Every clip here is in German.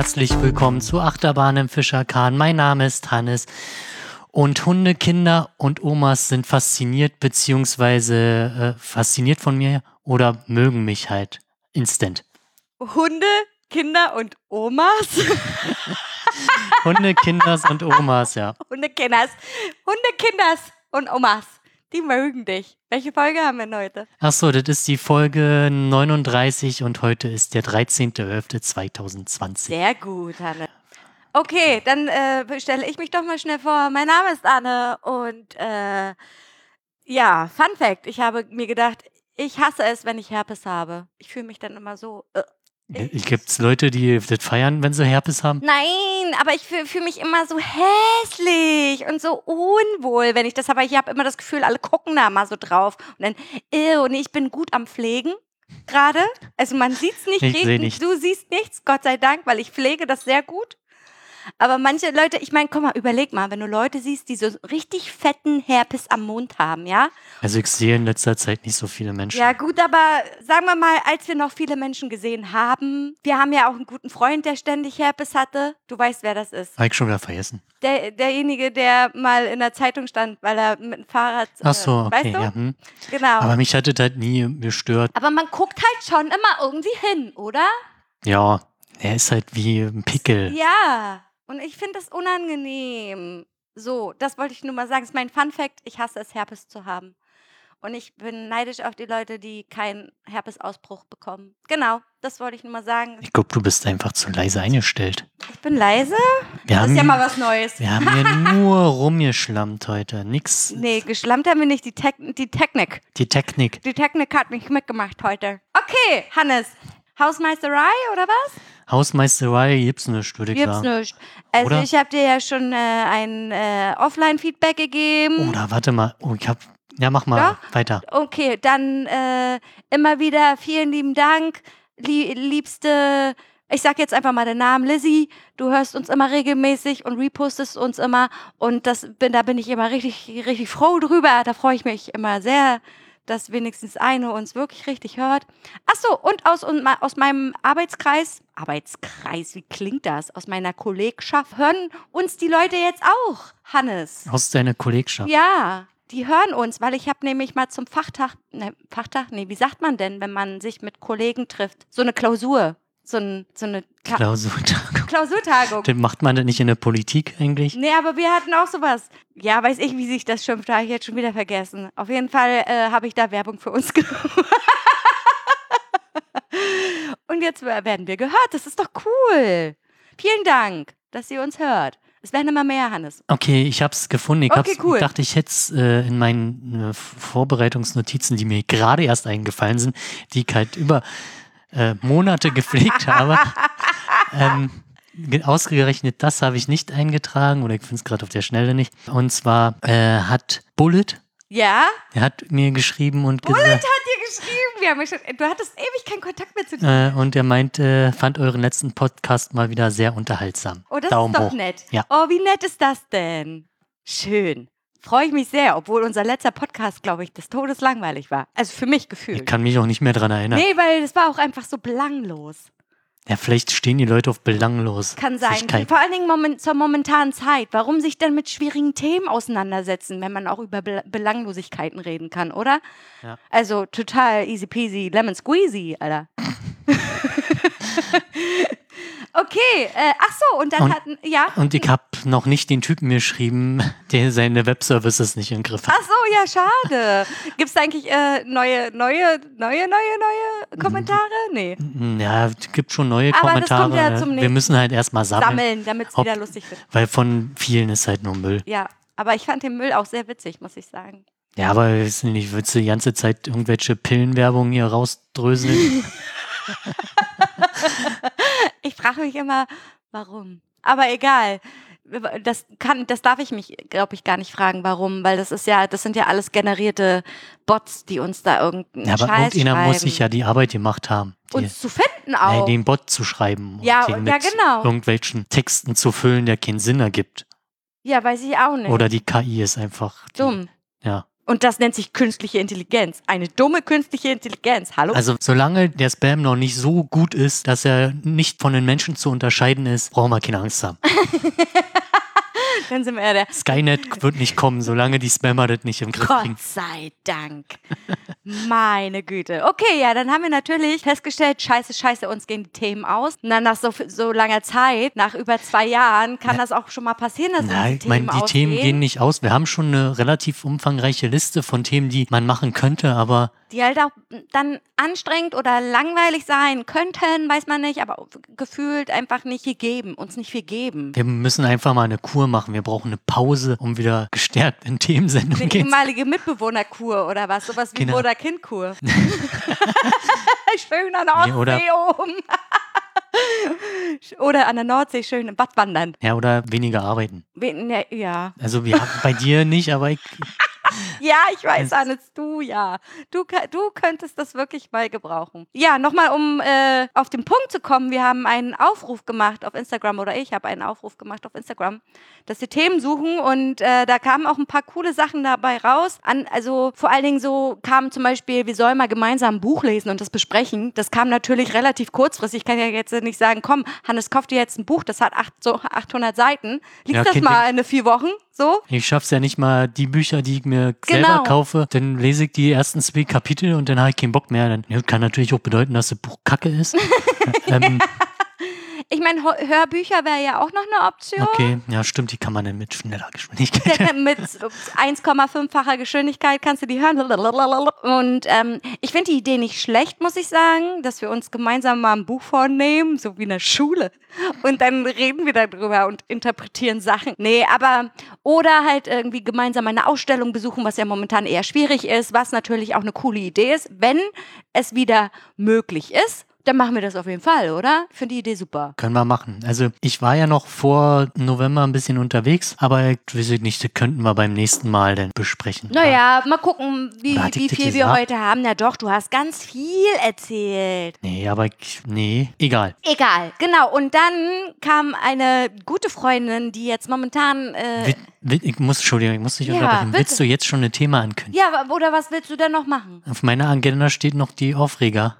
Herzlich willkommen zu Achterbahn im Fischerkahn. Mein Name ist Hannes und Hunde, Kinder und Omas sind fasziniert beziehungsweise äh, fasziniert von mir oder mögen mich halt instant. Hunde, Kinder und Omas. Hunde, Kinders und Omas, ja. Hunde, Kinders. Hunde, Kinders und Omas. Die mögen dich. Welche Folge haben wir denn heute? Ach so, das ist die Folge 39 und heute ist der 13.11.2020. Sehr gut, Hanne. Okay, dann äh, stelle ich mich doch mal schnell vor. Mein Name ist Anne und äh, ja, Fun Fact. Ich habe mir gedacht, ich hasse es, wenn ich Herpes habe. Ich fühle mich dann immer so. Äh, Gibt es Leute, die das feiern, wenn sie Herpes haben? Nein, aber ich fühle fühl mich immer so hässlich und so unwohl, wenn ich das habe. Ich habe immer das Gefühl, alle gucken da mal so drauf. Und dann, ew, nee, ich bin gut am Pflegen gerade. Also man sieht es nicht, Ich nicht. du siehst nichts, Gott sei Dank, weil ich pflege das sehr gut. Aber manche Leute, ich meine, guck mal, überleg mal, wenn du Leute siehst, die so richtig fetten Herpes am Mund haben, ja? Also ich sehe in letzter Zeit nicht so viele Menschen. Ja, gut, aber sagen wir mal, als wir noch viele Menschen gesehen haben, wir haben ja auch einen guten Freund, der ständig Herpes hatte. Du weißt, wer das ist. Habe ich schon wieder vergessen. Der, derjenige, der mal in der Zeitung stand, weil er mit dem Fahrrad. äh, Ach so, okay, Weißt du? ja. Hm. Genau. Aber mich hat das halt nie gestört. Aber man guckt halt schon immer irgendwie hin, oder? Ja, er ist halt wie ein Pickel. Ja. Und ich finde das unangenehm. So, das wollte ich nur mal sagen. Das ist mein Fun Fact. Ich hasse es, Herpes zu haben. Und ich bin neidisch auf die Leute, die keinen Herpesausbruch bekommen. Genau, das wollte ich nur mal sagen. Ich glaube, du bist einfach zu leise eingestellt. Ich bin leise. Wir Das haben, ist ja mal was Neues. wir haben hier nur rumgeschlammt heute. Nix. Nee, geschlammt haben wir nicht. Die, Tek die Technik. Die Technik. Die Technik hat mich mitgemacht heute. Okay, Hannes. Hausmeisterei oder was? Hausmeisterei gibt's nicht, würde ich Gibt's sagen. nicht. Also Oder? ich habe dir ja schon äh, ein äh, Offline-Feedback gegeben. Oder warte mal. Oh, ich hab. Ja, mach mal Ja? weiter. Okay, dann äh, immer wieder vielen lieben Dank, lie liebste. Ich sag jetzt einfach mal den Namen Lizzie. Du hörst uns immer regelmäßig und repostest uns immer. Und das bin, da bin ich immer richtig, richtig froh drüber. Da freue ich mich immer sehr, dass wenigstens eine uns wirklich richtig hört. Ach so, und aus, und aus meinem Arbeitskreis, Arbeitskreis, wie klingt das? Aus meiner Kollegschaft hören uns die Leute jetzt auch, Hannes. Aus deiner Kollegschaft. Ja, die hören uns, weil ich habe nämlich mal zum Fachtag, ne, Fachtag, nee, wie sagt man denn, wenn man sich mit Kollegen trifft? So eine Klausur, so, ein, so eine Ta Klausurtagung. Klausurtagung. Das macht man das nicht in der Politik eigentlich? Nee, aber wir hatten auch sowas. Ja, weiß ich, wie sich das schimpft, habe ich jetzt schon wieder vergessen. Auf jeden Fall äh, habe ich da Werbung für uns gemacht. Und jetzt werden wir gehört. Das ist doch cool. Vielen Dank, dass ihr uns hört. Es werden immer mehr, Hannes. Okay, ich hab's gefunden. Ich, Okay, cool. dachte, ich hätte es äh, in meinen äh, Vorbereitungsnotizen, die mir gerade erst eingefallen sind, die ich halt über äh, Monate gepflegt habe. ähm, ge- ausgerechnet das habe ich nicht eingetragen oder ich finde es gerade auf der Schnelle nicht. Und zwar äh, hat Bullet, Ja? er hat mir geschrieben und Bullet gesagt, hat dir geschrieben. Wir haben schon, du hattest ewig keinen Kontakt mehr zu dir. äh, und er meinte, fand euren letzten Podcast mal wieder sehr unterhaltsam. Oh, das Daumen ist doch hoch. nett. Ja. Oh, wie nett ist das denn? Schön. Freue ich mich sehr, obwohl unser letzter Podcast, glaube ich, des Todes langweilig war. Also für mich Ich gefühlt. kann mich auch nicht mehr dran erinnern. Nee, weil es war auch einfach so belanglos. Ja, vielleicht stehen die Leute auf belanglos. Kann sein. Sichkeit. Vor allen Dingen moment, zur momentanen Zeit. Warum sich denn mit schwierigen Themen auseinandersetzen, wenn man auch über Bel Belanglosigkeiten reden kann, oder? Ja. Also total easy peasy, lemon squeezy, Alter. okay, äh, ach so, und dann Und- hatten, ja. Und ich habe noch nicht den Typen geschrieben, der seine Webservices nicht im Griff hat. Ach so, ja, schade. Gibt es eigentlich äh, neue, neue, neue, neue, neue Kommentare? Nee. Ja, es gibt schon neue Aber das Kommentare. kommt ja zum Wir müssen halt erstmal sammeln, Sammeln, damit es wieder lustig wird. weil von vielen ist halt nur Müll. Ja, aber ich fand den Müll auch sehr witzig, muss ich sagen. Ja, aber nicht, willst du die ganze Zeit irgendwelche Pillenwerbung hier rausdröseln? Ich frage mich immer, warum. Aber egal. das kann, das darf ich mich, glaube ich, gar nicht fragen, warum, weil das ist ja, das sind ja alles generierte Bots, die uns da irgendeinen Ja, aber Scheiß irgendjemand schreiben. muss sich ja die Arbeit gemacht haben. Die, uns zu finden nee, auch. den Bot zu schreiben. und Ja, den ja, mit genau. irgendwelchen Texten zu füllen, der keinen Sinn ergibt. ja, weiß ich auch nicht. Oder die KI ist einfach die, Dumm. Ja. Und das nennt sich künstliche Intelligenz. Eine dumme künstliche Intelligenz. Hallo? Also solange der Spam noch nicht so gut ist, dass er nicht von den Menschen zu unterscheiden ist, brauchen wir keine Angst haben. Dann sind wir ja der Skynet wird nicht kommen, solange die Spammer das nicht im Griff kriegen. Gott sei Dank. Meine Güte. Okay, ja, dann haben wir natürlich festgestellt, scheiße, scheiße, uns gehen die Themen aus. Und dann nach so, so langer Zeit, nach über zwei Jahren, kann das auch schon mal passieren, dass uns Nein, die ich meine, Themen die Themen ausgehen, gehen nicht aus. Wir haben schon eine relativ umfangreiche Liste von Themen, die man machen könnte, aber die halt auch dann anstrengend oder langweilig sein könnten, weiß man nicht, aber gefühlt einfach nicht gegeben, uns nicht viel geben. wir müssen einfach mal eine Kur machen. Wir brauchen eine Pause, um wieder gestärkt in Themensendungen Eine gehen zu ehemalige Mitbewohnerkur oder was, sowas wie Genau. Mutter-Kind-Kur. schön an der Ostsee oben. oder an der Nordsee schön im Bad wandern. Ja, oder weniger arbeiten. Ne, Ja. Also wir haben bei dir nicht, aber ich, Ja, ich weiß, Es- Hannes, du ja. Du, du könntest das wirklich mal gebrauchen. Ja, nochmal, um äh, auf den Punkt zu kommen. Wir haben einen Aufruf gemacht auf Instagram oder ich habe einen Aufruf gemacht auf Instagram, dass wir Themen suchen und äh, da kamen auch ein paar coole Sachen dabei raus. An, also vor allen Dingen so kam zum Beispiel, wir sollen mal gemeinsam ein Buch lesen und das besprechen. Das kam natürlich relativ kurzfristig. Ich kann ja jetzt nicht sagen, komm, Hannes, kauf dir jetzt ein Buch, das hat acht, so 800 Seiten. Liest Ja, das kein mal in vier Wochen so? ich schaff's ja nicht mal, die Bücher, die ich mir Genau. selber kaufe, dann lese ich die ersten zwei Kapitel und dann habe ich keinen Bock mehr. Dann ja, kann natürlich auch bedeuten, dass das Buch kacke ist. ähm, Ich meine, Hörbücher wäre ja auch noch eine Option. okay, ja stimmt, die kann man dann mit schneller Geschwindigkeit. Mit 1,5-facher Geschwindigkeit kannst du die hören. Und ähm, ich finde die Idee nicht schlecht, muss ich sagen, dass wir uns gemeinsam mal ein Buch vornehmen, so wie in der Schule. Und dann reden wir darüber und interpretieren Sachen. Nee, aber oder halt irgendwie gemeinsam eine Ausstellung besuchen, was ja momentan eher schwierig ist, was natürlich auch eine coole Idee ist, wenn es wieder möglich ist. Dann machen wir das auf jeden Fall, oder? Ich finde die Idee super. Können wir machen. Also ich war ja noch vor November ein bisschen unterwegs, aber ich weiß ich nicht, das könnten wir beim nächsten Mal dann besprechen. Naja, mal gucken, wie, wie viel wir heute haben. Na doch, du hast ganz viel erzählt. Nee, aber ich, nee, egal. Egal, genau. Und dann kam eine gute Freundin, die jetzt momentan. Äh, Wi- wi- ich muss, Entschuldigung, ich muss dich Ja, unterbrechen. bitte. Willst du jetzt schon ein Thema ankündigen? ja, oder was willst du denn noch machen? Auf meiner Agenda steht noch die Aufreger.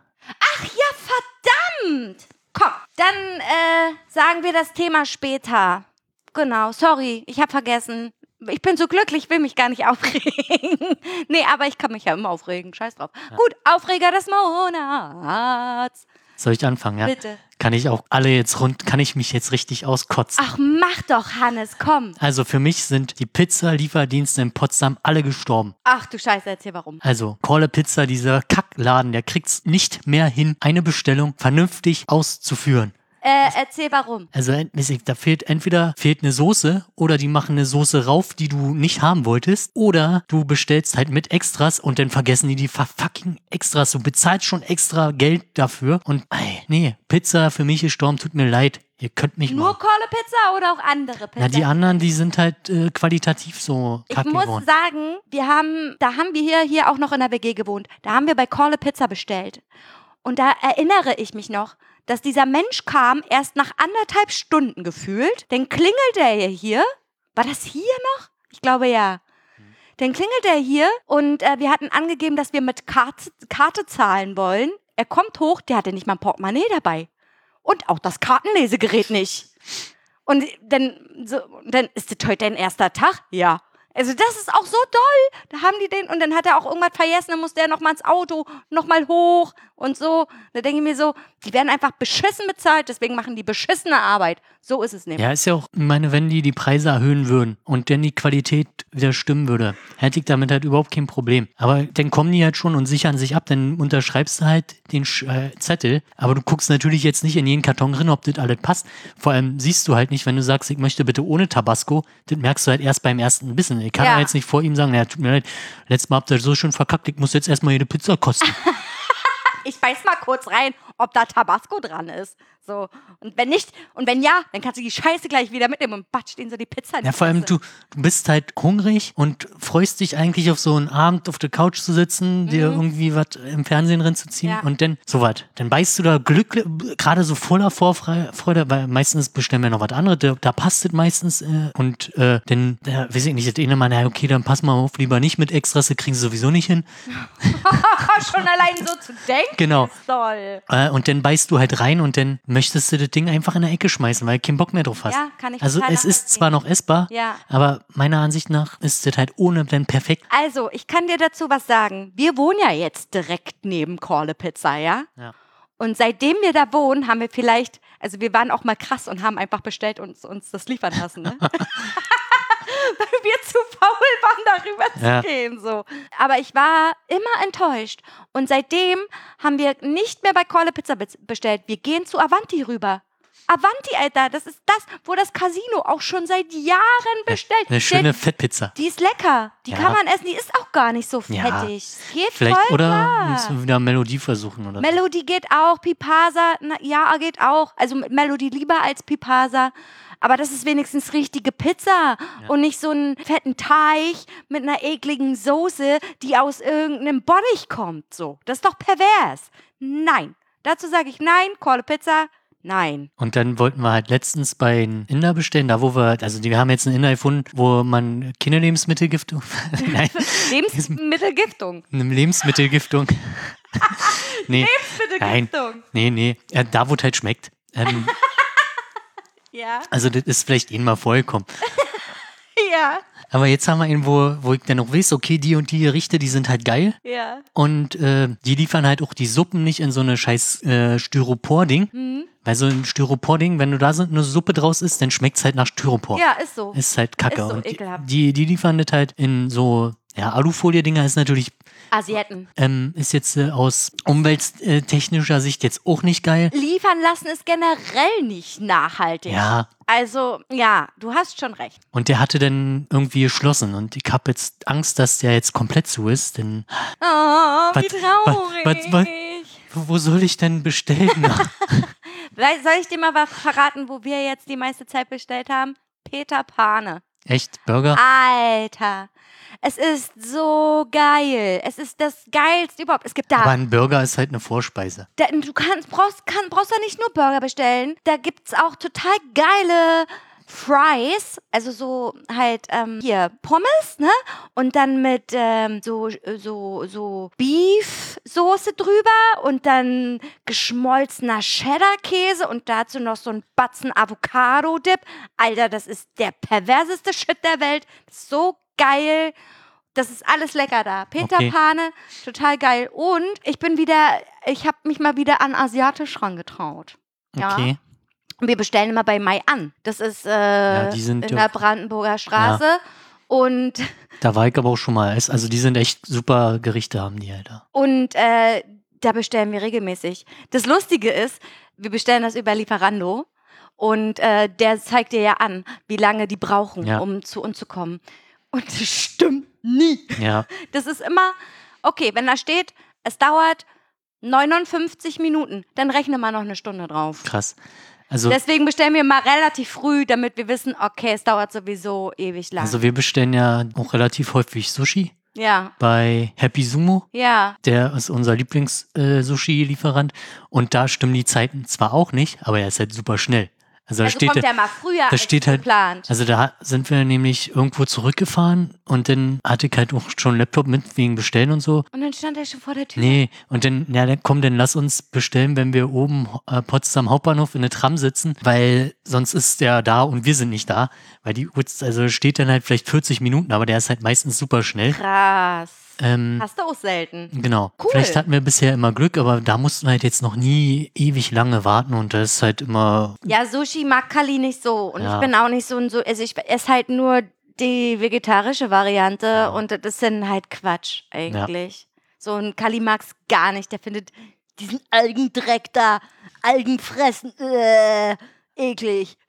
Ja, verdammt! Komm, dann äh, sagen wir das Thema später. Genau, sorry, ich habe vergessen. Ich bin so glücklich, will mich gar nicht aufregen. nee, aber ich kann mich ja immer aufregen. Scheiß drauf. Gut, Aufreger des Monats. Soll ich anfangen, ja? Bitte. Kann ich auch alle jetzt rund, kann ich mich jetzt richtig auskotzen? Ach, mach doch, Hannes, komm. Also für mich sind die Pizza-Lieferdienste in Potsdam alle gestorben. Ach du Scheiße, erzähl warum. Also, Call a Pizza, dieser Kackladen, der kriegt's nicht mehr hin, eine Bestellung vernünftig auszuführen. Äh, erzähl warum. Also, ich, da fehlt entweder fehlt eine Soße oder die machen eine Soße rauf, die du nicht haben wolltest, oder du bestellst halt mit Extras und dann vergessen die die fucking Extras. Du bezahlst schon extra Geld dafür und ey, nee, Pizza für mich gestorben, tut mir leid. Ihr könnt mich Nur mal. Kohle Pizza oder auch andere Pizza? Na, die anderen, die sind halt äh, qualitativ so ich kacke muss geworden. sagen, wir haben, da haben wir hier, hier auch noch in der WG gewohnt. Da haben wir bei Kohle Pizza bestellt. Und da erinnere ich mich noch, dass dieser Mensch kam erst nach anderthalb Stunden gefühlt. Dann klingelt er hier. War das hier noch? Ich glaube ja. Dann klingelt er hier und äh, wir hatten angegeben, dass wir mit Karte, Karte zahlen wollen. Er kommt hoch, der hatte nicht mal ein Portemonnaie dabei. Und auch das Kartenlesegerät nicht. Und dann, so, dann ist das heute dein erster Tag? Ja. Also das ist auch so doll. Da haben die den und dann hat er auch irgendwas vergessen, dann muss der noch mal ins Auto, noch mal hoch und so. Da denke ich mir so, die werden einfach beschissen bezahlt, deswegen machen die beschissene Arbeit. So ist es nämlich. Ja, ist ja auch, ich meine, wenn die die Preise erhöhen würden und dann die Qualität wieder stimmen würde, hätte ich damit halt überhaupt kein Problem. Aber dann kommen die halt schon und sichern sich ab, dann unterschreibst du halt den äh, Zettel, aber du guckst natürlich jetzt nicht in jeden Karton drin, ob das alles passt. Vor allem siehst du halt nicht, wenn du sagst, ich möchte bitte ohne Tabasco, das merkst du halt erst beim ersten Bissen. Ich kann Ja. jetzt nicht vor ihm sagen, ja, tut mir leid, letztes Mal habt ihr so schön verkackt, ich muss jetzt erstmal jede Pizza kosten. Ich beiß mal kurz rein. ob da Tabasco dran ist. So. Und wenn nicht, und wenn ja, dann kannst du die Scheiße gleich wieder mitnehmen und batscht ihnen so die Pizza in Ja, die vor allem Fresse. du, du bist halt hungrig und freust dich eigentlich auf so einen Abend auf der Couch zu sitzen, dir irgendwie was im Fernsehen reinzuziehen Mhm. Ja. und dann so was. Dann beißt du da Glück, gerade so voller Vorfreude, weil meistens bestellen wir noch was anderes, da, da passt es meistens äh, und äh, dann, da, weiß ich nicht, das eine Mal, na okay, dann pass mal auf, lieber nicht mit Extras, das kriegen sie sowieso nicht hin. Schon allein so zu denken Genau. ist toll. Äh, und dann beißt du halt rein und dann möchtest du das Ding einfach in der Ecke schmeißen, weil du keinen Bock mehr drauf hast. Ja, kann ich Also es ist zwar noch essbar, Ja. aber meiner Ansicht nach ist das halt ohne dann perfekt. Also, ich kann dir dazu was sagen. Wir wohnen ja jetzt direkt neben Corle Pizza, ja? Ja. Und seitdem wir da wohnen, haben wir vielleicht, also wir waren auch mal krass und haben einfach bestellt und uns, uns das liefern lassen, ne? Weil wir zu faul waren, darüber Ja. zu gehen, so. Aber ich war immer enttäuscht. Und seitdem haben wir nicht mehr bei Corle Pizza be- bestellt. Wir gehen zu Avanti rüber. Avanti, Alter, das ist das, wo das Casino auch schon seit Jahren bestellt. Eine schöne Fettpizza. die ist lecker. Die Ja. kann man essen. Die ist auch gar nicht so Ja. fettig. Geht Vielleicht voll oder klar. musst du wieder Melodie versuchen oder. Melodie geht auch, Pipasa, na, ja, geht auch. Also Melodie lieber als Pipasa. Aber das ist wenigstens richtige Pizza und nicht so einen fetten Teig mit einer ekligen Soße, die aus irgendeinem Bottich kommt. So, das ist doch pervers. Nein. Dazu sage ich nein, Call Pizza, nein. Und dann wollten wir halt letztens bei einem Inder bestellen, da wo wir, also wir haben jetzt einen Inder gefunden, wo man Kinderlebensmittelgiftung, nein, Lebensmittelgiftung. eine Lebensmittelgiftung. nee, nein, Lebensmittelgiftung. nee, nee, äh, da wo es halt schmeckt. Ähm, Ja, also das ist vielleicht ihnen mal vorgekommen. ja, Aber jetzt haben wir ihn, wo, wo ich dann noch weiß, okay, die und die Gerichte, die sind halt geil. ja. Und äh, die liefern halt auch die Suppen nicht in so eine scheiß äh, Styropor-Ding. Mhm. Weil so ein Styropor-Ding, wenn du da so eine Suppe draus isst, dann schmeckt's halt nach Styropor. Ja, ist so. Ist halt kacke. Ist so und die, ekelhaft. die, die liefern das halt in so, ja, Alufolie-Dinger ist natürlich, Asiaten. ähm, ist jetzt äh, aus umwelttechnischer Sicht jetzt auch nicht geil. Liefern lassen ist generell nicht nachhaltig. Ja, Also, ja, du hast schon recht. und der hatte dann irgendwie geschlossen und ich habe jetzt Angst, dass der jetzt komplett zu ist, denn Oh, wie Was- traurig. was- was- wo soll ich denn bestellen? Soll ich dir mal was verraten, wo wir jetzt die meiste Zeit bestellt haben? Peter Pane. Echt, Burger? Alter. Es ist so geil. Es ist das geilste überhaupt. Es gibt da Aber ein Burger ist halt eine Vorspeise. Da, du kannst, brauchst, kann, brauchst da nicht nur Burger bestellen. Da gibt's auch total geile Fries, also so halt ähm, hier Pommes, ne? Und dann mit ähm, so so so Beef-Soße drüber und dann geschmolzener Cheddar-Käse und dazu noch so ein Batzen Avocado-Dip. Alter, das ist der perverseste Shit der Welt. So geil. Das ist alles lecker da. Peter Okay. Pane, total geil. Und ich bin wieder, ich habe mich mal wieder an asiatisch rangetraut. Ja. Okay. Wir bestellen immer bei Mai an. Das ist äh, die sind in ja- der Brandenburger Straße. Und, Da war ich aber auch schon mal. Also die sind echt super Gerichte, haben die halt da. und äh, da bestellen wir regelmäßig. Das Lustige ist, wir bestellen das über Lieferando. Und äh, der zeigt dir ja an, wie lange die brauchen, Ja. um zu uns zu kommen. Und das stimmt nie. Ja, Das ist immer, okay, wenn da steht, es dauert 59 Minuten, dann rechne mal noch eine Stunde drauf. krass. Also, Deswegen bestellen wir mal relativ früh, damit wir wissen, okay, es dauert sowieso ewig lang. also wir bestellen ja auch relativ häufig Sushi ja, bei Happy Sumo. ja. Der ist unser Lieblings-Sushi-Lieferant. Und da stimmen die Zeiten zwar auch nicht, aber er ist halt super schnell. Also da Also steht kommt der, mal früher da als steht halt- geplant. Also da sind wir nämlich irgendwo zurückgefahren und dann hatte ich halt auch schon einen Laptop mit wegen Bestellen und so. Und dann stand er schon vor der Tür. Nee, und dann, ja, dann komm, dann lass uns bestellen, wenn wir oben äh, Potsdam Hauptbahnhof in der Tram sitzen, weil sonst ist der da und wir sind nicht da. Weil die Uhr, also steht dann halt vielleicht 40 Minuten, aber der ist halt meistens super schnell. Krass. Ähm, Hast du auch selten. genau. Cool. Vielleicht hatten wir bisher immer Glück, aber da mussten wir halt jetzt noch nie ewig lange warten und das ist halt immer, Ja, Sushi mag Kali nicht so. Und Ja. ich bin auch nicht so ein so. Also ich esse halt nur die vegetarische Variante und das ist dann halt Quatsch eigentlich. So ein Kali mag's gar nicht. Der findet diesen Algendreck da, Algen fressen, äh, eklig.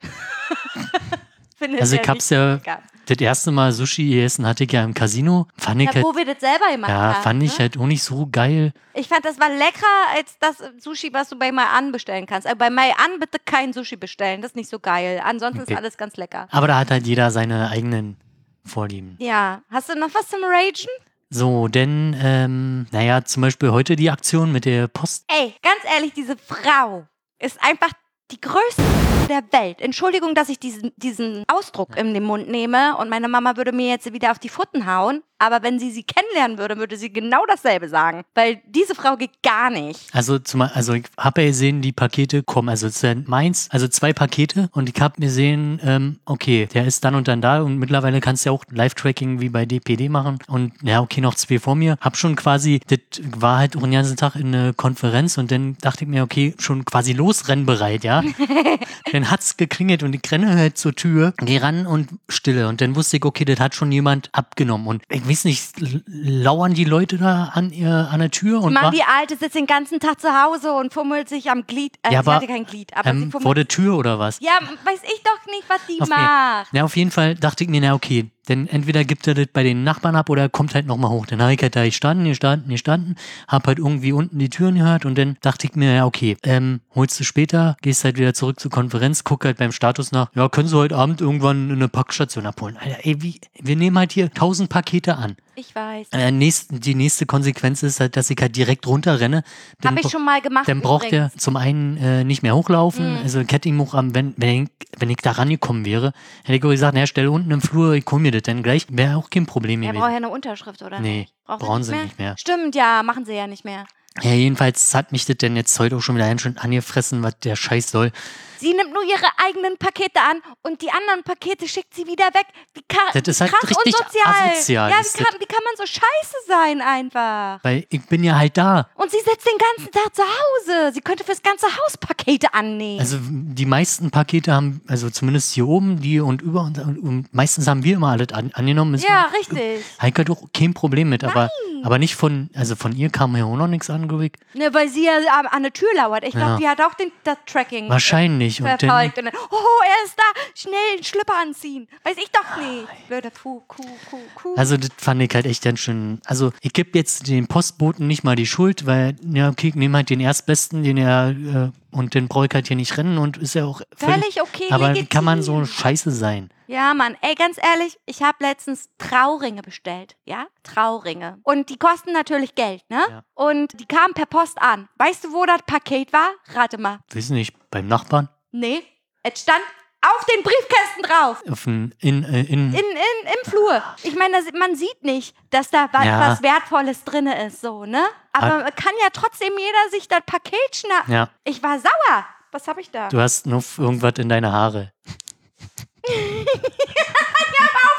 Also ich hab's ja. Das erste Mal Sushi gegessen hatte ich ja im Casino. Fand ich Ja, halt, wo wir das selber gemacht ja, haben. fand ich ne? halt auch nicht so geil. Ich fand, das war leckerer als das Sushi, was du bei Mai An bestellen kannst. Also bei Mai An bitte kein Sushi bestellen, das ist nicht so geil. Ansonsten Okay. ist alles ganz lecker. Aber da hat halt jeder seine eigenen Vorlieben. Ja, hast du noch was zum Ragen? So, denn, ähm, naja, zum Beispiel heute die Aktion mit der Post. Ey, ganz ehrlich, diese Frau ist einfach die größte der Welt. Entschuldigung, dass ich diesen, diesen Ausdruck in den Mund nehme und meine Mama würde mir jetzt wieder auf die Pfoten hauen. Aber wenn sie sie kennenlernen würde, würde sie genau dasselbe sagen. Weil diese Frau geht gar nicht. Also, zum, also ich habe ja gesehen, die Pakete kommen. Also es sind meins, also zwei Pakete und ich habe gesehen, ähm, okay, der ist dann und dann da und mittlerweile kannst du ja auch Live-Tracking wie bei DPD machen und ja, okay, noch zwei vor mir. Hab schon quasi, das war halt auch den ganzen Tag in eine Konferenz und dann dachte ich mir, okay, schon quasi losrennbereit, ja. dann hat's geklingelt und ich renne halt zur Tür, geh ran und stille und dann wusste ich, okay, das hat schon jemand abgenommen und ich weiß nicht, lauern die Leute da an ihr, an der Tür und Mann, die Alte sitzt den ganzen Tag zu Hause und fummelt sich am Glied. Äh, Ja, sie aber, hatte kein Glied, aber ähm, vor der Tür oder was? ja, weiß ich doch nicht, was die Okay. macht. Ja, auf jeden Fall dachte ich mir, na okay, denn entweder gibt er das bei den Nachbarn ab oder er kommt halt nochmal hoch. Dann habe ich halt da gestanden, gestanden, gestanden, hab halt irgendwie unten die Türen gehört und dann dachte ich mir, ja okay, ähm, holst du später, gehst halt wieder zurück zur Konferenz, guck halt beim Status nach, ja, können sie heute Abend irgendwann eine Packstation abholen. Alter, ey, wie, wir nehmen halt hier tausend Pakete an. Ich weiß. Äh, nächst, die nächste Konsequenz ist halt, dass ich halt direkt runterrenne. Habe ich schon mal gemacht. dann braucht er übrigens. zum einen äh, nicht mehr hochlaufen, Mhm. also Ketting hochhaben, wenn, wenn, ich, wenn ich da rangekommen wäre, hätte ich gesagt, na, stell unten im Flur, ich hol mir das dann gleich, wäre auch kein Problem Er gewesen. braucht ja eine Unterschrift, oder? Nee, nicht? Braucht er brauchen sie nicht mehr. Stimmt, ja, machen sie ja nicht mehr. Ja, jedenfalls hat mich das denn jetzt heute auch schon wieder ganz schön angefressen, was der Scheiß soll. Sie nimmt nur ihre eigenen Pakete an und die anderen Pakete schickt sie wieder weg. Wie kann, Das ist halt krass richtig unsozial. asozial, Ja, wie kann, wie kann man so scheiße sein einfach? Weil ich bin ja halt da. Und sie sitzt den ganzen Tag zu Hause. Sie könnte fürs ganze Haus Pakete annehmen. Also die meisten Pakete haben, also zumindest hier oben, die und über und meistens haben wir immer alles an, angenommen. Ist ja, richtig. Heike hat auch kein Problem mit, aber, aber nicht von, also von ihr kam ja auch noch nichts an, glaube ich. Ne, weil sie ja an, an der Tür lauert. Ich glaube, Ja. die hat auch den, das Tracking Wahrscheinlich. Und dann, verfolgt. Und dann, oh, er ist da. Schnell den Schlüpper anziehen. Weiß ich doch nicht. Blöde Kuh, Kuh, Kuh, Kuh. Also das fand ich halt echt ganz schön. Also ich gebe jetzt den Postboten nicht mal die Schuld, weil, ja, okay, ich nehme halt den Erstbesten, den er, äh, und den brauche ich halt hier nicht rennen und ist ja auch Völlig okay, Aber wie kann man so scheiße sein? Ja, Mann, ey, ganz ehrlich, ich habe letztens Trauringe bestellt, ja? Trauringe. Und die kosten natürlich Geld, ne? Ja. Und die kamen per Post an. Weißt du, wo das Paket war? Rate mal. Weiß nicht, beim Nachbarn? Nee, es stand auf den Briefkästen drauf. Auf ein, in, äh, in, In, in, Im Flur. Ich meine, man sieht nicht, dass da Ja. was Wertvolles drin ist, so, ne? Aber kann ja trotzdem jeder sich das Paket schnappen. ja, Ich war sauer. Was habe ich da? du hast nur irgendwas in deine Haare.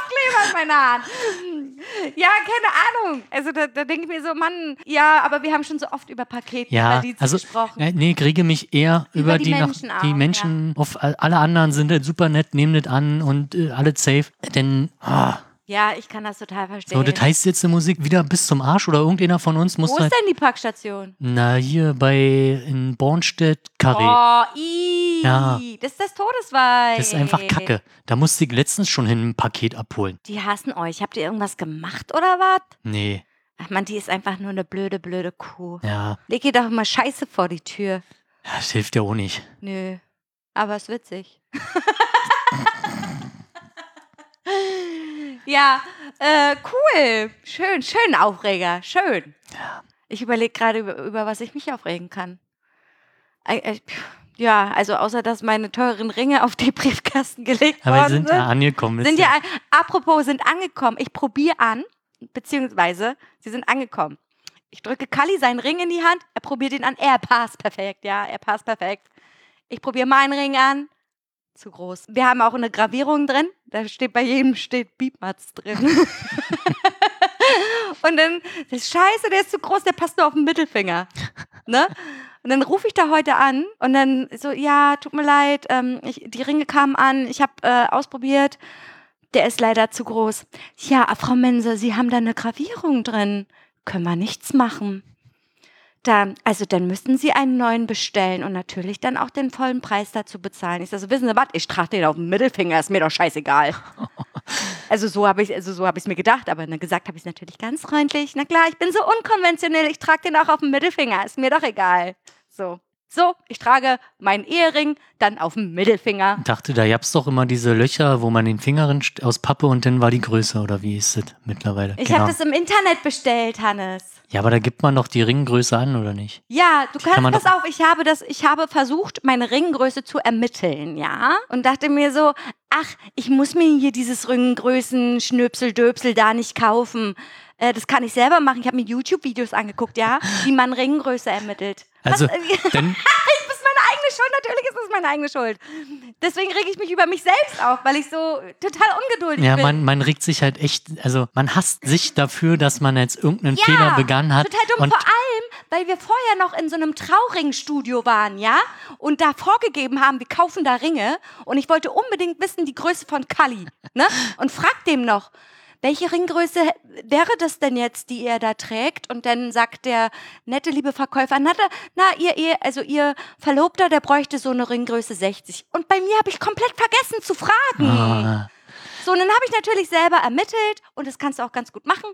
Kleber in meiner Hand. Ja, keine Ahnung. Also da, da denke ich mir so, Mann, ja, aber wir haben schon so oft über Pakete Ja, also, gesprochen. äh, nee, kriege mich eher über, die die, nach- Menschen auch, die Menschen, auf all- alle anderen sind halt super nett, nehmen das an und äh, alle safe. Denn, ah, Ja, ich kann das total verstehen. so, das heißt jetzt die Musik wieder bis zum Arsch oder irgendeiner von uns muss Wo halt, ist denn die Packstation? na, hier bei, in Bornstedt, Karree. Oh, i, Ja. das ist das Todesweih. Das ist einfach Kacke. Da musste ich letztens schon hin ein Paket abholen. Die hassen euch. Habt ihr irgendwas gemacht oder was? Nee, Ach man, die ist einfach nur eine blöde, blöde Kuh. ja, Leg ihr doch mal Scheiße vor die Tür. das hilft ja auch nicht. Nö. Aber ist witzig. ja, äh, cool. Schön, schön Aufreger. Schön. Ich überlege gerade, über, über was ich mich aufregen kann. Pff, Ja, also außer dass meine teuren Ringe auf die Briefkasten gelegt Aber worden sind sind. ja angekommen. sind ja- ja, apropos, sind angekommen. Ich probiere an, beziehungsweise sie sind angekommen. Ich drücke Kali seinen Ring in die Hand, er probiert ihn an, er passt perfekt, ja, er passt perfekt. Ich probiere meinen Ring an, zu groß. Wir haben auch eine Gravierung drin, da steht bei jedem steht Beepmatz drin. Und dann, das ist scheiße, der ist zu groß, der passt nur auf den Mittelfinger. Ne? Und dann rufe ich da heute an und dann so, ja, tut mir leid, ähm, ich, die Ringe kamen an, ich habe äh, ausprobiert, der ist leider zu groß. Ja, Frau Mense, Sie haben da eine Gravierung drin. Können wir nichts machen. Da, also dann müssten Sie einen neuen bestellen und natürlich dann auch den vollen Preis dazu bezahlen. Ich sage so, wissen Sie was, ich trage den auf den Mittelfinger, ist mir doch scheißegal. Also so habe ich also so habe ich es mir gedacht, aber ne, gesagt habe ich es natürlich ganz freundlich. Na klar, ich bin so unkonventionell, ich trage den auch auf dem Mittelfinger, ist mir doch egal. So. So, ich trage meinen Ehering dann auf dem Mittelfinger. Ich dachte, da gab's doch immer diese Löcher, wo man den Finger aus Pappe und dann war die Größe, oder wie ist das mittlerweile? Ich Genau. habe das im Internet bestellt, Hannes. Ja, aber da gibt man doch die Ringgröße an, oder nicht? Ja, du kannst, kann pass auf, ich habe das, ich habe versucht, meine Ringgröße zu ermitteln, ja? Und dachte mir so, ach, ich muss mir hier dieses Ringgrößen, Schnöpsel, Döpsel da nicht kaufen. Äh, das kann ich selber machen. Ich habe mir YouTube-Videos angeguckt, ja, wie man Ringgröße ermittelt. Also, Was, äh, das meine eigene Schuld, natürlich ist es meine eigene Schuld. Deswegen rege ich mich über mich selbst auf, weil ich so total ungeduldig ja, bin. man, man regt sich halt echt, also man hasst sich dafür, dass man jetzt irgendeinen Fehler begangen hat. Total dumm, und vor allem, weil wir vorher noch in so einem Trauringstudio waren, ja? Und da vorgegeben haben, wir kaufen da Ringe. Und ich wollte unbedingt wissen, die Größe von Kali, ne? Und frag dem noch, welche Ringgröße wäre das denn jetzt, die er da trägt? Und dann sagt der nette liebe Verkäufer, na, na ihr, ihr, also ihr Verlobter, der bräuchte so eine Ringgröße 60. Und bei mir habe ich komplett vergessen zu fragen. Ah, So, und dann habe ich natürlich selber ermittelt und das kannst du auch ganz gut machen.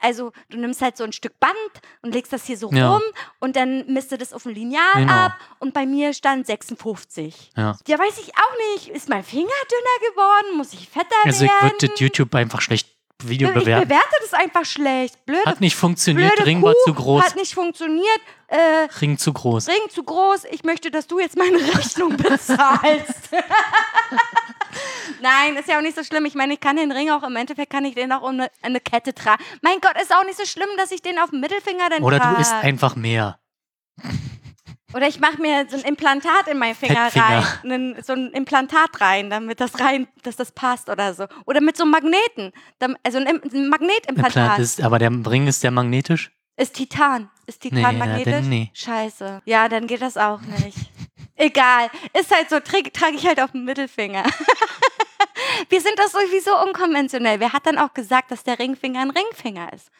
Also, du nimmst halt so ein Stück Band und legst das hier so Ja. rum und dann misst du das auf dem Lineal Genau. ab und bei mir stand 56. ja. Ja, weiß ich auch nicht. Ist mein Finger dünner geworden? Muss ich fetter Also ich werden? würde das YouTube einfach schlecht Video ich bewerten. bewerte das einfach schlecht. Blöde, Hat nicht funktioniert, blöde Ring Kuh, war zu groß, Hat nicht funktioniert. Äh, Ring zu groß. Ring zu groß. Ich möchte, dass du jetzt meine Rechnung bezahlst. Nein, ist ja auch nicht so schlimm. Ich meine, ich kann den Ring auch, im Endeffekt kann ich den auch um eine, eine Kette tragen. Mein Gott, ist auch nicht so schlimm, dass ich den auf dem Mittelfinger dann Oder trage. du isst einfach mehr. Oder ich mache mir so ein Implantat in meinen Finger rein. Einen, so ein Implantat rein, damit das rein, dass das passt oder so. Oder mit so einem Magneten. Also ein, ein Magnetimplantat. Implant ist, aber der Ring ist der magnetisch? Ist Titan. Ist Nee, Titan ja, magnetisch? dann nee. Scheiße. Ja, dann geht das auch nicht. Egal. Ist halt so, trage trag ich halt auf dem Mittelfinger. Wir sind das sowieso unkonventionell. Wer hat dann auch gesagt, dass der Ringfinger ein Ringfinger ist?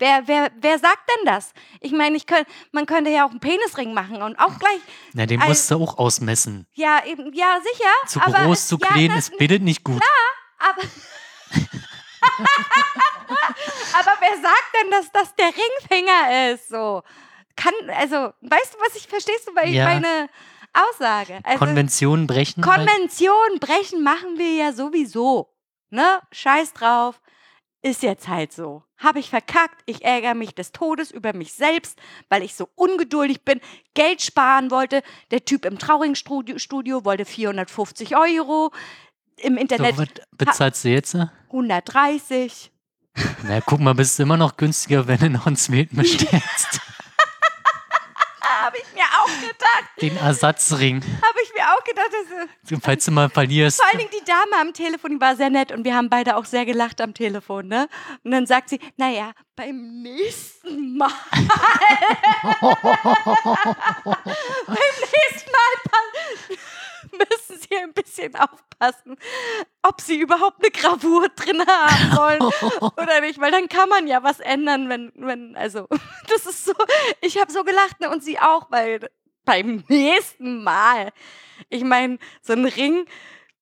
Wer, wer, wer sagt denn das? Ich meine, ich könnt, man könnte ja auch einen Penisring machen und auch gleich, Na, den Ein- musst du auch ausmessen. ja, eben, ja, sicher. Zu aber, groß, zu ja, klein, das, es bildet nicht gut. aber, aber wer sagt denn, dass das der Ringfinger ist? So. Kann, also, weißt du, was ich, verstehst du bei Ja. meine Aussage? Also, Konventionen brechen. halt. Konvention brechen machen wir ja sowieso. Ne? Scheiß drauf. Ist jetzt halt so. Habe ich verkackt. Ich ärgere mich des Todes über mich selbst, weil ich so ungeduldig bin, Geld sparen wollte. Der Typ im Trauringstudio Studio wollte 450 Euro. Im so, Internet was bezahlst du jetzt? 130. Na, guck mal, bist du immer noch günstiger, wenn du noch einen zweiten bestellst. Habe ich mir auch gedacht. Den Ersatzring. Habe auch gedacht. Das, Falls du mal verlierst. Vor allen Dingen die Dame am Telefon, die war sehr nett und wir haben beide auch sehr gelacht am Telefon, ne? Und dann sagt sie, naja, beim nächsten Mal. beim nächsten Mal müssen Sie ein bisschen aufpassen, ob Sie überhaupt eine Gravur drin haben wollen oder nicht, weil dann kann man ja was ändern, wenn, wenn, also, das ist so, ich habe so gelacht, ne? Und sie auch, weil beim nächsten Mal. Ich meine, so ein Ring,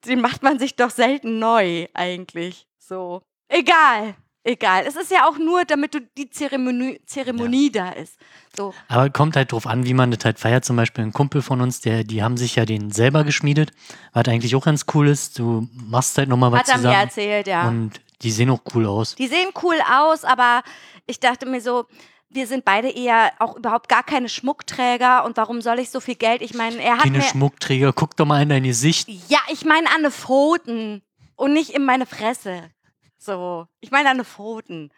den macht man sich doch selten neu, eigentlich. So. Egal. Egal. Es ist ja auch nur, damit du die Zeremonie, Zeremonie da ist. So. Aber kommt halt drauf an, wie man das halt feiert. Zum Beispiel ein Kumpel von uns, der, die haben sich ja den selber geschmiedet, was eigentlich auch ganz cool ist. Du machst halt nochmal was Hat er mir zusammen. erzählt, ja. Und die sehen auch cool aus. Die sehen cool aus, aber ich dachte mir so, wir sind beide eher auch überhaupt gar keine Schmuckträger und warum soll ich so viel Geld? Ich meine, er hat Keine Schmuckträger, guck doch mal in dein Gesicht. Ja, ich meine an Pfoten und nicht in meine Fresse. So, ich meine an Pfoten.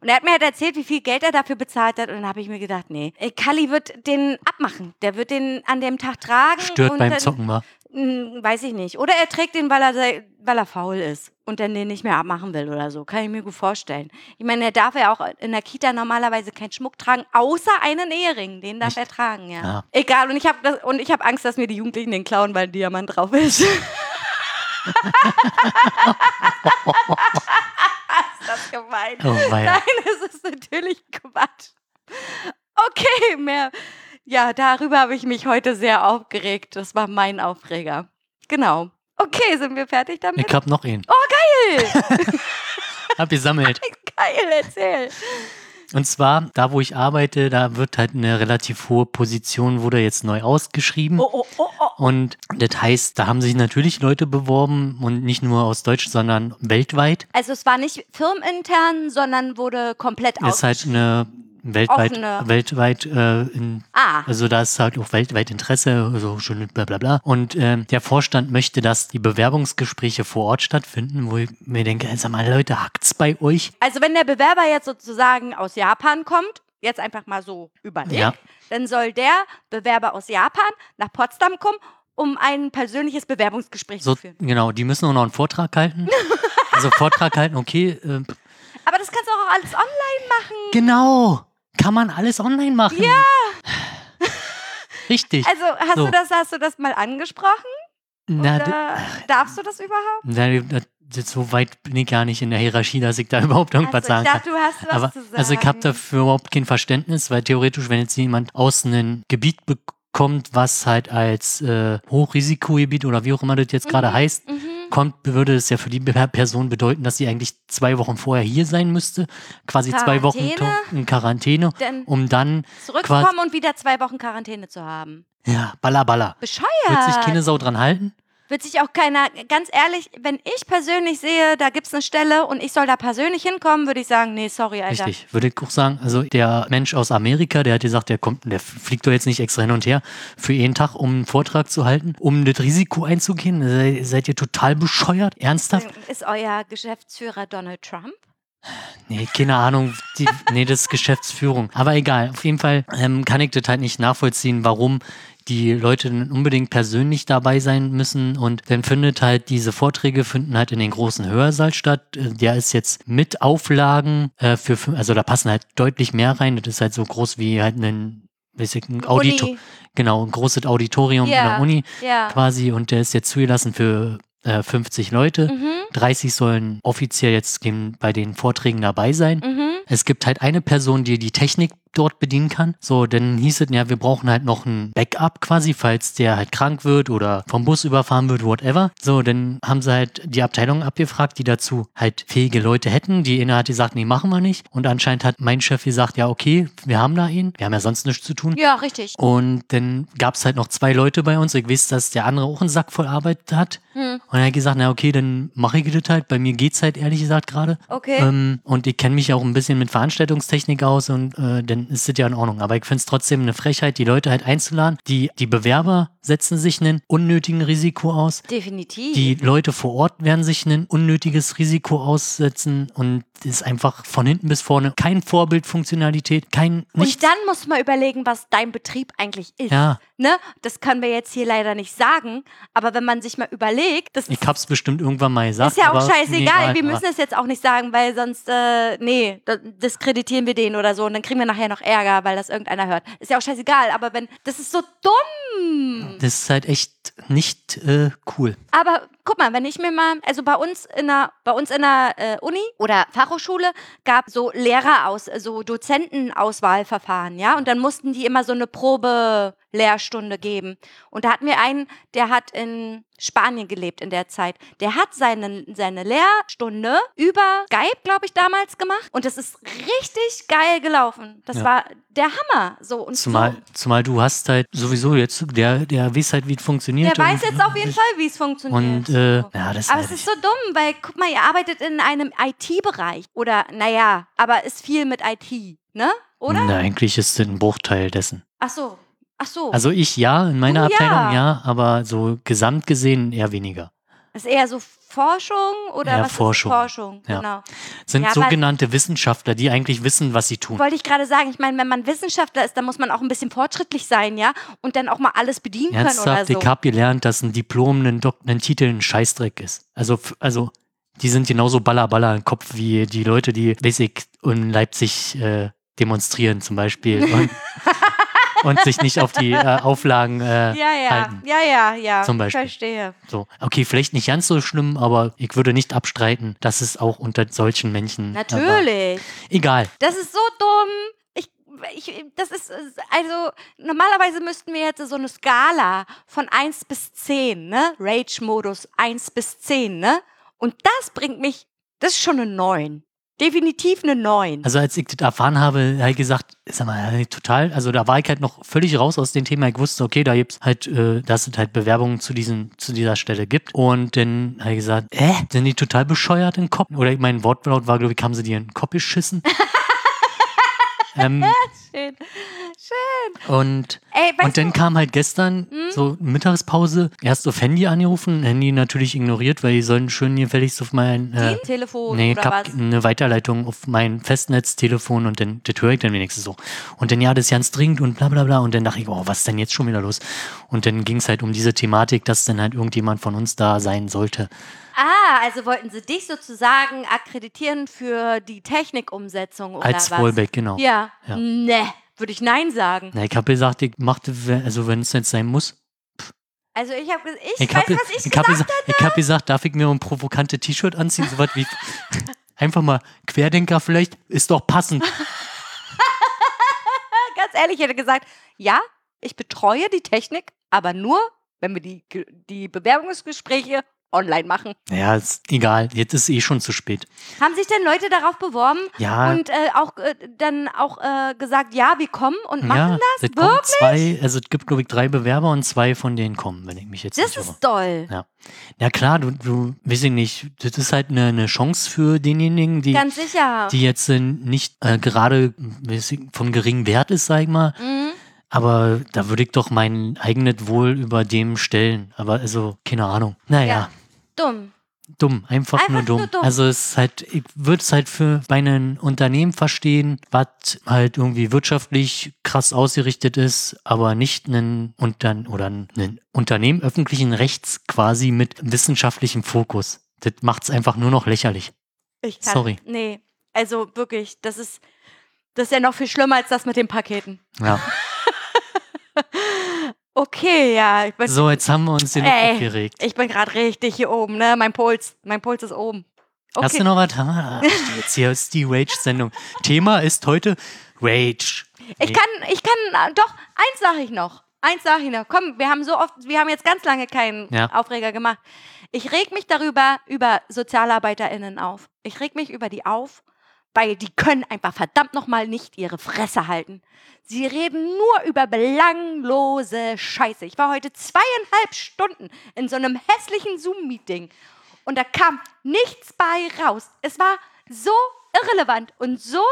Und er hat mir halt erzählt, wie viel Geld er dafür bezahlt hat. Und dann habe ich mir gedacht, nee, ey, Kalli wird den abmachen. Der wird den an dem Tag tragen. Stört beim Zocken mal. Hm, weiß ich nicht. Oder er trägt den, weil er, weil er faul ist und dann den nicht mehr abmachen will oder so. Kann ich mir gut vorstellen. Ich meine, er darf ja auch in der Kita normalerweise keinen Schmuck tragen, außer einen Ehering. Den darf er tragen, ja. Ja. Egal. Und ich habe habe Angst, dass mir die Jugendlichen den klauen, weil ein Diamant drauf ist. ist das gemein? Oh. Nein, es ist natürlich Quatsch. Okay, mehr. Ja, darüber habe ich mich heute sehr aufgeregt. Das war mein Aufreger. Genau. Okay, sind wir fertig damit? Ich hab noch einen. Geil! Hab gesammelt. Geil, erzähl. Und zwar, da wo ich arbeite, da wird halt eine relativ hohe Position, wurde jetzt neu ausgeschrieben. Oh, oh, oh, oh. Und das heißt, da haben sich natürlich Leute beworben und nicht nur aus Deutsch, sondern weltweit. Also es war nicht firmenintern, sondern wurde komplett Ist halt eine weltweit, Offene. weltweit, äh, in, Ah, also da ist halt auch weltweit Interesse, so schön bla bla bla. Und ähm, der Vorstand möchte, dass die Bewerbungsgespräche vor Ort stattfinden, wo ich mir denke, sag mal, Leute, hackt's bei euch? also wenn der Bewerber jetzt sozusagen aus Japan kommt, jetzt einfach mal so überlegt, Ja. dann soll der Bewerber aus Japan nach Potsdam kommen, um ein persönliches Bewerbungsgespräch So, zu führen. genau, die müssen auch noch einen Vortrag halten. also Vortrag halten, okay, äh, Aber das kannst du auch alles online machen. genau, kann man alles online machen. Ja. Richtig. Also hast So. du das, hast du das mal angesprochen? Na, Oder darfst du das überhaupt? na, so weit bin ich gar nicht in der Hierarchie, dass ich da überhaupt irgendwas Also, sagen kann. dachte, du hast was Aber zu sagen. also ich habe dafür überhaupt kein Verständnis, weil theoretisch, wenn jetzt jemand aus einem Gebiet bekommt, was halt als äh, Hochrisikogebiet oder wie auch immer das jetzt gerade heißt, Mhm. Kommt, würde es ja für die Pe- Person bedeuten, dass sie eigentlich zwei Wochen vorher hier sein müsste, quasi zwei Wochen Quarantäne? in Quarantäne, um dann zurückkommen und wieder zwei Wochen Quarantäne zu haben. ja balla balla. Bescheuert. Wird sich keine Sau dran halten? Wird sich auch keiner, ganz ehrlich, wenn ich persönlich sehe, da gibt es eine Stelle und ich soll da persönlich hinkommen, würde ich sagen, nee, sorry, Alter. Richtig, würde ich auch sagen. Also der Mensch aus Amerika, der hat gesagt, der kommt, der fliegt doch jetzt nicht extra hin und her für jeden Tag, um einen Vortrag zu halten, um das Risiko einzugehen. Sei, seid ihr total bescheuert? Ernsthaft? Ist euer Geschäftsführer Donald Trump? Nee, keine Ahnung. Die, nee, das ist Geschäftsführung. Aber egal. Auf jeden Fall ähm, kann ich das halt nicht nachvollziehen, warum die Leute dann unbedingt persönlich dabei sein müssen. Und dann findet halt, diese Vorträge finden halt in den großen Hörsaal statt. Äh, Der ist jetzt mit Auflagen äh, für, also da passen halt deutlich mehr rein. Das ist halt so groß wie halt ein, weiß ich, ein Auditor, Uni. genau, ein großes Auditorium Ja. in der Uni Ja. quasi. Und der ist jetzt zugelassen für äh, 50 Leute. Mhm. 30 sollen offiziell jetzt bei den Vorträgen dabei sein. Mhm. Es gibt halt eine Person, die die Technik dort bedienen kann. So, dann hieß es, ja, wir brauchen halt noch ein Backup quasi, falls der halt krank wird oder vom Bus überfahren wird, whatever. So, dann haben sie halt die Abteilung abgefragt, die dazu halt fähige Leute hätten. Die eine hat gesagt, nee, machen wir nicht. Und anscheinend hat mein Chef gesagt, ja, okay, wir haben da ihn. Wir haben ja sonst nichts zu tun. Ja, richtig. Und dann gab es halt noch zwei Leute bei uns. Ich weiß, dass der andere auch einen Sack voll Arbeit hat. Hm. Und er hat gesagt, na okay, dann mache ich das halt. Bei mir geht's halt ehrlich gesagt gerade. Okay. Ähm, und ich kenne mich auch ein bisschen mit Veranstaltungstechnik aus und äh, dann ist das ja in Ordnung. Aber ich finde es trotzdem eine Frechheit, die Leute halt einzuladen. Die, die Bewerber setzen sich einen unnötigen Risiko aus. Definitiv. Die Leute vor Ort werden sich ein unnötiges Risiko aussetzen und das ist einfach von hinten bis vorne kein Vorbildfunktionalität, kein nichts. und dann muss man überlegen, was dein Betrieb eigentlich ist. Ja. Ne? Das können wir jetzt hier leider nicht sagen, aber wenn man sich mal überlegt, das Ich hab's bestimmt irgendwann mal gesagt. ist ja auch scheißegal. nee, wir müssen es jetzt auch nicht sagen, weil sonst, äh, nee, da- diskreditieren wir den oder so und dann kriegen wir nachher noch Ärger, weil das irgendeiner hört. Ist ja auch scheißegal, aber wenn, das ist so dumm. Das ist halt echt nicht äh, cool. Aber guck mal, wenn ich mir mal, also bei uns in der, bei uns in der äh, Uni oder Fachhochschule gab so Lehrer aus, so Dozentenauswahlverfahren, ja, und dann mussten die immer so eine Probe-Lehrstunde geben. Und da hatten wir einen, der hat in Spanien gelebt in der Zeit. Der hat seine, seine Lehrstunde über Skype, glaube ich, damals gemacht. Und das ist richtig geil gelaufen. Das Ja. war der Hammer. So und Zumal, so. zumal du hast halt sowieso jetzt, der, der weiß halt, wie es funktioniert. Der weiß jetzt auf jeden Fall, wie es funktioniert. Und äh, So. ja, das Aber halt es ist so dumm, weil guck mal, ihr arbeitet in einem IT-Bereich. Oder, naja, aber ist viel mit IT, ne? Oder? Na, eigentlich ist es ein Bruchteil dessen. Ach so. Ach so. Also ich ja, in meiner Du ja. Abteilung ja, aber so gesamt gesehen eher weniger. ist eher so Forschung oder Ja, was Forschung. ist Forschung? Ja. Genau. Sind Ja, sogenannte Wissenschaftler, die eigentlich wissen, was sie tun. Wollte ich gerade sagen, ich meine, wenn man Wissenschaftler ist, dann muss man auch ein bisschen fortschrittlich sein, ja? Und dann auch mal alles bedienen können oder Ernsthaft, so. ich habe gelernt, dass ein Diplom, ein, Dok ein Titel ein Scheißdreck ist. Also, also die sind genauso baller baller im Kopf wie die Leute, die Basic in Leipzig äh, demonstrieren zum Beispiel und, und sich nicht auf die äh, Auflagen äh, ja, ja, halten. ja, ja, ja. Zum Beispiel. Verstehe. So, okay, vielleicht nicht ganz so schlimm, aber ich würde nicht abstreiten, dass es auch unter solchen Menschen. Natürlich. Aber egal. Das ist so dumm. Ich, ich, das ist, also normalerweise müssten wir jetzt so eine Skala von 1 bis 10, ne? Rage-Modus 1 bis 10, ne? Und das bringt mich, das ist schon eine 9. Definitiv eine 9. Also als ich das erfahren habe, habe ich gesagt, sag mal, total, also da war ich halt noch völlig raus aus dem Thema. Ich wusste, okay, da gibt's halt, äh, dass es halt Bewerbungen zu diesen, zu dieser Stelle gibt. Und dann habe ich gesagt, äh, sind die total bescheuert im Kopf? Oder mein Wortlaut war, glaube ich, haben sie dir in den Kopf geschissen? ähm, Schön. Schön. und Ey, und dann kam halt gestern so Mittagspause, erst auf Handy angerufen, Handy natürlich ignoriert, weil die sollen schön gefälligst auf mein äh, Telefon Nee, oder was? eine Weiterleitung auf mein Festnetztelefon und dann, das höre ich dann wenigstens so. Und dann, ja, das ist ganz dringend und bla bla bla. Und dann dachte ich, oh, was ist denn jetzt schon wieder los? Und dann ging es halt um diese Thematik, dass dann halt irgendjemand von uns da sein sollte. Ah, also wollten sie dich sozusagen akkreditieren für die Technikumsetzung oder Als was? Fallback, genau. Ja. Ja. Ne, würde ich Nein sagen. Na, ich habe gesagt, ich machte, also wenn es jetzt sein muss. Also ich habe ich, Ich weiß, habe was ich, ich hab gesagt gesagt, ich hab gesagt, darf ich mir ein provokante T-Shirt anziehen? So was wie einfach mal Querdenker vielleicht, ist doch passend. Ganz ehrlich, ich hätte gesagt, ja, ich betreue die Technik, aber nur, wenn wir die, die Bewerbungsgespräche online machen. Naja, ist egal, jetzt ist eh schon zu spät. Haben sich denn Leute darauf beworben Ja, und äh, auch äh, dann auch äh, gesagt, ja, wir kommen und machen ja, das? es kommen Wirklich? zwei, also es gibt, glaube ich, drei Bewerber und zwei von denen kommen, wenn ich mich jetzt Das ist doll. Ja. Ja klar, du, du, weiß ich nicht, das ist halt eine, eine Chance für denjenigen, die, Ganz sicher. die jetzt äh, nicht äh, gerade ich, vom geringen Wert ist, sag ich mal. Mhm. Aber da würde ich doch mein eigenes Wohl über dem stellen. Aber also, keine Ahnung. Naja, Ja. Dumm. dumm, einfach, Einfach nur, dumm. nur dumm. Also es ist halt, ich würde es halt für bei einem Unternehmen verstehen, was halt irgendwie wirtschaftlich krass ausgerichtet ist, aber nicht ein Untern oder ein Unternehmen öffentlichen Rechts quasi mit wissenschaftlichem Fokus. Das macht es einfach nur noch lächerlich. Ich kann, Sorry. Nee, also wirklich, das ist, das ist ja noch viel schlimmer als das mit den Paketen. Ja. Okay, ja, ich bin, So, jetzt haben wir uns den Ey. aufgeregt. ich bin gerade richtig hier oben, ne? Mein Puls, mein Puls ist oben. Okay. Hast du noch was? Ah, Jetzt hier ist die Rage-Sendung. Thema ist heute Rage. Ich kann, ich kann, äh, doch, eins sage ich noch. Eins sage ich noch. Komm, wir haben so oft, wir haben jetzt ganz lange keinen Ja. Aufreger gemacht. Ich reg mich darüber, über SozialarbeiterInnen auf. Ich reg mich über die auf, weil die können einfach verdammt nochmal nicht ihre Fresse halten. Sie reden nur über belanglose Scheiße. Ich war heute zweieinhalb Stunden in so einem hässlichen Zoom-Meeting und da kam nichts bei raus. Es war so irrelevant und so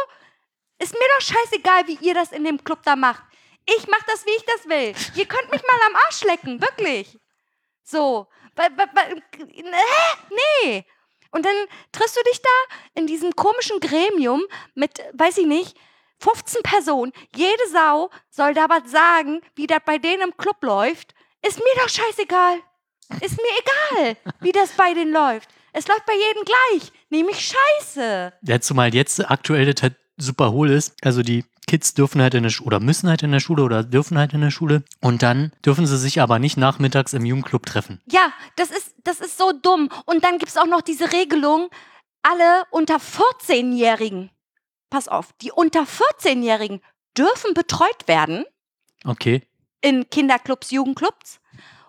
ist mir doch scheißegal, wie ihr das in dem Club da macht. Ich mach das, wie ich das will. Ihr könnt mich mal am Arsch lecken, wirklich. So. Hä? Nee. Und dann triffst du dich da in diesem komischen Gremium mit, weiß ich nicht, 15 Personen. Jede Sau soll da was sagen, wie das bei denen im Club läuft. Ist mir doch scheißegal. Ist mir egal, wie das bei denen läuft. Es läuft bei jedem gleich, nämlich scheiße. Ja, zumal jetzt aktuell das halt super hohl ist. Also die Kids dürfen halt in der Schule oder müssen halt in der Schule oder dürfen halt in der Schule. Und dann dürfen sie sich aber nicht nachmittags im Jugendclub treffen. Ja, das ist, das ist so dumm. Und dann gibt es auch noch diese Regelung, alle unter 14-Jährigen, pass auf, die unter 14-Jährigen dürfen betreut werden Okay. in Kinderclubs, Jugendclubs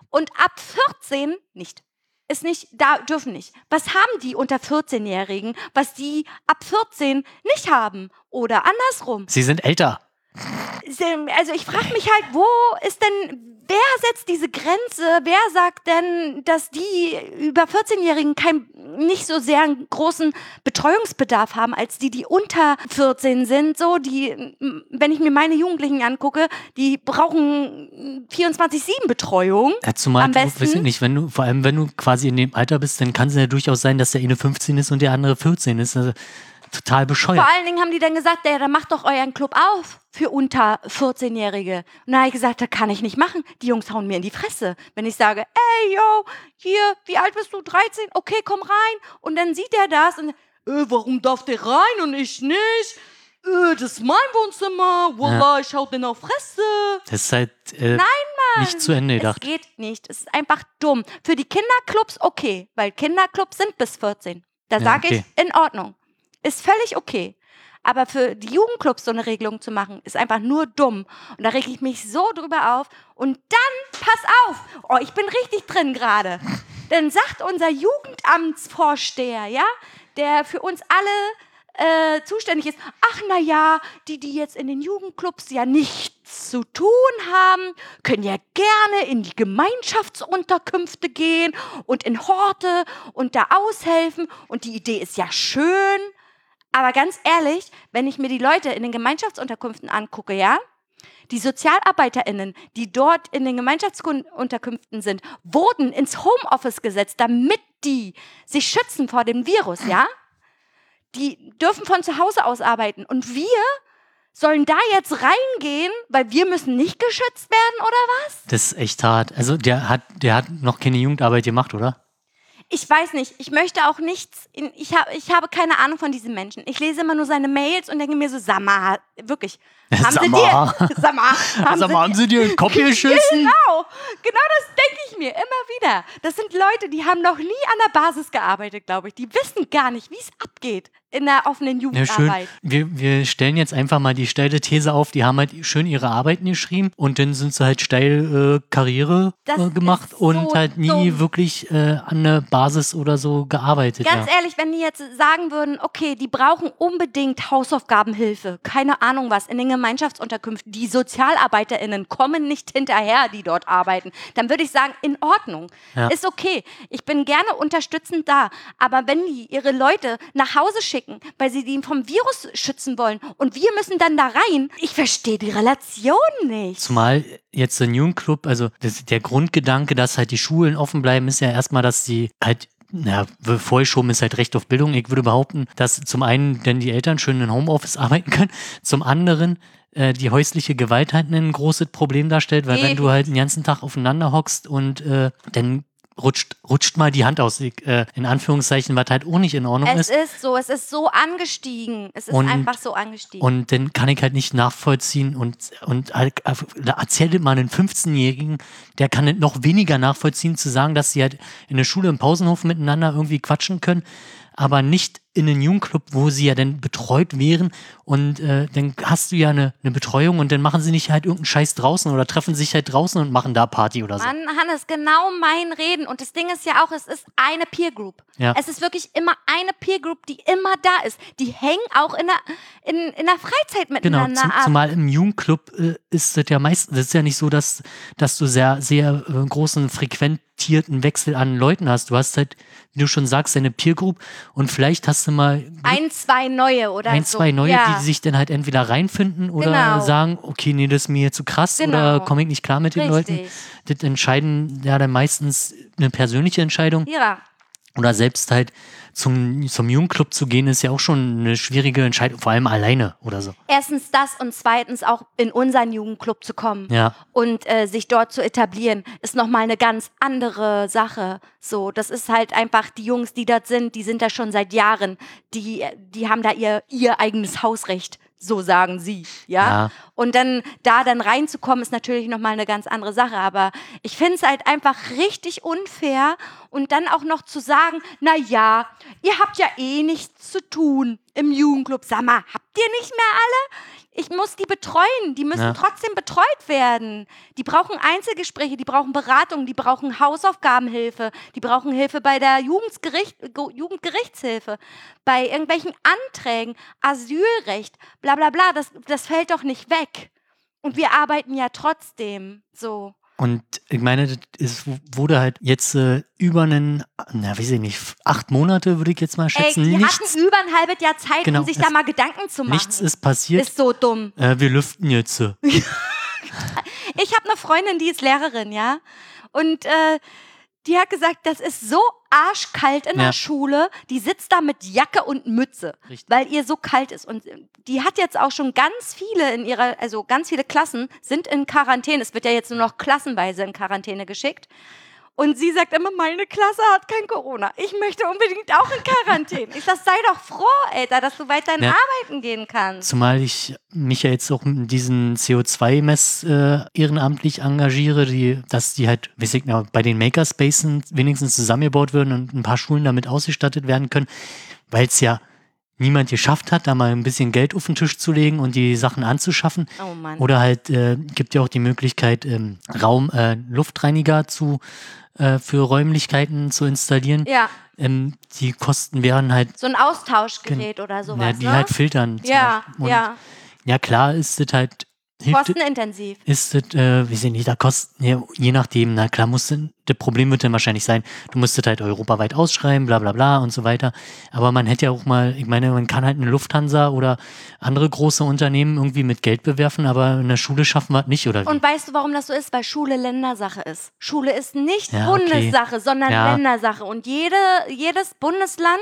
und ab 14 nicht. Ist nicht, da dürfen nicht. Was haben die unter 14-Jährigen, was die ab 14 nicht haben? Oder andersrum. Sie sind älter. Also ich frage mich halt, wo ist denn, wer setzt diese Grenze? Wer sagt denn, dass die über 14-Jährigen kein, nicht so sehr einen großen Betreuungsbedarf haben, als die, die unter 14 sind? So, die, wenn ich mir meine Jugendlichen angucke, die brauchen 24-7 Betreuung. Ja, zumal Am du, besten- weiß ich nicht, wenn du, vor allem wenn du quasi in dem Alter bist, dann kann es ja durchaus sein, dass der eine 15 ist und der andere 14 ist. Also, total bescheuert. Vor allen Dingen haben die dann gesagt, ja, dann macht doch euren Club auf für unter 14-Jährige. Und da habe ich gesagt, das kann ich nicht machen. Die Jungs hauen mir in die Fresse. Wenn ich sage, ey, yo, hier, wie alt bist du? 13? Okay, komm rein. Und dann sieht er das und, äh, warum darf der rein und ich nicht? Äh, das ist mein Wohnzimmer. Wallah, ich hau den auf Fresse. Das ist halt äh, nicht zu Ende Es gedacht. geht nicht. Es ist einfach dumm. Für die Kinderclubs okay, weil Kinderclubs sind bis 14. Da Ja, sage okay. ich, in Ordnung. Ist völlig okay. Aber für die Jugendclubs so eine Regelung zu machen, ist einfach nur dumm. Und da reg ich mich so drüber auf. Und dann, pass auf, oh, ich bin richtig drin gerade. Dann sagt unser Jugendamtsvorsteher, ja, der für uns alle äh, zuständig ist, ach na ja, die, die jetzt in den Jugendclubs ja nichts zu tun haben, können ja gerne in die Gemeinschaftsunterkünfte gehen und in Horte und da aushelfen. Und die Idee ist ja schön. Aber ganz ehrlich, wenn ich mir die Leute in den Gemeinschaftsunterkünften angucke, ja, die SozialarbeiterInnen, die dort in den Gemeinschaftsunterkünften sind, wurden ins Homeoffice gesetzt, damit die sich schützen vor dem Virus, ja? Die dürfen von zu Hause aus arbeiten. Und wir sollen da jetzt reingehen, weil wir müssen nicht geschützt werden, oder was? Das ist echt hart. Also der hat, der hat noch keine Jugendarbeit gemacht, oder? Ich weiß nicht, ich möchte auch nichts, ich, hab, ich habe keine Ahnung von diesen Menschen. Ich lese immer nur seine Mails und denke mir so, Samar, wirklich, haben Sag sie mal. dir, Samar, haben, Sag sie, mal, haben sie dir den Kopf geschissen? Genau, genau das denke ich mir immer wieder. Das sind Leute, die haben noch nie an der Basis gearbeitet, glaube ich. Die wissen gar nicht, wie es abgeht in der offenen Ja, schön. Jugendarbeit. Wir, wir stellen jetzt einfach mal die steile These auf, die haben halt schön ihre Arbeiten geschrieben und dann sind sie halt steil äh, Karriere äh, gemacht so und halt nie dumm. wirklich äh, an der Basis oder so gearbeitet. Ganz ja. ehrlich, wenn die jetzt sagen würden, okay, die brauchen unbedingt Hausaufgabenhilfe, keine Ahnung was, in den Gemeinschaftsunterkünften, die SozialarbeiterInnen kommen nicht hinterher, die dort arbeiten, dann würde ich sagen, in Ordnung, Ja. ist okay. Ich bin gerne unterstützend da, aber wenn die ihre Leute nach Hause schicken, weil sie die vom Virus schützen wollen und wir müssen dann da rein, ich verstehe die Relation nicht. Zumal jetzt der Jugendclub, also das, der Grundgedanke, dass halt die Schulen offen bleiben, ist ja erstmal, dass die halt na, vorgeschoben ist halt Recht auf Bildung. Ich würde behaupten, dass zum einen denn die Eltern schön in Homeoffice arbeiten können, zum anderen äh, die häusliche Gewalt halt ein großes Problem darstellt, weil wenn du halt den ganzen Tag aufeinander hockst und äh, dann rutscht, rutscht mal die Hand aus, äh, in Anführungszeichen, was halt auch nicht in Ordnung Es ist. ist so, es ist so angestiegen. Es ist Und- einfach so angestiegen. Und dann kann ich halt nicht nachvollziehen und, und halt, äh, da erzählt mal einen 15-Jährigen, der kann es noch weniger nachvollziehen, zu sagen, dass sie halt in der Schule im Pausenhof miteinander irgendwie quatschen können, aber nicht in einen Jugendclub, wo sie ja dann betreut wären und äh, dann hast du ja eine, eine Betreuung und dann machen sie nicht halt irgendeinen Scheiß draußen oder treffen sich halt draußen und machen da Party oder so. Mann, Hannes, genau mein Reden. Und das Ding ist ja auch, es ist eine Peer Group. Ja. Es ist wirklich immer eine Peer Group, die immer da ist. Die hängen auch in der, in, in der Freizeit Genau, miteinander zum, ab. zumal im Jugendclub äh, ist das ja meist, das ist ja nicht so, dass, dass du sehr, sehr äh, großen, frequentierten Wechsel an Leuten hast. Du hast halt, wie du schon sagst, deine Peer Group und vielleicht hast mal ein, zwei neue oder ein, so. zwei neue, ja. die sich dann halt entweder reinfinden oder Genau. sagen, okay, nee, das ist mir zu krass oder Genau. komme ich nicht klar mit den Leuten. Richtig. Das entscheiden ja dann meistens eine persönliche Entscheidung. Ja. Oder selbst halt zum, zum Jugendclub zu gehen, ist ja auch schon eine schwierige Entscheidung, vor allem alleine oder so. Erstens das und zweitens auch in unseren Jugendclub zu kommen. Ja. und äh, sich dort zu etablieren, ist nochmal eine ganz andere Sache. So, das ist halt einfach die Jungs, die dort sind, die sind da schon seit Jahren. Die, die haben da ihr, ihr eigenes Hausrecht. So sagen sie, ja? Ja. Und dann da dann reinzukommen, ist natürlich nochmal eine ganz andere Sache. Aber ich finde es halt einfach richtig unfair und dann auch noch zu sagen, na ja, ihr habt ja eh nichts zu tun im Jugendclub. Sag mal, habt ihr nicht mehr alle? Ich muss die betreuen. Die müssen Ja. trotzdem betreut werden. Die brauchen Einzelgespräche, die brauchen Beratung, die brauchen Hausaufgabenhilfe, die brauchen Hilfe bei der Jugendgericht, Jugendgerichtshilfe, bei irgendwelchen Anträgen, Asylrecht, bla bla bla. Das, das fällt doch nicht weg. Und wir arbeiten ja trotzdem so. Und ich meine, ist, wurde halt jetzt äh, über einen, na, weiß ich nicht, acht Monate würde ich jetzt mal Ey, schätzen. die nichts, hatten über ein halbes Jahr Zeit, Genau, um sich es- da mal Gedanken zu machen. nichts ist passiert. ist so dumm. äh, wir lüften jetzt. äh. Ich habe eine Freundin, die ist Lehrerin, ja. Und äh, die hat gesagt, das ist so arschkalt in Ja. der Schule. Die sitzt da mit Jacke und Mütze, Richtig. weil ihr so kalt ist. Und die hat jetzt auch schon ganz viele in ihrer, also ganz viele Klassen sind in Quarantäne. Es wird ja jetzt nur noch klassenweise in Quarantäne geschickt. Und sie sagt immer, meine Klasse hat kein Corona. Ich möchte unbedingt auch in Quarantäne. Ich sag, sei doch froh, Alter, dass du weiterhin Ja. arbeiten gehen kannst. Zumal ich mich ja jetzt auch mit diesen CO2-Mess äh, ehrenamtlich engagiere, die, dass die halt, weiß ich bei den Makerspaces wenigstens zusammengebaut werden und ein paar Schulen damit ausgestattet werden können, weil es ja niemand geschafft hat, da mal ein bisschen Geld auf den Tisch zu legen und die Sachen anzuschaffen. Oh Mann. Oder halt äh, gibt ja auch die Möglichkeit, ähm, Raum äh, Luftreiniger zu äh, für Räumlichkeiten zu installieren. ja, Ähm, die Kosten wären halt, so ein Austauschgerät oder ja, sowas, die ne? halt filtern. ja, ja. Ja, klar ist das halt, hilft, Kostenintensiv. ist das, äh, wie nicht, da kosten, ja, je nachdem, na klar, muss, das Problem wird dann wahrscheinlich sein, du müsstet halt europaweit ausschreiben, bla bla bla und so weiter. Aber man hätte ja auch mal, ich meine, man kann halt eine Lufthansa oder andere große Unternehmen irgendwie mit Geld bewerfen, aber in der Schule schaffen wir es nicht, oder wie? Und weißt du, warum das so ist? Weil Schule Ländersache ist. Schule ist nicht Ja, okay. Bundessache, sondern Ja. Ländersache. Und jede, jedes Bundesland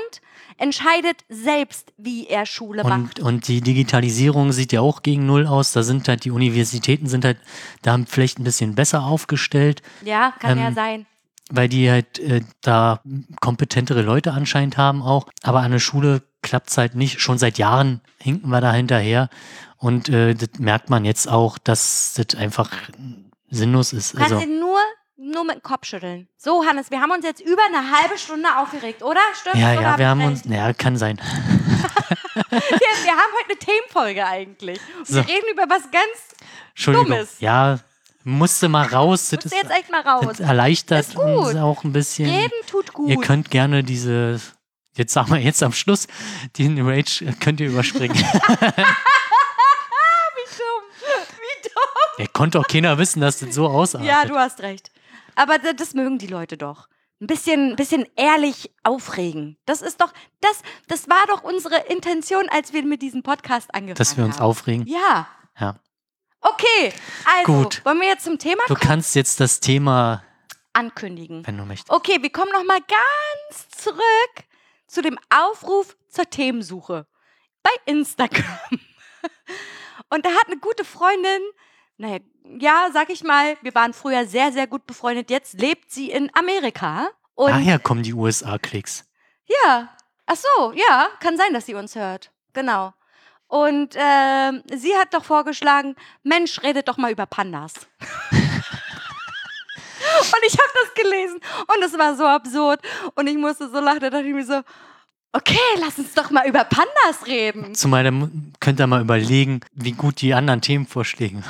entscheidet selbst, wie er Schule macht. Und, und die Digitalisierung sieht ja auch gegen Null aus. Da sind halt die Universitäten sind halt da vielleicht ein bisschen besser aufgestellt, Ja, kann ja ähm, sein. weil die halt äh, da kompetentere Leute anscheinend haben auch. Aber an der Schule klappt es halt nicht. Schon seit Jahren hinken wir da hinterher. Und äh, das merkt man jetzt auch, dass das einfach sinnlos ist. Du kannst Also, ihn nur, nur mit dem Kopf schütteln. So, Hannes, wir haben uns jetzt über eine halbe Stunde aufgeregt, oder? Stimmt? ja, ja, wir haben recht? uns, naja, kann sein. wir, wir haben heute eine Themenfolge eigentlich. So. Wir reden über was ganz. Dummes. Ja, musste mal raus. Das, Musst du ist, jetzt echt mal raus. das erleichtert Ist uns auch ein bisschen. Reden tut gut. Ihr könnt gerne diese, jetzt sagen wir jetzt am Schluss, den Rage könnt ihr überspringen. Wie dumm. Wie dumm. Der konnte auch keiner wissen, dass das so ausartet. Ja, du hast recht. Aber das, mögen die Leute doch. Ein bisschen, bisschen ehrlich aufregen. Das ist doch, das, das war doch unsere Intention, als wir mit diesem Podcast angefangen haben. dass wir uns aufregen. Ja. Ja. Okay, also, Gut. wollen wir jetzt zum Thema Du kannst jetzt das Thema, ankündigen? wenn du möchtest. Okay, wir kommen noch mal ganz zurück zu dem Aufruf zur Themensuche bei Instagram. Und da hat eine gute Freundin, naja, ja, sag ich mal, wir waren früher sehr, sehr gut befreundet. Jetzt lebt sie in Amerika. Und Daher kommen die USA-Klicks. ja, ach so, ja, kann sein, dass sie uns hört. Genau. Und ähm, sie hat doch vorgeschlagen, Mensch, redet doch mal über Pandas. und ich habe das gelesen und es war so absurd und ich musste so lachen, da dachte ich mir so, okay, lass uns doch mal über Pandas reden. Zu meiner, könnt ihr mal überlegen, wie gut die anderen Themenvorschläge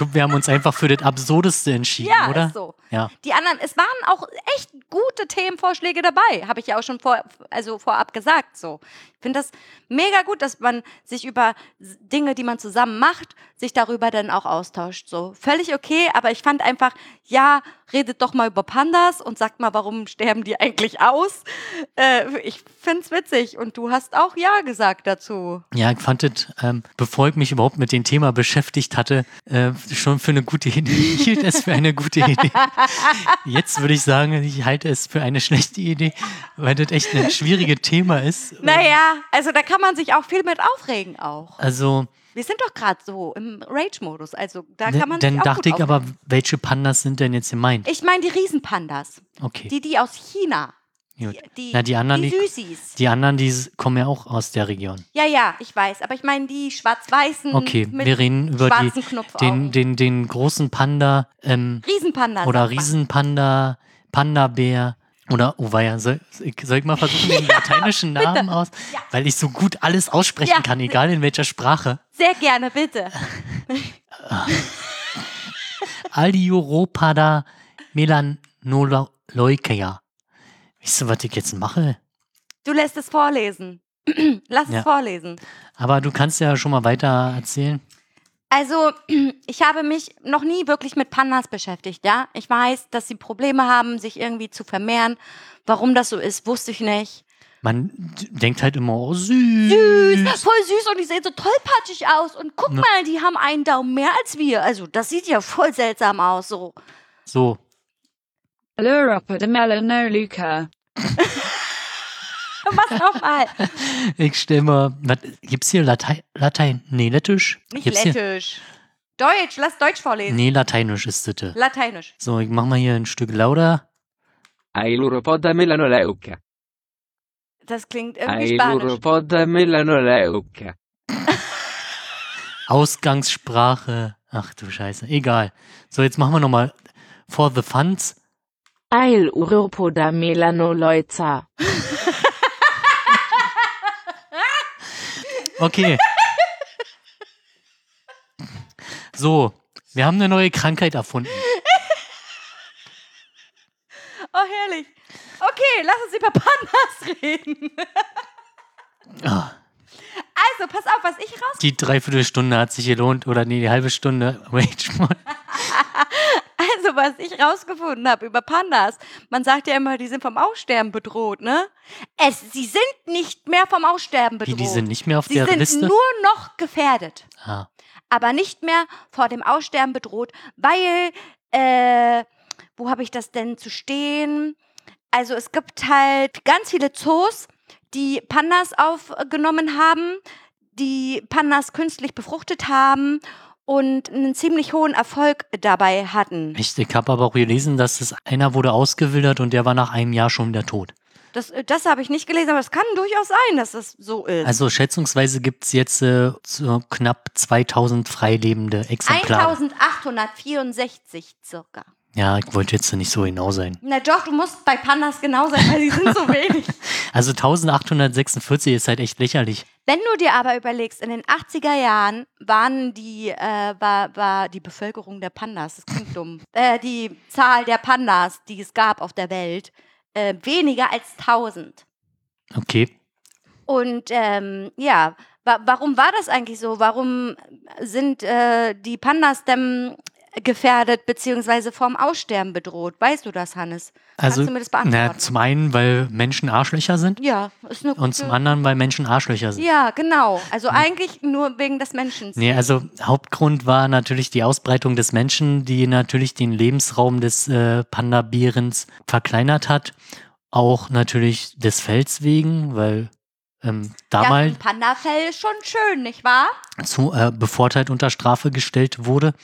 glaube, wir haben uns einfach für das Absurdeste entschieden, Ja, oder? ist so. Ja. Die anderen, es waren auch echt gute Themenvorschläge dabei, habe ich ja auch schon vor, also vorab gesagt. So, finde das mega gut, dass man sich über Dinge, die man zusammen macht, sich darüber dann auch austauscht. So völlig okay, aber ich fand einfach, ja, redet doch mal über Pandas und sagt mal, warum sterben die eigentlich aus? Äh, ich finde es witzig und du hast auch ja gesagt dazu. Ja, ich fand es, ähm, bevor ich mich überhaupt mit dem Thema beschäftigt hatte, äh, schon für eine gute Idee. Ich hielt es für eine gute Idee. Jetzt würde ich sagen, ich halte es für eine schlechte Idee, weil das echt ein schwieriges Thema ist. Naja, also da kann man sich auch viel mit aufregen auch. Also, Wir sind doch gerade so im Rage-Modus, also da kann man dann sich auch dachte gut ich aber, welche Pandas sind denn jetzt gemeint? Ich meine die Riesenpandas, Okay, die, die aus China. gut. Die, Na, die anderen, die die, Süßis. die anderen, die kommen ja auch aus der Region. Ja, ja, ich weiß, aber ich meine die schwarz-weißen Okay, mit wir reden über die, den, den, den großen Panda ähm, Riesenpandas. oder. Riesenpanda, Panda-Bär oder, oh weia, soll, soll ich mal versuchen, den lateinischen Namen aus? Ja. Weil ich so gut alles aussprechen Ja. kann, egal in welcher Sprache. Sehr gerne, bitte. Aldiuropada melanoleukeia. Weißt du, was ich jetzt mache? Du lässt es vorlesen. Lass Ja. es vorlesen. Aber du kannst ja schon mal weiter erzählen. Also, ich habe mich noch nie wirklich mit Pandas beschäftigt, ja. Ich weiß, dass sie Probleme haben, sich irgendwie zu vermehren. Warum das so ist, wusste ich nicht. Man denkt halt immer, oh, süß. Süß, voll süß und die sehen so tollpatschig aus. Und guck Ja. mal, die haben einen Daumen mehr als wir. Also, das sieht ja voll seltsam aus, so. So, L'Europa de Melanoluca. Was nochmal? ich stell mal, was, gibt's hier Latein? Latein? Nee, Lettisch? Nicht Gibt's hier? lettisch. Deutsch, lass Deutsch vorlesen. Nee, Lateinisch ist das. Lateinisch. So, ich mach mal hier ein Stück lauter. Ailuropoda melanoleuca. Das klingt irgendwie spanisch. Ailuropoda melanoleuca. Ausgangssprache. Ach du Scheiße, egal. So, jetzt machen wir nochmal for the funds. Ailuropoda melanoleica. Okay. So, wir haben eine neue Krankheit erfunden. Oh, herrlich. Okay, lass uns über Pandas reden. Ah, Also, pass auf, was ich raus... Die Dreiviertelstunde hat sich gelohnt, oder nee, die halbe Stunde. Also, was ich rausgefunden habe über Pandas. Man sagt ja immer, die sind vom Aussterben bedroht, ne? Es, sie sind nicht mehr vom Aussterben Wie, bedroht. die sind nicht mehr auf sie der sind Liste? nur noch gefährdet. Ah, aber nicht mehr vor dem Aussterben bedroht, weil, äh, wo habe ich das denn zu stehen? Also es gibt halt ganz viele Zoos, die Pandas aufgenommen haben, die Pandas künstlich befruchtet haben und einen ziemlich hohen Erfolg dabei hatten. echt, ich habe aber auch gelesen, dass es einer wurde ausgewildert und der war nach einem Jahr schon wieder tot. Das, das habe ich nicht gelesen, aber es kann durchaus sein, dass das so ist. Also schätzungsweise gibt es jetzt äh, so knapp 2000 freilebende Exemplare. 1864 circa. Ja, ich wollte jetzt nicht so genau sein. Na doch, du musst bei Pandas genau sein, weil sie sind so wenig. Also 1846 ist halt echt lächerlich. Wenn du dir aber überlegst, in den 80er Jahren waren die, äh, war, war die Bevölkerung der Pandas, das klingt dumm, äh, die Zahl der Pandas, die es gab auf der Welt, äh, weniger als 1000. Okay. Und ähm, ja, wa warum war das eigentlich so? Warum sind äh, die Pandas denn gefährdet beziehungsweise vorm Aussterben bedroht? Weißt du das, Hannes? Also, Kannst du mir das beantworten? na, zum einen, weil Menschen Arschlöcher sind ja, ist eine und zum gute- anderen, weil Menschen Arschlöcher sind. Ja, genau. Also eigentlich nur wegen des Menschen. Nee, also Hauptgrund war natürlich die Ausbreitung des Menschen, die natürlich den Lebensraum des äh, Panda-Bärens verkleinert hat. Auch natürlich des Fells wegen, weil ähm, ja, damals ein Pandafell ist schon schön, nicht wahr? zu äh, Bevorteilt unter Strafe gestellt wurde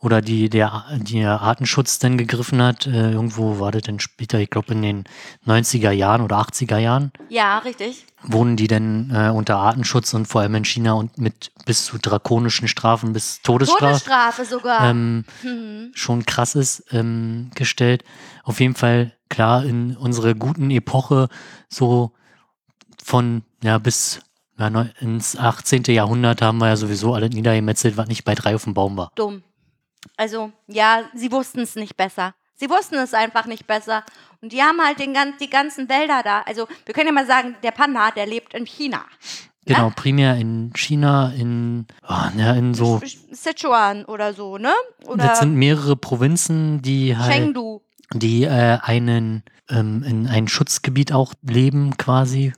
oder die der, der Artenschutz dann gegriffen hat. Äh, irgendwo war das dann später, ich glaube in den 90er Jahren oder 80er Jahren, Ja, richtig. wurden die dann äh, unter Artenschutz und vor allem in China und mit bis zu drakonischen Strafen bis Todesstrafe Todesstrafe sogar. ähm, mhm. schon krass ist, ähm, gestellt. Auf jeden Fall, klar, in unsere guten Epoche, so von, ja, bis ja, ins 18. Jahrhundert haben wir ja sowieso alles niedergemetzelt, was nicht bei drei auf dem Baum war. Dumm. Also, ja, sie wussten es nicht besser. Sie wussten es einfach nicht besser. Und die haben halt den, die ganzen Wälder da. Also, wir können ja mal sagen, der Panda, der lebt in China. Genau, primär in China, in, oh, ja, in so, Sichuan oder so, ne? Oder das sind mehrere Provinzen, die halt, Chengdu. die äh, einen, ähm, in ein Schutzgebiet auch leben quasi.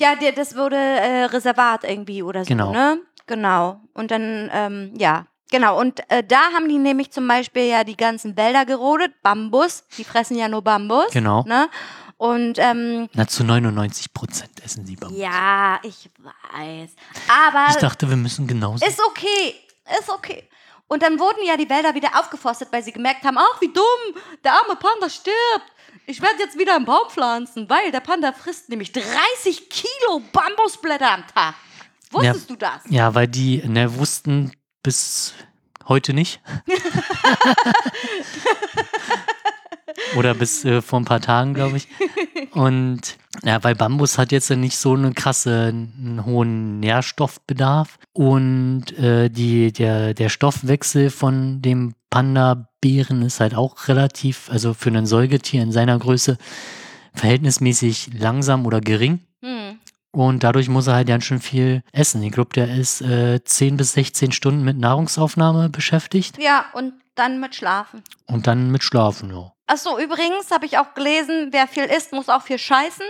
Ja, der, das wurde äh, Reservat irgendwie oder so, Genau. ne? Genau. Und dann, ähm, ja, genau. Und äh, da haben die nämlich zum Beispiel ja die ganzen Wälder gerodet, Bambus. Die fressen ja nur Bambus. Genau. Ne? Und ähm, Na, zu 99 Prozent essen sie Bambus. ja, ich weiß. Aber Ich dachte, wir müssen genauso. ist okay. Ist okay. Und dann wurden ja die Wälder wieder aufgeforstet, weil sie gemerkt haben, ach, wie dumm, der arme Panda stirbt. Ich werde jetzt wieder einen Baum pflanzen, weil der Panda frisst nämlich 30 Kilo Bambusblätter am Tag. Wusstest du das? Ja, weil die ne, wussten bis heute nicht. Oder bis äh, vor ein paar Tagen, glaube ich. Und ja, weil Bambus hat jetzt ja nicht so eine krasse, einen hohen Nährstoffbedarf. Und äh, die, der, der Stoffwechsel von dem Panda-Bären ist halt auch relativ, also für ein Säugetier in seiner Größe, verhältnismäßig langsam oder gering. Hm. Und dadurch muss er halt ganz schön viel essen. Ich glaube, der ist äh, 10 bis 16 Stunden mit Nahrungsaufnahme beschäftigt Ja, und dann mit Schlafen. und dann mit Schlafen, ja. Achso, übrigens habe ich auch gelesen, wer viel isst, muss auch viel scheißen.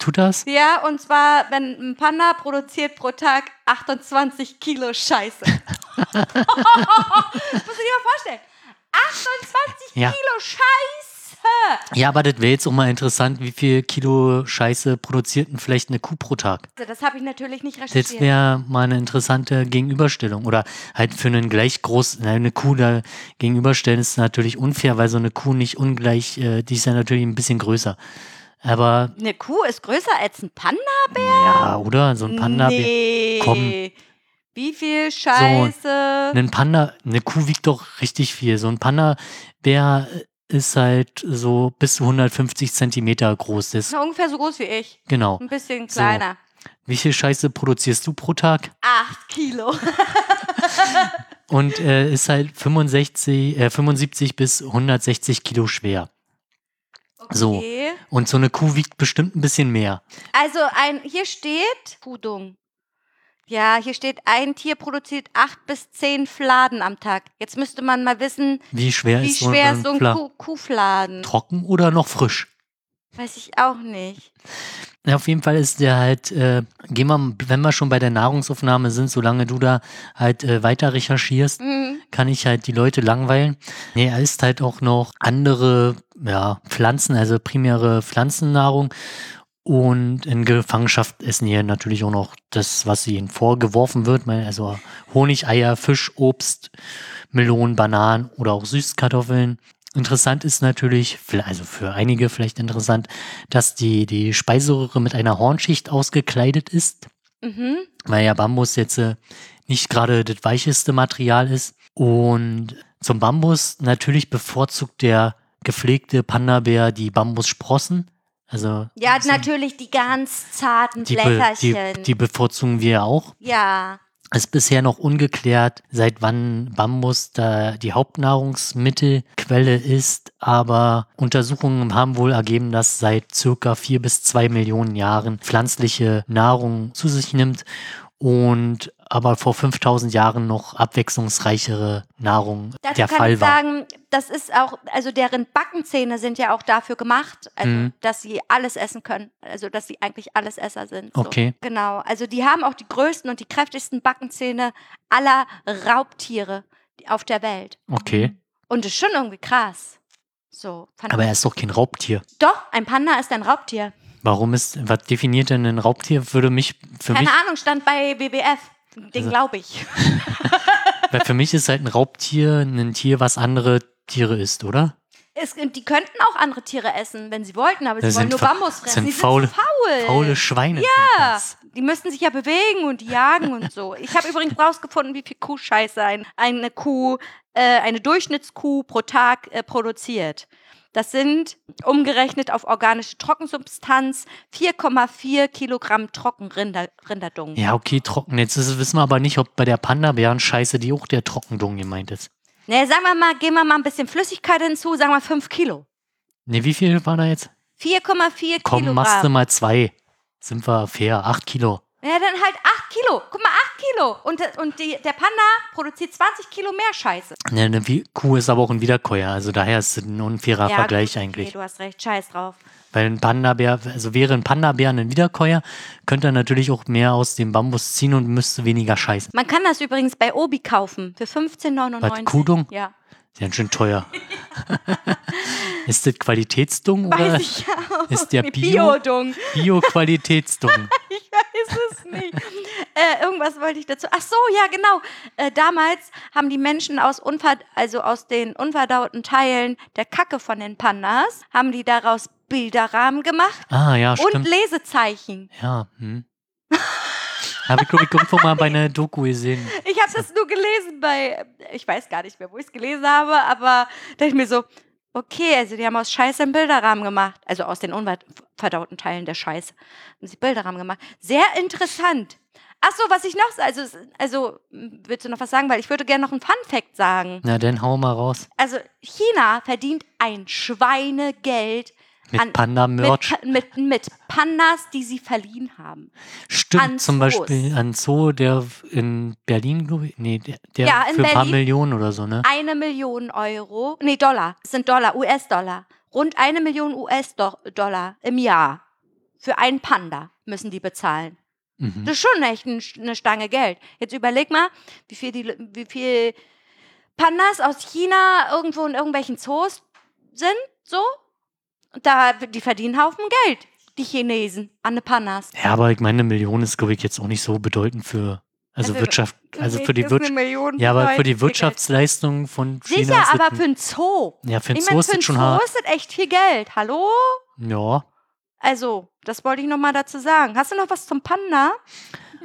Tut das? Ja, und zwar, wenn ein Panda produziert pro Tag 28 Kilo Scheiße. Muss ich dir mal vorstellen. 28 Ja. Kilo Scheiße. Ja, aber das wäre jetzt auch mal interessant, wie viel Kilo Scheiße produziert denn vielleicht eine Kuh pro Tag? Also, Das habe ich natürlich nicht Das recherchiert. wäre mal eine interessante Gegenüberstellung. Oder halt für einen gleich groß, eine Kuh da gegenüberstellen ist natürlich unfair, weil so eine Kuh nicht ungleich, äh, die ist ja natürlich ein bisschen größer. Aber, Eine Kuh ist größer als ein Panda? ja, oder? So ein Panda. Nee. komm. Wie viel Scheiße? Ein Panda, eine Kuh wiegt doch richtig viel. So ein Panda-Bär ist halt so bis zu 150 Zentimeter groß. Das, Na, ungefähr so groß wie ich. genau. Ein bisschen So. kleiner. Wie viel Scheiße produzierst du pro Tag? Acht Kilo. Und äh, ist halt 65, äh, 75 bis 160 Kilo schwer. So. Okay. Und so eine Kuh wiegt bestimmt ein bisschen mehr. Also ein, hier steht Kuhdung. Ja, hier steht, ein Tier produziert acht bis zehn Fladen am Tag. Jetzt müsste man mal wissen, Wie schwer wie ist so schwer ein ist so ein Fla- Kuh Kuhfladen. Trocken oder noch frisch? Weiß ich auch nicht. Ja, auf jeden Fall ist der halt, äh, gehen wir, wenn wir schon bei der Nahrungsaufnahme sind, solange du da halt äh, weiter recherchierst, Mhm. kann ich halt die Leute langweilen. Nee, er isst halt auch noch andere ja, Pflanzen, also primäre Pflanzennahrung. Und in Gefangenschaft essen die natürlich auch noch das, was ihnen vorgeworfen wird. Also Honig, Eier, Fisch, Obst, Melonen, Bananen oder auch Süßkartoffeln. Interessant ist natürlich, also für einige vielleicht interessant, dass die, die Speiseröhre mit einer Hornschicht ausgekleidet ist Mhm. weil ja Bambus jetzt äh, nicht gerade das weicheste Material ist. Und zum Bambus natürlich bevorzugt der gepflegte Panda-Bär die Bambussprossen. Also Ja, so- natürlich die ganz zarten die, be, Blätterchen. die, die bevorzugen wir auch. ja. Es ist bisher noch ungeklärt, seit wann Bambus da die Hauptnahrungsmittelquelle ist, aber Untersuchungen haben wohl ergeben, dass seit circa vier bis zwei Millionen Jahren pflanzliche Nahrung zu sich nimmt und aber vor 5000 Jahren noch abwechslungsreichere Nahrung Dazu der kann Fall ich war. sagen, das ist auch, also deren Backenzähne sind ja auch dafür gemacht, also Mhm. dass sie alles essen können. Also dass sie eigentlich Allesesser sind. So. Okay. Genau. Also die haben auch die größten und die kräftigsten Backenzähne aller Raubtiere auf der Welt. Okay, Und das ist schon irgendwie krass. So. Aber er ist doch kein Raubtier. Doch, ein Panda ist ein Raubtier. Warum ist, was definiert denn ein Raubtier? Würde mich, für Keine mich, Ahnung, stand bei WWF. Den Also- glaube ich. weil für mich ist halt ein Raubtier ein Tier, was andere Tiere isst, oder? Es, die könnten auch andere Tiere essen, wenn sie wollten, aber Das sie wollen nur Bambus fressen. sind die faule- sind faul. Faule Schweine. Ja, die müssten sich ja bewegen und jagen und so. Ich habe übrigens rausgefunden, wie viel Kuhscheiße ein, eine Kuh, äh, eine Durchschnittskuh pro Tag äh, produziert. Das sind umgerechnet auf organische Trockensubstanz 4,4 Kilogramm Trockenrinder, Rinderdung. Ja, okay, trocken. Jetzt ist, wissen wir aber nicht, ob bei der Panda-Bären-Scheiße die auch der Trockendung gemeint ist. Ne, sagen wir mal, geben wir mal ein bisschen Flüssigkeit hinzu, sagen wir 5 Kilo. Ne, wie viel war da jetzt? 4,4 Komm, Kilogramm. machst du mal zwei. Sind wir fair. Acht Kilo. Ja, dann halt 8 Kilo. Guck mal, 8 Kilo. Und, und die, der Panda produziert 20 Kilo mehr Scheiße. Ne, eine Wie- Kuh ist aber auch ein Wiederkäuer. Also daher ist es ein unfairer Ja, Vergleich gut, eigentlich. Okay, du hast recht, scheiß drauf. Weil ein Panda-Bär, also wäre ein Panda-Bär ein Wiederkäuer, könnte er natürlich auch mehr aus dem Bambus ziehen und müsste weniger scheißen. Man kann das übrigens bei Obi kaufen für 15,99. Was, Kuhdung? Ja. Ganz schön teuer. ist das Qualitätsdung oder Weiß ich ja auch. ist der. Bio- Biodung. Bio-Qualitätsdung? Ich weiß es nicht. äh, irgendwas wollte ich dazu. Ach so, ja, genau. Äh, damals haben die Menschen aus, unver also aus den unverdauten Teilen der Kacke von den Pandas, haben die daraus Bilderrahmen gemacht Ah, ja, und stimmt. Lesezeichen. Ja, hm. Habe ich, glaube ich, irgendwo mal bei einer Doku gesehen. Ich habe das nur gelesen bei, ich weiß gar nicht mehr, wo ich es gelesen habe, aber dachte ich mir so, okay, also die haben aus Scheiße einen Bilderrahmen gemacht. Also aus den unverdauten Teilen der Scheiße haben sie Bilderrahmen gemacht. Sehr interessant. Ach so, was ich noch, also, also, willst du noch was sagen? Weil ich würde gerne noch einen Fun-Fact sagen. Na, dann hau mal raus. Also, China verdient ein Schweinegeld Mit an- Panda-Merch. mit, mit, mit Pandas, die sie verliehen haben. Stimmt, an zum Zoos. Beispiel an Zoo, der in Berlin, glaube ich. Nee, der, der Ja, für ein paar. Millionen oder so, ne? eine Million Euro, nee, Dollar, es sind Dollar, US-Dollar, rund eine Million US-Dollar im Jahr für einen Panda müssen die bezahlen. Mhm. Das ist schon echt ein, eine Stange Geld. Jetzt überleg mal, wie viel, die, wie viel Pandas aus China irgendwo in irgendwelchen Zoos sind, so. Und Da, die verdienen einen Haufen Geld, die Chinesen, an den Pandas. Ja, aber ich meine, eine Million ist, glaube ich, jetzt auch nicht so bedeutend für, also Also, Wirtschaft, also für die Wirtschaft. Ja, aber für die Wirtschaftsleistung von. China Sicher, ist aber das, für einen Zoo. ja, für ein Ich Zoo meine, ist für das schon Zoo hart. ist das echt viel Geld. Hallo? Ja, Also, das wollte ich noch mal dazu sagen. Hast du noch was zum Panda?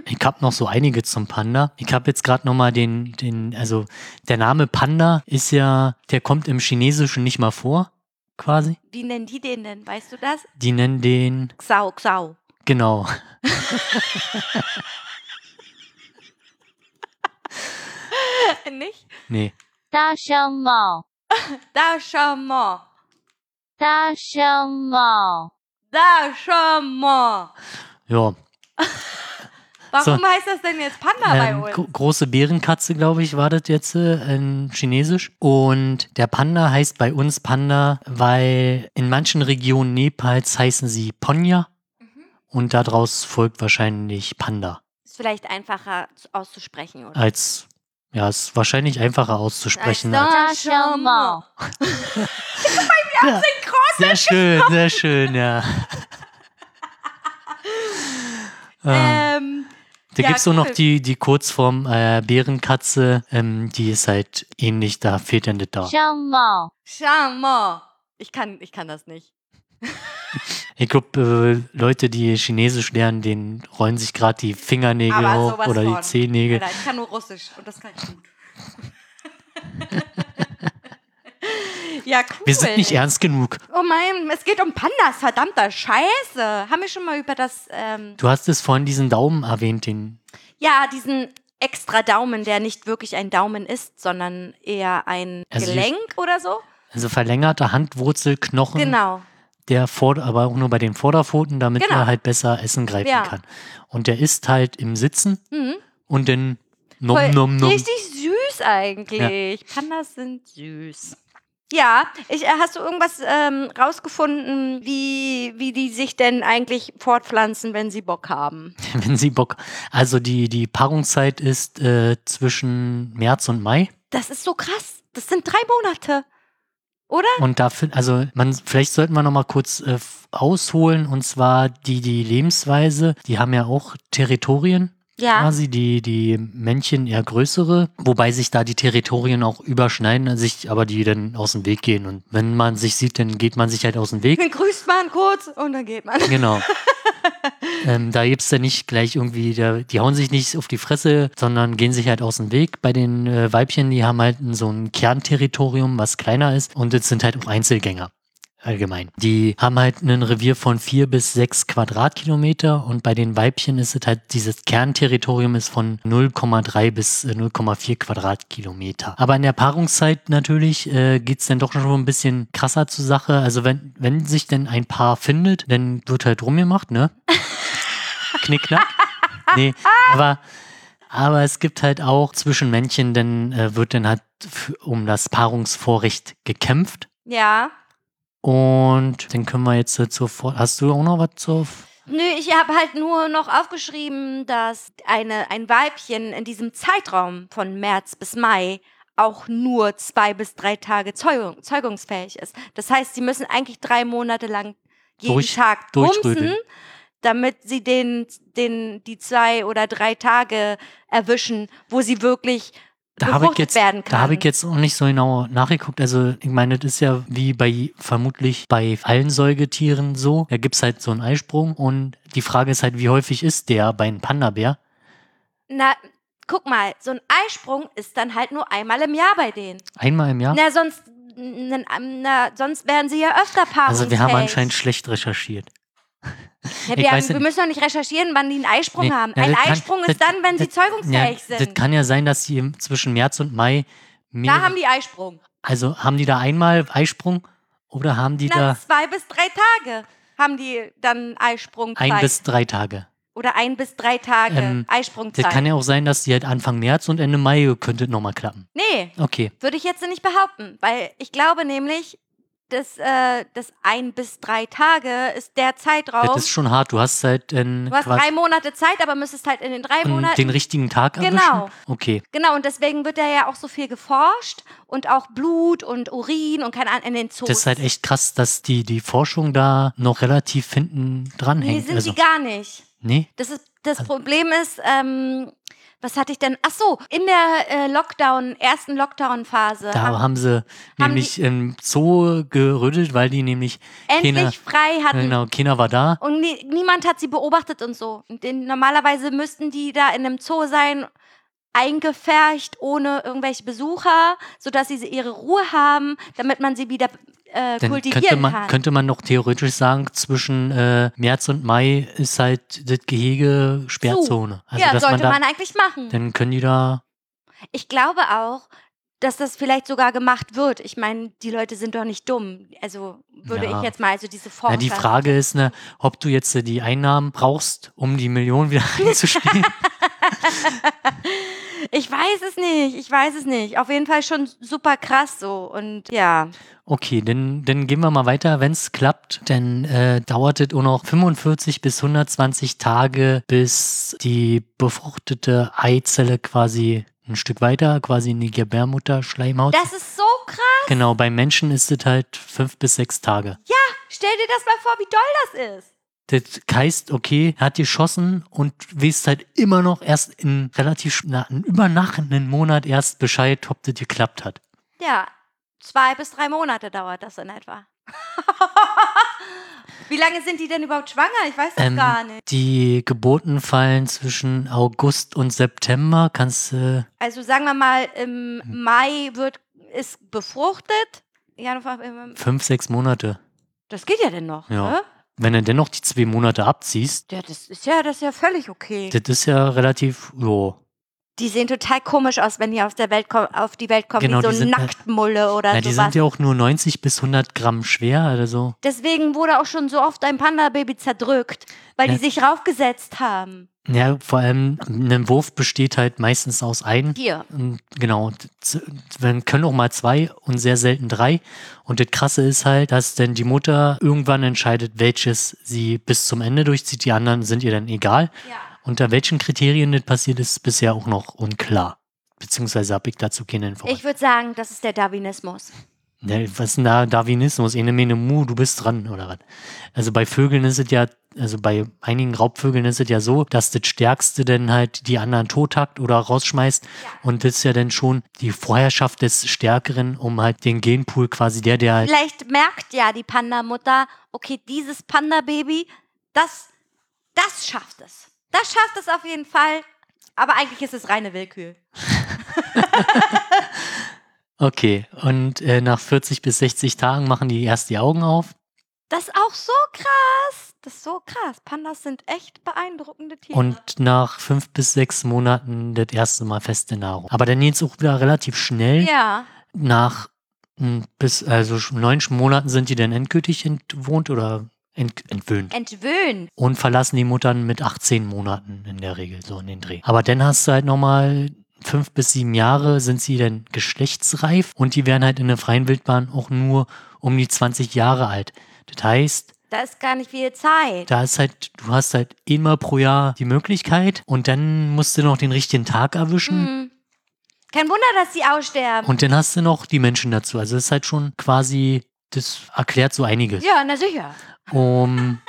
ich habe noch so einige zum Panda. Ich habe jetzt gerade noch mal den, den, also der Name Panda ist ja, der kommt im Chinesischen nicht mal vor, quasi. Wie nennen die den denn? Weißt du das? Die nennen den. Xau, Xau. Genau. Nicht? Nee. Da schau mal. Da schau mal. Da schau mal. Da schau mal. Ja. Warum So. heißt das denn jetzt Panda bei Ähm, uns? gro- große Bärenkatze, glaube ich, war das jetzt äh, in Chinesisch. Und der Panda heißt bei uns Panda, weil in manchen Regionen Nepals heißen sie Ponja. Mhm. Und daraus folgt wahrscheinlich Panda. Ist vielleicht einfacher zu- auszusprechen, oder? Als, ja, ist wahrscheinlich einfacher auszusprechen. Als schon mal. ja, sehr schön, sehr schön, ja. Ah. Ähm, Da ja, gibt's auch noch cool. die, die Kurzform äh, Bärenkatze, ähm, die ist halt ähnlich, da fehlt dann das da. 声猫，schon mal. Ich kann, ich kann das nicht. Ich glaube, äh, Leute, die Chinesisch lernen, denen rollen sich gerade die Fingernägel hoch oder die von. Zehennägel. Alter, ich kann nur Russisch und das kann ich gut. ja, cool. Wir sind nicht ernst genug. Oh mein, es geht um Pandas, verdammter Scheiße. Haben wir schon mal über das, ähm, Du hast es vorhin diesen Daumen erwähnt, den. ja, diesen extra Daumen, der nicht wirklich ein Daumen ist, sondern eher ein Also Gelenk oder so? Also verlängerter Handwurzelknochen, Genau. der vor, aber auch nur bei den Vorderpfoten, damit Genau. er halt besser Essen greifen Ja. kann. Und der isst halt im Sitzen Mhm. und dann nom nom nom. Richtig süß eigentlich. Pandas sind süß. Ja, ich, äh, hast du irgendwas ähm, rausgefunden, wie, wie die sich denn eigentlich fortpflanzen, wenn sie Bock haben? Wenn sie Bock. Also die, die Paarungszeit ist äh, zwischen März und Mai. Das ist so krass. Das sind drei Monate. Oder? Und dafür, also man, vielleicht sollten wir noch mal kurz äh, ausholen und zwar die, die Lebensweise, die haben ja auch Territorien Ja. quasi, die, die Männchen eher größere, wobei sich da die Territorien auch überschneiden, sich aber die dann aus dem Weg gehen und wenn man sich sieht, dann geht man sich halt aus dem Weg. Dann grüßt man kurz und dann geht man. Genau. ähm, da gibt's ja nicht gleich irgendwie, der, die hauen sich nicht auf die Fresse, sondern gehen sich halt aus dem Weg. Bei den äh, Weibchen, die haben halt so ein Kernterritorium, was kleiner ist und es sind halt auch Einzelgänger. Allgemein. Die haben halt ein Revier von vier bis sechs Quadratkilometer und bei den Weibchen ist es halt, dieses Kernterritorium ist von 0,3 bis äh, 0,4 Quadratkilometer. Aber in der Paarungszeit natürlich äh, geht's dann doch schon ein bisschen krasser zur Sache. Also wenn, wenn sich denn ein Paar findet, dann wird halt rumgemacht, ne? Knickknack. Nee, aber, aber es gibt halt auch zwischen Männchen, dann äh, wird dann halt um das Paarungsvorrecht gekämpft. Ja. Und dann können wir jetzt zur Vor Hast du auch noch was zur Nö, ich habe halt nur noch aufgeschrieben, dass eine, ein Weibchen in diesem Zeitraum von März bis Mai auch nur zwei bis drei Tage Zeugung, zeugungsfähig ist. Das heißt, sie müssen eigentlich drei Monate lang jeden Durch- Tag bumsen, damit sie den, den, die zwei oder drei Tage erwischen, wo sie wirklich Da habe ich jetzt, da habe ich jetzt auch nicht so genau nachgeguckt. Also ich meine, das ist ja wie bei vermutlich bei allen Säugetieren so. Da gibt's halt so einen Eisprung und die Frage ist halt, wie häufig ist der bei einem Panda-Bär? Na, guck mal, so ein Eisprung ist dann halt nur einmal im Jahr bei denen. Einmal im Jahr? Na, sonst, na, na, sonst wären sie ja öfter paarungsfähig. also wir haben anscheinend schlecht recherchiert. Ja, wir, haben, wir müssen doch nicht recherchieren, wann die einen Eisprung Nee, haben. ja, Ein kann- Eisprung das- ist dann, wenn sie das- zeugungsfähig ja, sind. Das kann ja sein, dass die im- zwischen März und Mai mehr, da haben die Eisprung. also haben die da einmal Eisprung oder haben die Na, da zwei bis drei Tage haben die dann Eisprungzeit. ein bis drei Tage? Oder ein bis drei Tage Ähm, Eisprungzeit. Das kann ja auch sein, dass die halt Anfang März und Ende Mai könnte nochmal klappen. nee, Okay. würde ich jetzt nicht behaupten. Weil ich glaube nämlich, dass äh, das ein bis drei Tage ist der Zeitraum. Das ist schon hart. Du hast halt in du hast drei Monate Zeit, aber müsstest halt in den drei Monaten den richtigen Tag erwischen. Genau. Okay. Genau, und deswegen wird da ja auch so viel geforscht und auch Blut und Urin und keine Ahnung in den Zoos. Das ist halt echt krass, dass die, die Forschung da noch relativ hinten dran Nee, hängt. sind also, sie gar nicht. nee? Das, ist, das Problem ist, ähm, was hatte ich denn? Ach so, in der äh, Lockdown, ersten Lockdown-Phase Da haben haben sie haben nämlich im Zoo gerüttelt, weil die nämlich endlich keiner, frei hatten. genau, keiner war da. Und nie, niemand hat sie beobachtet und so. Und den, normalerweise müssten die da in einem Zoo sein eingefärcht ohne irgendwelche Besucher, sodass sie ihre Ruhe haben, damit man sie wieder äh, Dann kultivieren könnte man, kann. könnte man doch theoretisch sagen, zwischen äh, März und Mai ist halt das Gehege Sperrzone. Also, ja, sollte man man, da, eigentlich machen. dann können die da, Ich glaube auch, dass das vielleicht sogar gemacht wird. Ich meine, die Leute sind doch nicht dumm. Also würde Ja. ich jetzt mal, also diese ja, Forscher. die Frage ist, ne, ob du jetzt äh, die Einnahmen brauchst, um die Millionen wieder einzuspielen. Ich weiß es nicht, ich weiß es nicht. Auf jeden Fall schon super krass so. Und ja, Okay, dann, dann gehen wir mal weiter. Wenn es klappt, dann äh, dauert es auch noch 45 bis 120 Tage, bis die befruchtete Eizelle quasi ein Stück weiter, quasi in die Gebärmutterschleimhaut. das ist so krass. genau, bei Menschen ist es halt fünf bis sechs Tage. Stell dir das mal vor, wie doll das ist. Das heißt, okay, hat geschossen und weißt halt immer noch erst in relativ, na, über nach einem Monat erst Bescheid, ob das geklappt hat. Ja, zwei bis drei Monate dauert das in etwa. wie lange sind die denn überhaupt schwanger? Ich weiß das Ähm, gar nicht. Die Geburten fallen zwischen August und September. Kannst du Also sagen wir mal, im Hm. Mai wird ist befruchtet. Januar, ähm, fünf, sechs Monate. das geht ja denn noch, Ja. ne? Wenn du dennoch die zwei Monate abziehst, Ja, das ist ja, das ist ja völlig okay. das ist ja relativ, jo. Die sehen total komisch aus, wenn die aus der Welt auf die Welt kommen, Genau, wie so die ein sind halt- Nacktmulle oder Na, die sind ja auch nur 90 bis 100 Gramm schwer oder so. Deswegen wurde auch schon so oft ein Panda-Baby zerdrückt, weil Ja. die sich raufgesetzt haben. Ja, vor allem ein Wurf besteht halt meistens aus ein. Hier. Genau, wir können auch mal zwei und sehr selten drei. Und das Krasse ist halt, dass dann die Mutter irgendwann entscheidet, welches sie bis zum Ende durchzieht. Die anderen sind ihr dann egal. Ja. Unter welchen Kriterien das passiert, ist bisher auch noch unklar. Beziehungsweise habe ich dazu keine Informationen. Ich würde sagen, das ist der Darwinismus. Ja, was ist denn da Darwinismus? Ene Mene Mu, du bist dran, oder was? Also bei Vögeln ist es ja, also bei einigen Raubvögeln ist es ja so, dass das Stärkste dann halt die anderen tothackt oder rausschmeißt. Und das ist ja dann schon die Vorherrschaft des Stärkeren, um halt den Genpool quasi der, der halt. Vielleicht merkt ja die Panda-Mutter, okay, dieses Panda-Baby, das, das schafft es. Das schafft es auf jeden Fall. Aber eigentlich ist es reine Willkür. Okay, und äh, nach 40 bis 60 Tagen machen die erst die Augen auf. Das ist auch so krass. Das ist so krass. Pandas sind echt beeindruckende Tiere. Und nach fünf bis sechs Monaten das erste Mal feste Nahrung. Aber dann geht's auch wieder relativ schnell. ja. nach m, bis also neun Monaten sind die dann endgültig entwohnt oder ent, entwöhnt Entwöhnt. und verlassen die Muttern mit 18 Monaten in der Regel so in den Dreh. Aber dann hast du halt nochmal fünf bis sieben Jahre sind sie dann geschlechtsreif und die werden halt in der freien Wildbahn auch nur um die 20 Jahre alt. Das heißt, Da ist gar nicht viel Zeit. da ist halt, du hast halt immer pro Jahr die Möglichkeit und dann musst du noch den richtigen Tag erwischen. Hm. Kein Wunder, dass sie aussterben. Und dann hast du noch die Menschen dazu. Also das ist halt schon quasi, das erklärt so einiges. ja, na sicher. Um,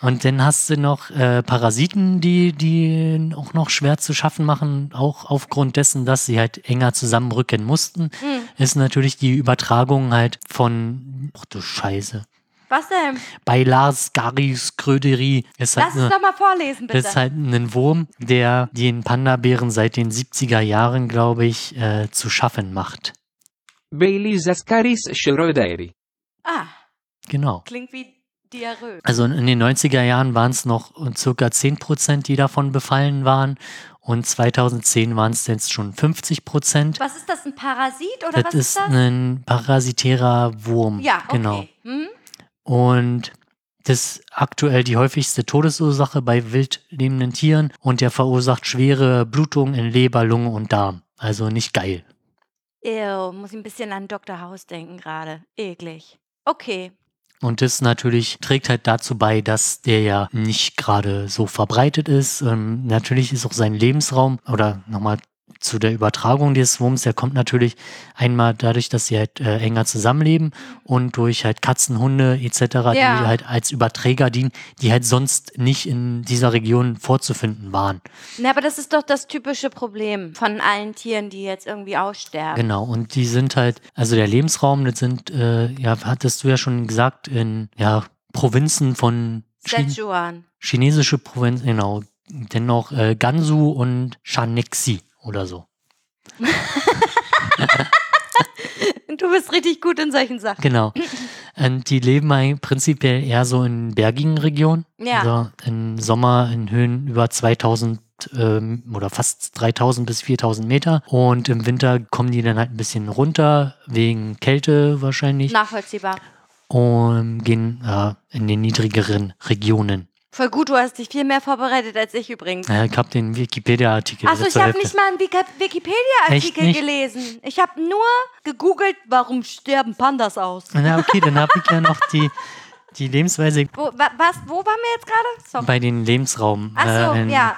und dann hast du noch äh, Parasiten, die, die auch noch schwer zu schaffen machen, auch aufgrund dessen, dass sie halt enger zusammenrücken mussten, Hm. ist natürlich die Übertragung halt von, ach du Scheiße, Was denn? bei Lars Garis Kröderi ist halt Lass es eine, doch mal vorlesen, bitte. das ist halt ein Wurm, der den Panda-Bären seit den 70er Jahren, glaube ich, äh, zu schaffen macht. Beilisascaris schröderi. ah, Genau. klingt wie Diarrhoe. Also in den 90er Jahren waren es noch circa 10 Prozent, die davon befallen waren. Und 2010 waren es jetzt schon 50 Prozent. Was ist das, ein Parasit oder Das was ist ist das? ein parasitärer Wurm. ja, okay. Genau. Hm? Und das ist aktuell die häufigste Todesursache bei wild lebenden Tieren und der verursacht schwere Blutungen in Leber, Lunge und Darm. Also nicht geil. Ew, muss ich ein bisschen an Dr. House denken gerade. Eklig. Okay. Und das natürlich trägt halt dazu bei, dass der ja nicht gerade so verbreitet ist. Ähm, natürlich ist auch sein Lebensraum oder nochmal zu der Übertragung des Wurms, der kommt natürlich einmal dadurch, dass sie halt äh, enger zusammenleben und durch halt Katzen, Hunde etc., Ja. die halt als Überträger dienen, die halt sonst nicht in dieser Region vorzufinden waren. Na, aber das ist doch das typische Problem von allen Tieren, die jetzt irgendwie aussterben. Genau, und die sind halt, also der Lebensraum, das sind, äh, ja, hattest du ja schon gesagt, in ja, Provinzen von Chin Szechuan. chinesische Provinzen, genau, dann noch äh, Gansu und Shanexi oder so. Du bist richtig gut in solchen Sachen. Genau. Und die leben prinzipiell eher so in bergigen Regionen. Ja. Also im Sommer in Höhen über 2000 ähm, oder fast 3000 bis 4000 Meter. Und im Winter kommen die dann halt ein bisschen runter, wegen Kälte wahrscheinlich. Nachvollziehbar. Und gehen äh, in den niedrigeren Regionen. Voll gut, du hast dich viel mehr vorbereitet als ich übrigens. Ja, ich habe den Wikipedia-Artikel. Achso, ich habe nicht mal einen Wikipedia-Artikel gelesen. Ich habe nur gegoogelt, warum sterben Pandas aus. Na, okay, dann habe ich ja noch die, die Lebensweise Wo, wa, was, wo waren wir jetzt gerade? Sorry. bei den Lebensraum. Achso, äh, in, ja.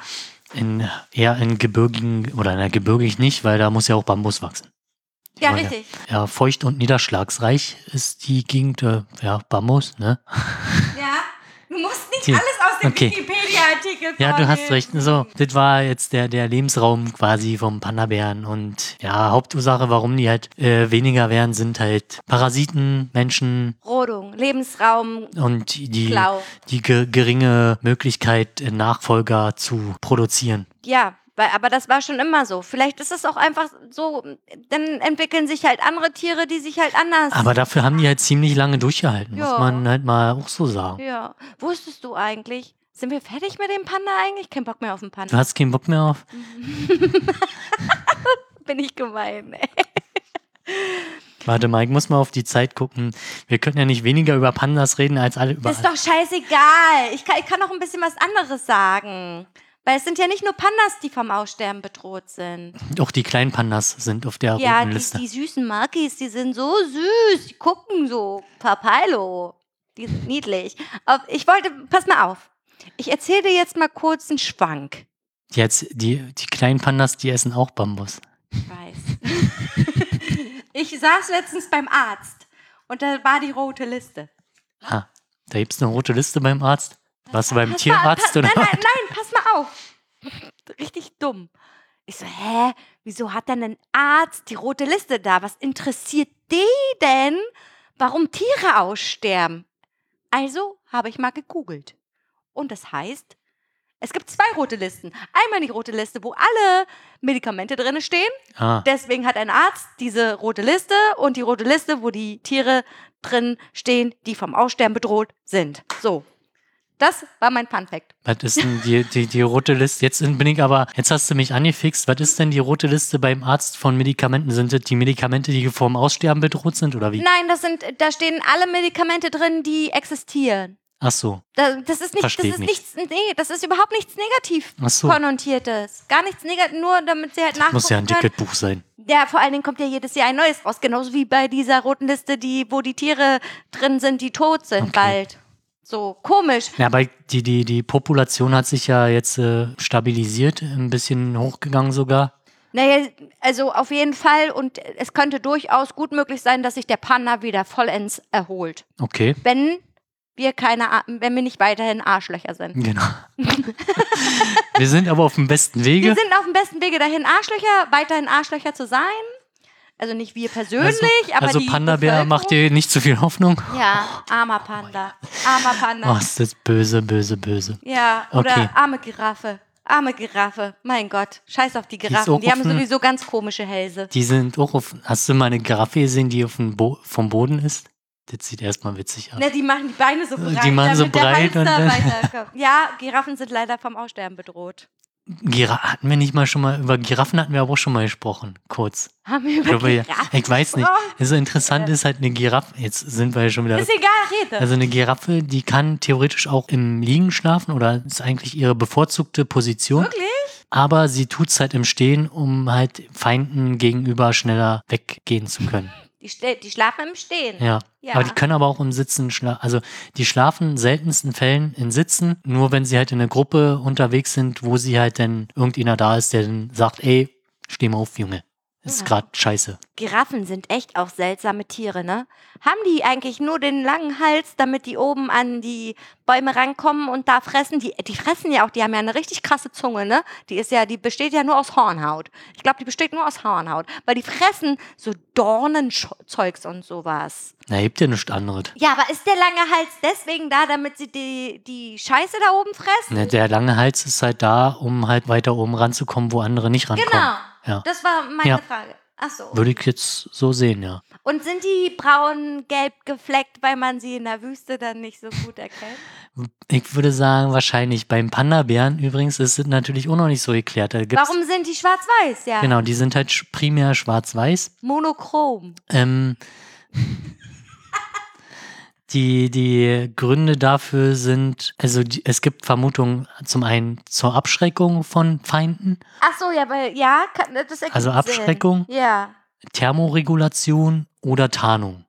in, eher in gebirgigen, oder na, gebirgig nicht, weil da muss ja auch Bambus wachsen. Die Ja, richtig. Ja, feucht und niederschlagsreich ist die Gegend, äh, ja, Bambus, ne? Ja, du musst nicht alles aus dem okay. Wikipedia-Artikel Ja, du hast recht. So, das war jetzt der, der Lebensraum quasi vom Panda-Bären. Und ja, Hauptursache, warum die halt äh, weniger werden, sind halt Parasiten, Menschen Rodung, Lebensraum, und die, Klau. die ge geringe Möglichkeit, äh, Nachfolger zu produzieren. Ja, weil, aber das war schon immer so. Vielleicht ist es auch einfach so, dann entwickeln sich halt andere Tiere, die sich halt anders. Aber dafür haben die halt ziemlich lange durchgehalten, Ja. muss man halt mal auch so sagen. ja. Wusstest du eigentlich? Sind wir fertig mit dem Panda eigentlich? Kein Bock mehr auf den Du Panda. hast keinen Bock mehr auf? Bin ich gemein. ey. Warte mal, ich muss mal auf die Zeit gucken. Wir können ja nicht weniger über Pandas reden als alle über. Ist doch scheißegal. Ich kann, ich kann noch ein bisschen was anderes sagen. Weil es sind ja nicht nur Pandas, die vom Aussterben bedroht sind. Auch die kleinen Pandas sind auf der Ja, roten die, Liste. die süßen Makis, die sind so süß. Die gucken so. Papilo. Die sind niedlich. Aber ich wollte, pass mal auf. Ich erzähle dir jetzt mal kurz einen Schwank. Jetzt, die, die kleinen Pandas, die essen auch Bambus. Ich weiß. ich saß letztens beim Arzt und da war die rote Liste. Ah, da gibt's eine rote Liste beim Arzt. Warst du beim Tierarzt oder? Nein, nein, auf. Richtig dumm. Ich so, hä? Wieso hat denn ein Arzt die rote Liste da? Was interessiert die denn, warum Tiere aussterben? Also habe ich mal gegoogelt. Und das heißt, es gibt zwei rote Listen. Einmal die rote Liste, wo alle Medikamente drin stehen. Ah, Deswegen hat ein Arzt diese rote Liste und die rote Liste, wo die Tiere drin stehen, die vom Aussterben bedroht sind. So. Das war mein Fun Fact. was ist denn die, die, die rote Liste? Jetzt bin ich aber, jetzt hast du mich angefixt. Was ist denn die rote Liste beim Arzt von Medikamenten? Sind das die Medikamente, die vor dem Aussterben bedroht sind oder wie? Nein, das sind, da stehen alle Medikamente drin, die existieren. Ach so. Da, das ist nicht, das ist nicht. nichts, nee, das ist überhaupt nichts negativ so. konnotiertes. Gar nichts negativ, nur damit sie halt nachgucken Muss ja ein können. dickes Buch sein. Ja, vor allen Dingen kommt ja jedes Jahr ein neues raus, genauso wie bei dieser roten Liste, die, wo die Tiere drin sind, die tot sind Okay. bald. So komisch. Ja, aber die, die, die Population hat sich ja jetzt äh, stabilisiert, ein bisschen hochgegangen sogar. Naja, also auf jeden Fall und es könnte durchaus gut möglich sein, dass sich der Panda wieder vollends erholt. Okay, Wenn wir keine, Ar- wenn wir nicht weiterhin Arschlöcher sind. genau. Wir sind aber auf dem besten Wege. Wir sind auf dem besten Wege dahin, Arschlöcher, weiterhin Arschlöcher zu sein. Also nicht wir persönlich, also, aber also die Panda-Bär macht dir nicht zu viel Hoffnung. Ja, armer Panda. Armer Panda. Oh, ist das böse, böse, böse. Ja, oder Okay. arme Giraffe. Arme Giraffe. Mein Gott. Scheiß auf die Giraffen. auch Die haben sowieso ganz komische Hälse. Die sind auch auf. Hast du mal eine Giraffe gesehen, die auf dem Bo vom Boden ist? Das sieht erstmal witzig aus. Ne, die machen die Beine so Die breit. machen so breit und dann-. Ja, Giraffen sind leider vom Aussterben bedroht. Gira hatten wir nicht mal schon mal, über Giraffen hatten wir aber auch schon mal gesprochen, kurz. Haben wir Ich, über glaube, ja. Ich weiß nicht. Also interessant ist halt eine Giraffe, jetzt sind wir ja schon wieder. Ist egal, rede. Also eine Giraffe, die kann theoretisch auch im Liegen schlafen oder ist eigentlich ihre bevorzugte Position. Wirklich? Aber sie tut's halt im Stehen, um halt Feinden gegenüber schneller weggehen zu können. Die, die schlafen im Stehen. Ja. Ja. Aber die können aber auch im Sitzen schlafen. Also die schlafen in seltensten Fällen in Sitzen, nur wenn sie halt in einer Gruppe unterwegs sind, wo sie halt dann irgendeiner da ist, der dann sagt, ey, steh mal auf, Junge. Ist Ja. gerade scheiße. Giraffen sind echt auch seltsame Tiere, ne? Haben die eigentlich nur den langen Hals, damit die oben an die Bäume rankommen und da fressen? Die, die fressen ja auch, die haben ja eine richtig krasse Zunge, ne? Die ist ja, die besteht ja nur aus Hornhaut. Ich glaube, die besteht nur aus Hornhaut, weil die fressen so Dornenzeugs und sowas. Na, gibt ja nichts anderes. Ja, aber ist der lange Hals deswegen da, damit sie die, die Scheiße da oben fressen? Ne, der lange Hals ist halt da, um halt weiter oben ranzukommen, wo andere nicht rankommen. Genau. Ja. Das war meine Ja. Frage. Ach so. Würde ich jetzt so sehen, ja. Und sind die braun-gelb gefleckt, weil man sie in der Wüste dann nicht so gut erkennt? Ich würde sagen, wahrscheinlich beim Panda-Bären übrigens ist es natürlich auch noch nicht so geklärt. Warum sind die schwarz-weiß? Ja. Genau, die sind halt primär schwarz-weiß. Monochrom. Ähm, die, die Gründe dafür sind, also die, es gibt Vermutungen zum einen zur Abschreckung von Feinden, Ach so, ja, weil, ja, kann, das ergibt Also Abschreckung? Sinn. Ja. Thermoregulation oder Tarnung.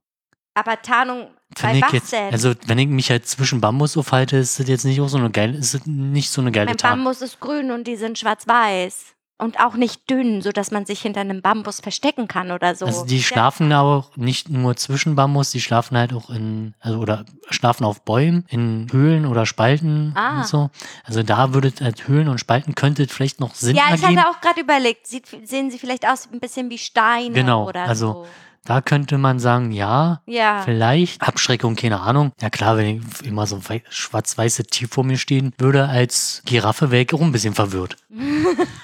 Aber Tarnung bei Finde ich jetzt, also wenn ich mich halt zwischen Bambus aufhalte, ist das jetzt nicht auch so eine geile, ist das nicht so eine geile mein Tarnung. Bambus ist grün und die sind schwarz-weiß. Und auch nicht dünn, sodass man sich hinter einem Bambus verstecken kann oder so. Also die Ja. schlafen aber auch nicht nur zwischen Bambus, die schlafen halt auch in, also oder schlafen auf Bäumen, in Höhlen oder Spalten Ah. und so. Also da würde halt Höhlen und Spalten könnte vielleicht noch Sinn Ja, ich ergeben. hatte auch gerade überlegt, sieht, sehen sie vielleicht aus ein bisschen wie Steine Genau, oder also so. Da könnte man sagen, ja, Ja. vielleicht. Abschreckung, keine Ahnung. Ja klar, wenn ich immer so ein wei- schwarz-weißes Tier vor mir stehen würde, als Giraffe wäre ich auch ein bisschen verwirrt.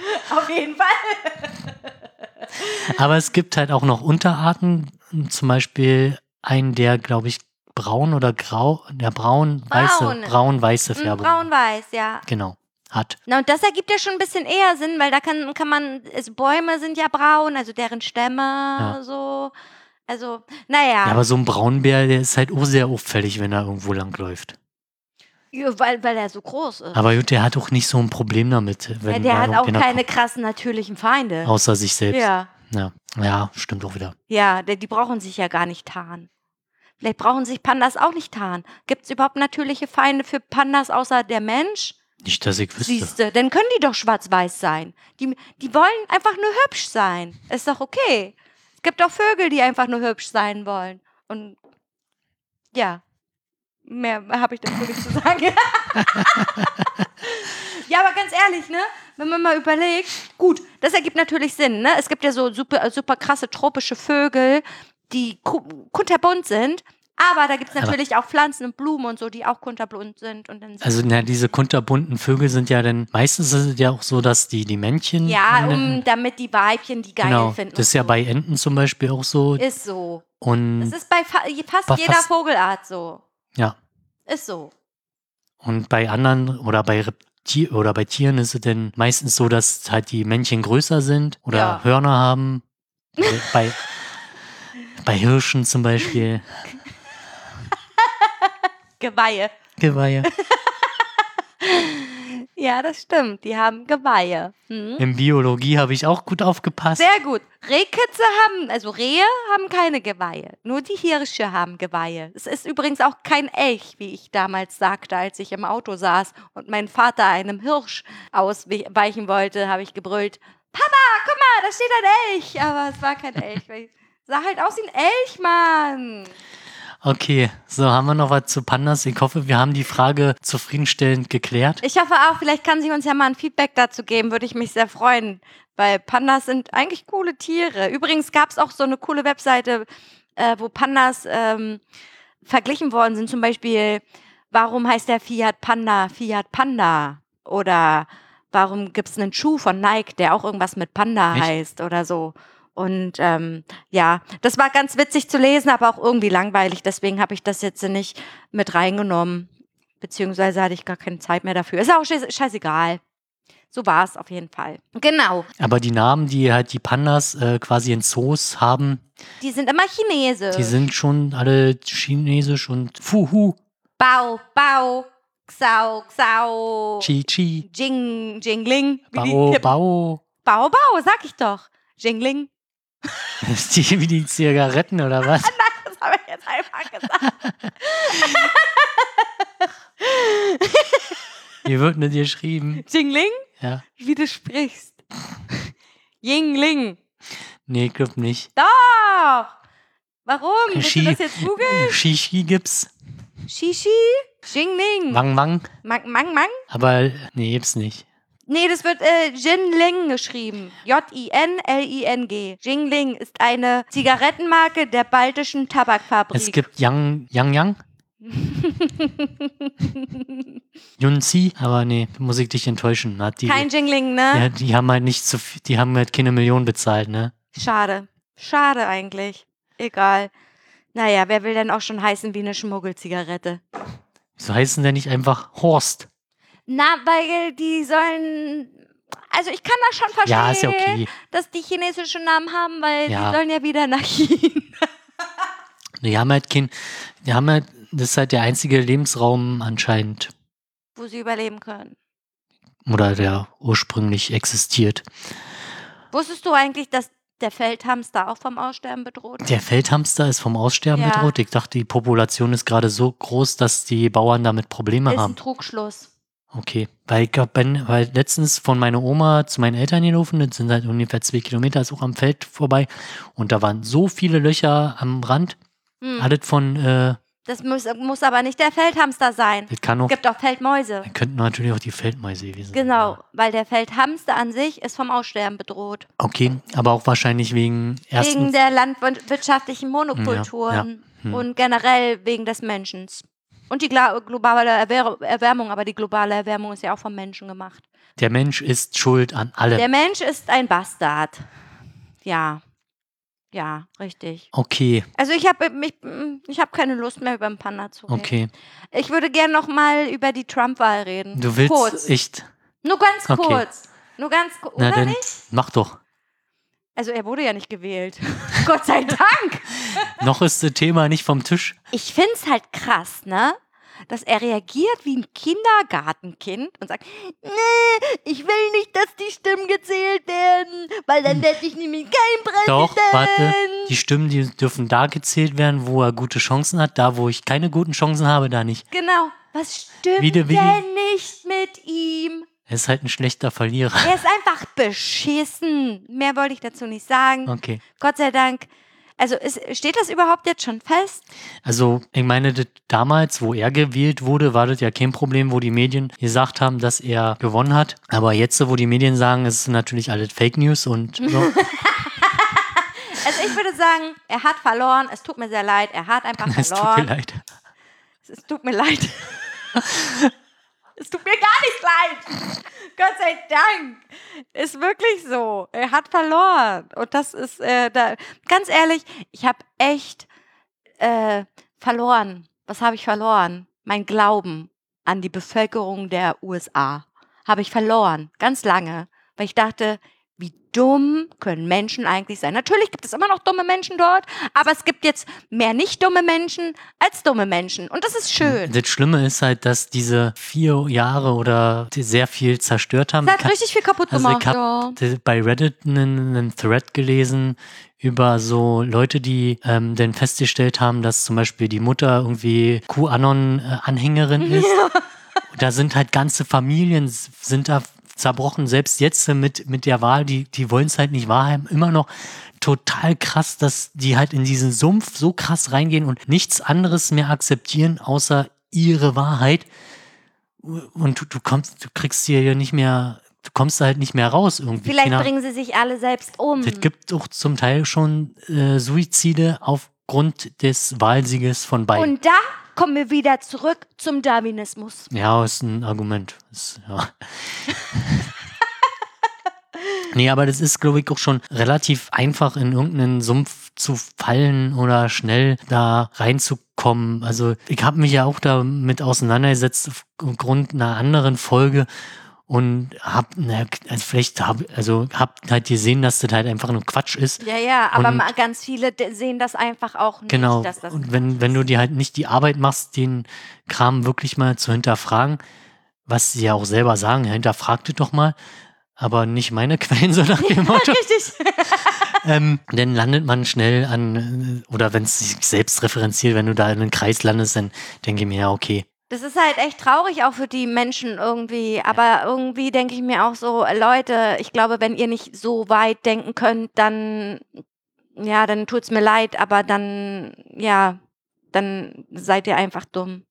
Auf jeden Fall. Aber es gibt halt auch noch Unterarten, zum Beispiel einen, der, glaube ich, braun oder grau, der braun-weiße, Braun. braun-weiße Mm, Färbung. Braun-weiß, ja. Genau, hat. Na, und das ergibt ja schon ein bisschen eher Sinn, weil da kann, kann man, also Bäume sind ja braun, also deren Stämme Ja. so. Also, naja, Ja, aber so ein Braunbär, der ist halt auch sehr auffällig, wenn er irgendwo langläuft. Ja, weil, weil er so groß ist. Aber gut, der hat auch nicht so ein Problem damit, wenn ja, der hat auch keine krassen natürlichen Feinde. außer sich selbst. Ja, Ja. ja, stimmt auch wieder. ja, die, die brauchen sich ja gar nicht tarnen. Vielleicht brauchen sich Pandas auch nicht tarnen. Gibt es überhaupt natürliche Feinde für Pandas außer der Mensch? Nicht, dass ich wüsste. Siehste, dann können die doch schwarz-weiß sein. Die, die wollen einfach nur hübsch sein. Ist doch okay. Es gibt auch Vögel, die einfach nur hübsch sein wollen. Und ja, mehr habe ich dazu nicht zu sagen. ja, aber ganz ehrlich, ne? Wenn man mal überlegt, gut, das ergibt natürlich Sinn, ne? Es gibt ja so super, super krasse tropische Vögel, die ku- kunterbunt sind. Aber da gibt es Aber- natürlich auch Pflanzen und Blumen und so, die auch kunterbunt sind. Und dann Also, na, diese kunterbunten Vögel sind ja dann, meistens ist es ja auch so, dass die, die Männchen. Ja, um, damit die Weibchen die geil genau, finden. das ist ja so. bei Enten zum Beispiel auch so. Ist so. Und Das ist bei fa fast Bei jeder fast- Vogelart so. Ja. Ist so. Und bei anderen oder bei Reptil oder bei Tieren ist es dann meistens so, dass halt die Männchen größer sind oder Ja. Hörner haben. Bei, bei, bei Hirschen zum Beispiel. Geweihe. Geweihe. Ja, das stimmt. Die haben Geweihe. Hm? In Biologie habe ich auch gut aufgepasst. Sehr gut. Rehkitze haben, also Rehe haben keine Geweihe. Nur die Hirsche haben Geweihe. Es ist übrigens auch kein Elch, wie ich damals sagte, als ich im Auto saß und mein Vater einem Hirsch ausweichen wollte, habe ich gebrüllt, Papa, guck mal, da steht ein Elch. Aber es war kein Elch. sah halt aus wie ein Elch, Mann. Okay, so haben wir noch was zu Pandas. Ich hoffe, wir haben die Frage zufriedenstellend geklärt. Ich hoffe auch, vielleicht kann sie uns ja mal ein Feedback dazu geben, würde ich mich sehr freuen, weil Pandas sind eigentlich coole Tiere. Übrigens gab es auch so eine coole Webseite, äh, wo Pandas ähm, verglichen worden sind. Zum Beispiel, warum heißt der Fiat Panda Fiat Panda? Oder warum gibt es einen Schuh von Nike, der auch irgendwas mit Panda Echt? heißt oder so? Und ähm, ja, das war ganz witzig zu lesen, aber auch irgendwie langweilig. Deswegen habe ich das jetzt nicht mit reingenommen. Beziehungsweise hatte ich gar keine Zeit mehr dafür. Ist auch scheiß- scheißegal. So war es auf jeden Fall. Genau. Aber die Namen, die halt die Pandas äh, quasi in Zoos haben, Die sind immer Chinesisch. die sind schon alle chinesisch und Fuhu, Bau, Bau, Xau, Xau, Chi Chi, Jing, Jingling. Bao. Bao. Bau, Bau, sag ich doch. Jingling. Die, wie die Zigaretten oder was? Das habe ich jetzt einfach gesagt. Wie wird denn das geschrieben? Jingling? Ja. Wie du sprichst. Yingling. Nee, glaub nicht. Doch. Warum? Willst du Shi- das jetzt googeln? Shishi gibt's. Shishi? Jingling. Wang Wang. Mang, Mang, Mang? Aber nee, gibt's nicht. Nee, das wird äh, Jinling geschrieben. J-I-N-L-I-N-G. Jingling ist eine Zigarettenmarke der baltischen Tabakfabrik. Es gibt Yang Yang Yang. Yunzi, aber nee, muss ich dich enttäuschen. Hat die, Kein Jingling, ne? ja, die haben halt nicht so viel, die haben halt keine Million bezahlt, ne? Schade. Schade eigentlich. Egal. Naja, wer will denn auch schon heißen wie eine Schmuggelzigarette? Wieso heißen der nicht einfach Horst? Na, weil die sollen. Also ich kann das schon verstehen, Ja, ist ja okay. dass die chinesische Namen haben, weil Ja. die sollen ja wieder nach China. Die haben halt kein, die haben halt, das ist halt der einzige Lebensraum anscheinend, wo sie überleben können. oder der ursprünglich existiert. Wusstest du eigentlich, dass der Feldhamster auch vom Aussterben bedroht ist? Der Feldhamster ist vom Aussterben Ja. bedroht. Ich dachte, die Population ist gerade so groß, dass die Bauern damit Probleme ist ein haben. Trugschluss. Okay, weil ich glaub, wenn, weil letztens von meiner Oma zu meinen Eltern gelaufen, das sind halt ungefähr zwei Kilometer, ist auch am Feld vorbei und da waren so viele Löcher am Rand, Hm. alles von, äh, Das muss, muss aber nicht der Feldhamster sein. das kann Es gibt auch Feldmäuse. könnten natürlich auch die Feldmäuse gewesen sein. Genau, ja. weil der Feldhamster an sich ist vom Aussterben bedroht. Okay, aber auch wahrscheinlich wegen Wegen erstens, der landwirtschaftlichen Monokulturen Hm. und generell wegen des Menschen. Und die globale Erwär Erwärmung, aber die globale Erwärmung ist ja auch vom Menschen gemacht. der Mensch ist schuld an allem. Der Mensch ist ein Bastard. Ja. Ja, richtig. Okay, Also ich habe mich, ich habe keine Lust mehr über den Panda zu reden. okay. Ich würde gerne noch mal über die Trump-Wahl reden. Du willst kurz. echt, Nur ganz Okay. kurz. Nur ganz kurz. na Oder dann, nicht? mach doch. Also er wurde ja nicht gewählt. Gott sei Dank. Noch ist das Thema nicht vom Tisch. Ich finde es halt krass, ne? Dass er reagiert wie ein Kindergartenkind und sagt, nee, ich will nicht, dass die Stimmen gezählt werden, weil dann werde ich nämlich kein Präsident. Doch, warte. Die Stimmen, die dürfen da gezählt werden, wo er gute Chancen hat. Da, wo ich keine guten Chancen habe, da nicht. Genau. Was stimmt Wie der Willi- denn nicht mit ihm? Er ist halt ein schlechter Verlierer. Er ist einfach beschissen. Mehr wollte ich dazu nicht sagen. Okay. Gott sei Dank. Also ist, steht das überhaupt jetzt schon fest? Also, ich meine, damals, wo er gewählt wurde, war das ja kein Problem, wo die Medien gesagt haben, dass er gewonnen hat. Aber jetzt, wo die Medien sagen, es ist natürlich alles Fake News und so. Also ich würde sagen, er hat verloren. Es tut mir sehr leid. Er hat einfach es tut mir verloren. leid. Es tut mir leid. es tut mir gar nicht leid. Gott sei Dank. Ist wirklich so. Er hat verloren. Und das ist, äh, da, ganz ehrlich, ich habe echt äh, verloren. Was habe ich verloren? Mein Glauben an die Bevölkerung der USA habe ich verloren. Ganz lange. Weil ich dachte, wie dumm können Menschen eigentlich sein? Natürlich gibt es immer noch dumme Menschen dort, aber es gibt jetzt mehr nicht dumme Menschen als dumme Menschen. Und das ist schön. Das Schlimme ist halt, dass diese vier Jahre oder sehr viel zerstört haben. Das hat richtig viel kaputt Also gemacht. ich ja. habe bei Reddit einen, einen Thread gelesen über so Leute, die ähm, dann festgestellt haben, dass zum Beispiel die Mutter irgendwie QAnon-Anhängerin ist. Da sind halt ganze Familien, sind da zerbrochen, selbst jetzt mit, mit der Wahl, die, die wollen es halt nicht wahrhaben, immer noch total krass, dass die halt in diesen Sumpf so krass reingehen und nichts anderes mehr akzeptieren, außer ihre Wahrheit. Und du, du kommst, du kriegst hier ja nicht mehr, du kommst da halt nicht mehr raus irgendwie. Vielleicht Keine- bringen sie sich alle selbst um. es gibt auch zum Teil schon äh, Suizide aufgrund des Wahlsieges von Biden. Und da kommen wir wieder zurück zum Darwinismus. ja, ist ein Argument. Ist, ja. nee, aber das ist, glaube ich, auch schon relativ einfach, in irgendeinen Sumpf zu fallen oder schnell da reinzukommen. Also ich habe mich ja auch damit auseinandergesetzt aufgrund einer anderen Folge und hab, na, also vielleicht hab, also hab halt gesehen, dass das halt einfach nur Quatsch ist. Ja, ja, aber Und- ganz viele sehen das einfach auch nicht. Genau. Dass das Und wenn, wenn du dir halt nicht die Arbeit machst, den Kram wirklich mal zu hinterfragen, was sie ja auch selber sagen, hinterfragt es doch mal, aber nicht meine Quellen, so nach dem Motto, Richtig. ähm, dann landet man schnell an, oder wenn es sich selbst referenziert, wenn du da in einen Kreis landest, dann denke ich mir, ja, okay, Das ist halt echt traurig auch für die Menschen irgendwie. Aber irgendwie denke ich mir auch so, Leute, ich glaube, wenn ihr nicht so weit denken könnt, dann, ja, dann tut's mir leid, aber dann, ja, dann seid ihr einfach dumm.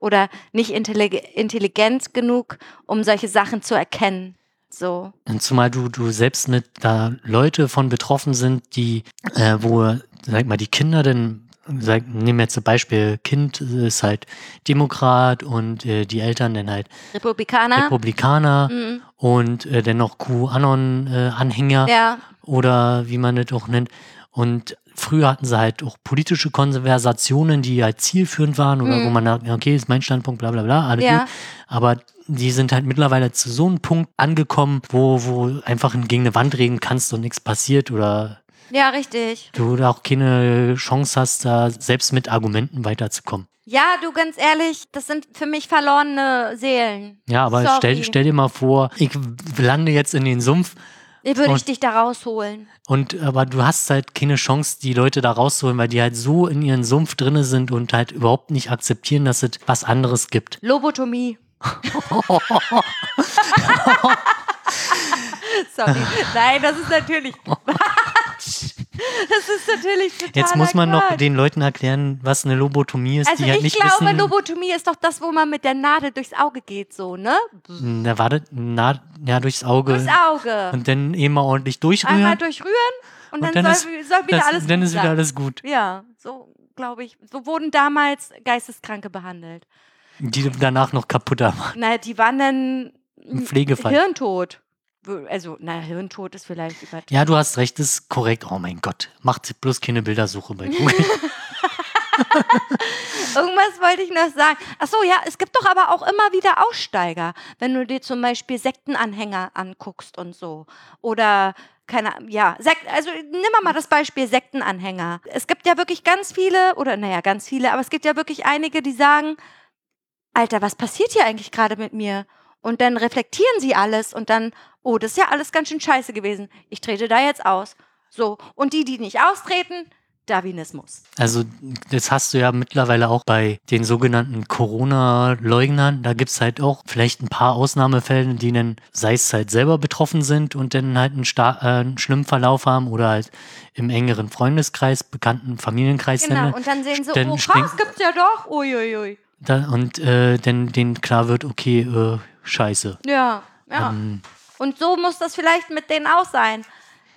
Oder nicht intellig intelligent genug, um solche Sachen zu erkennen. So. Und zumal du, du selbst mit da Leute von betroffen sind, die, äh, wo, sag mal, die Kinder denn, sag, nehmen wir jetzt ein Beispiel, Kind ist halt Demokrat und äh, die Eltern dann halt Republikaner. Republikaner Mhm. und äh, dann noch QAnon-Anhänger Ja, oder wie man das auch nennt. Und früher hatten sie halt auch politische Konversationen, die halt zielführend waren oder Mhm. wo man sagt, okay, ist mein Standpunkt, bla bla bla, alles Ja. gut. Aber die sind halt mittlerweile zu so einem Punkt angekommen, wo, wo einfach gegen eine Wand reden kannst und nichts passiert oder ja, richtig. du da auch keine Chance hast, da selbst mit Argumenten weiterzukommen. Ja, du, ganz ehrlich, das sind für mich verlorene Seelen. Ja, aber stell, stell dir mal vor, ich lande jetzt in den Sumpf Wie würde ich Und- dich da rausholen? Und aber du hast halt keine Chance, die Leute da rauszuholen, weil die halt so in ihren Sumpf drinne sind und halt überhaupt nicht akzeptieren, dass es was anderes gibt. Lobotomie. Sorry. Nein, das ist natürlich Quatsch. Das ist natürlich total Jetzt muss man noch Quatsch. den Leuten erklären, was eine Lobotomie ist, Also die halt ich nicht glaube, wissen. Lobotomie ist doch das, wo man mit der Nadel durchs Auge geht, so, ne? Na, warte, na, ja, durchs Auge. Durchs Auge. Und dann eben mal ordentlich durchrühren. Einmal durchrühren und, Und dann, dann soll, soll wieder das, alles dann gut ist wieder sein. alles gut. Ja, so glaube ich. So wurden damals Geisteskranke behandelt. Die danach noch kaputter machen. Na, die waren dann Im Pflegefall. Hirntod. Also, na, Hirntod ist vielleicht übertrieben. Ja, du hast recht, ist korrekt. Oh mein Gott. Macht bloß keine Bildersuche bei Google. Irgendwas wollte ich noch sagen. Ach so, ja, es gibt doch aber auch immer wieder Aussteiger, wenn du dir zum Beispiel Sektenanhänger anguckst und so. Oder keine Ahnung, ja, Sekt, also nimm mal mal das Beispiel Sektenanhänger. Es gibt ja wirklich ganz viele, oder naja, ganz viele, aber es gibt ja wirklich einige, die sagen, Alter, was passiert hier eigentlich gerade mit mir? Und dann reflektieren sie alles und dann, oh, das ist ja alles ganz schön scheiße gewesen. Ich trete da jetzt aus. So. Und die, die nicht austreten, Darwinismus. Also, das hast du ja mittlerweile auch bei den sogenannten Corona-Leugnern. Da gibt's halt auch vielleicht ein paar Ausnahmefälle, die dann, sei es halt selber betroffen sind und dann halt einen, äh, einen schlimmen Verlauf haben oder halt im engeren Freundeskreis, bekannten Familienkreis. Genau, dann, und dann sehen sie, dann oh krass, gibt's ja doch. Uiuiui. da, und äh, dann denen klar wird, okay, äh, scheiße. Ja, ja. Ähm, Und so muss das vielleicht mit denen auch sein.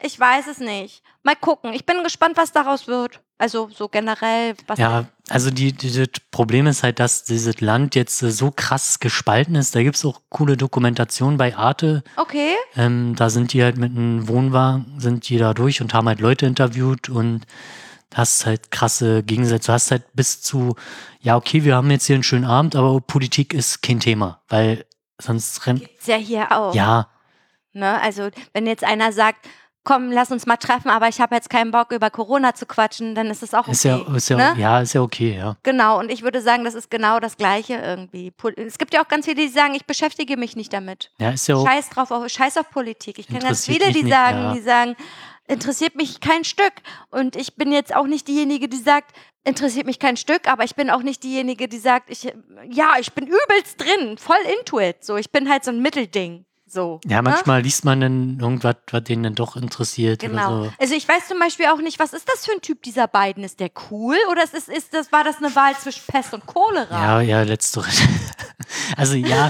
Ich weiß es nicht. Mal gucken. Ich bin gespannt, was daraus wird. Also so generell, was. Ja, also die, dieses Problem ist halt, dass dieses Land jetzt äh, so krass gespalten ist. Da gibt's auch coole Dokumentationen bei Arte. Okay. Ähm, da sind die halt mit einem Wohnwagen, sind die da durch und haben halt Leute interviewt und hast halt krasse Gegensätze. Du hast halt bis zu, ja, okay, wir haben jetzt hier einen schönen Abend, aber Politik ist kein Thema, weil sonst rennt, Gibt's ja hier auch. ja, Ne? Also, wenn jetzt einer sagt, komm, lass uns mal treffen, aber ich habe jetzt keinen Bock, über Corona zu quatschen, dann ist das auch okay. ist ja, ist ja, ne? ja, ist ja okay, ja. Genau, und ich würde sagen, das ist genau das Gleiche irgendwie. Es gibt ja auch ganz viele, die sagen, ich beschäftige mich nicht damit. Ja, ist ja auch, Scheiß drauf, auf, scheiß auf Politik. Ich kenne ganz viele, die nicht, sagen, ja. die sagen, interessiert mich kein Stück. Und ich bin jetzt auch nicht diejenige, die sagt, interessiert mich kein Stück, aber ich bin auch nicht diejenige, die sagt, ich, ja, ich bin übelst drin, voll into it. So, ich bin halt so ein Mittelding. So. ja, ne? manchmal liest man dann irgendwas, was den dann doch interessiert Genau. so. Also ich weiß zum Beispiel auch nicht, was ist das für ein Typ dieser beiden? Ist der cool oder ist, ist, ist das, war das eine Wahl zwischen Pest und Cholera? Ja, ja, letzteres. also ja,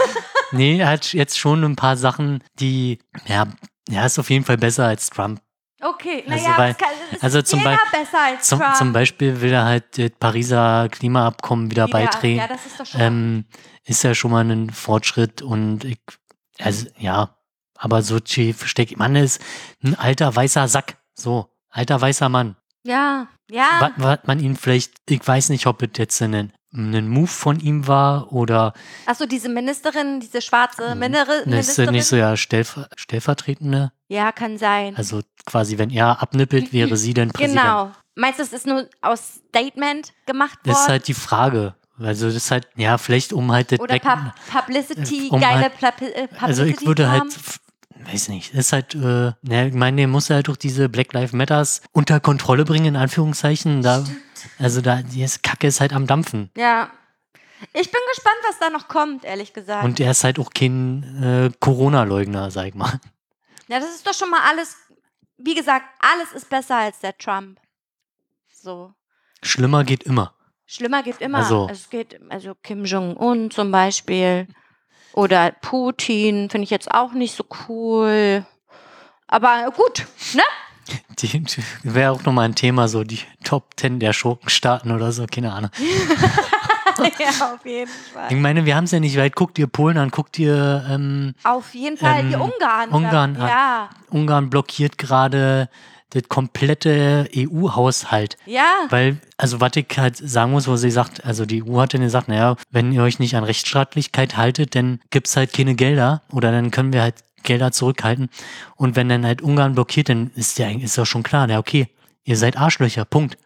nee, er hat jetzt schon ein paar Sachen, die, ja, ja, ist auf jeden Fall besser als Trump. Okay, Also, naja, weil- es kann, also ist zum besser als Zum, zum Beispiel will er halt das Pariser Klimaabkommen wieder, Wieder- beitreten. Ja, das ist doch schon. ähm, ist ja schon mal ein Fortschritt und ich, also ja, aber so tief steckt, Mann ist ein alter weißer Sack, so, alter weißer Mann. ja, ja. Was, was man ihn vielleicht, ich weiß nicht, ob es jetzt ein, ein Move von ihm war oder Achso, diese Ministerin, diese schwarze Minere, ne, ist ja Ministerin. nicht so ja stellver, stellvertretende. Ja, kann sein. Also quasi, wenn er abnippelt, wäre sie dann Präsident. genau. Meinst du, es ist nur aus Statement gemacht worden? Das ist halt die Frage. Also das ist halt, ja, vielleicht um halt das Oder Pub Publicity, Äh, um geile halt- Pla äh, Publicity Also ich würde halt, haben? f- weiß nicht, ist halt, äh, ne, ich meine, der muss halt durch diese Black Lives Matters unter Kontrolle bringen, in Anführungszeichen. Da, also da, die ist Kacke ist halt am Dampfen. Ja. Ich bin gespannt, was da noch kommt, ehrlich gesagt. Und er ist halt auch kein äh, Corona-Leugner, sag ich mal. Ja, das ist doch schon mal alles. Wie gesagt, alles ist besser als der Trump. So. Schlimmer geht immer. Schlimmer geht immer. Also- es geht, also Kim Jong-un zum Beispiel. Oder Putin finde ich jetzt auch nicht so cool. Aber gut, ne? Die, die wäre auch nochmal ein Thema, so die Top 10 der Schurkenstaaten oder so, keine Ahnung. ja, auf jeden Fall. Ich meine, wir haben es ja nicht weit. Guck dir Polen an, guck dir ähm, Auf jeden Fall. die Ähm, Ungarn. Ungarn, ah. Ja. Ungarn blockiert gerade das komplette EU-Haushalt. Ja. Weil, also was ich halt sagen muss, wo sie sagt, also die EU hat dann gesagt, naja, wenn ihr euch nicht an Rechtsstaatlichkeit haltet, dann gibt's halt keine Gelder oder dann können wir halt Gelder zurückhalten. Und wenn dann halt Ungarn blockiert, dann ist ja ist doch schon klar, ja okay, ihr seid Arschlöcher, Punkt.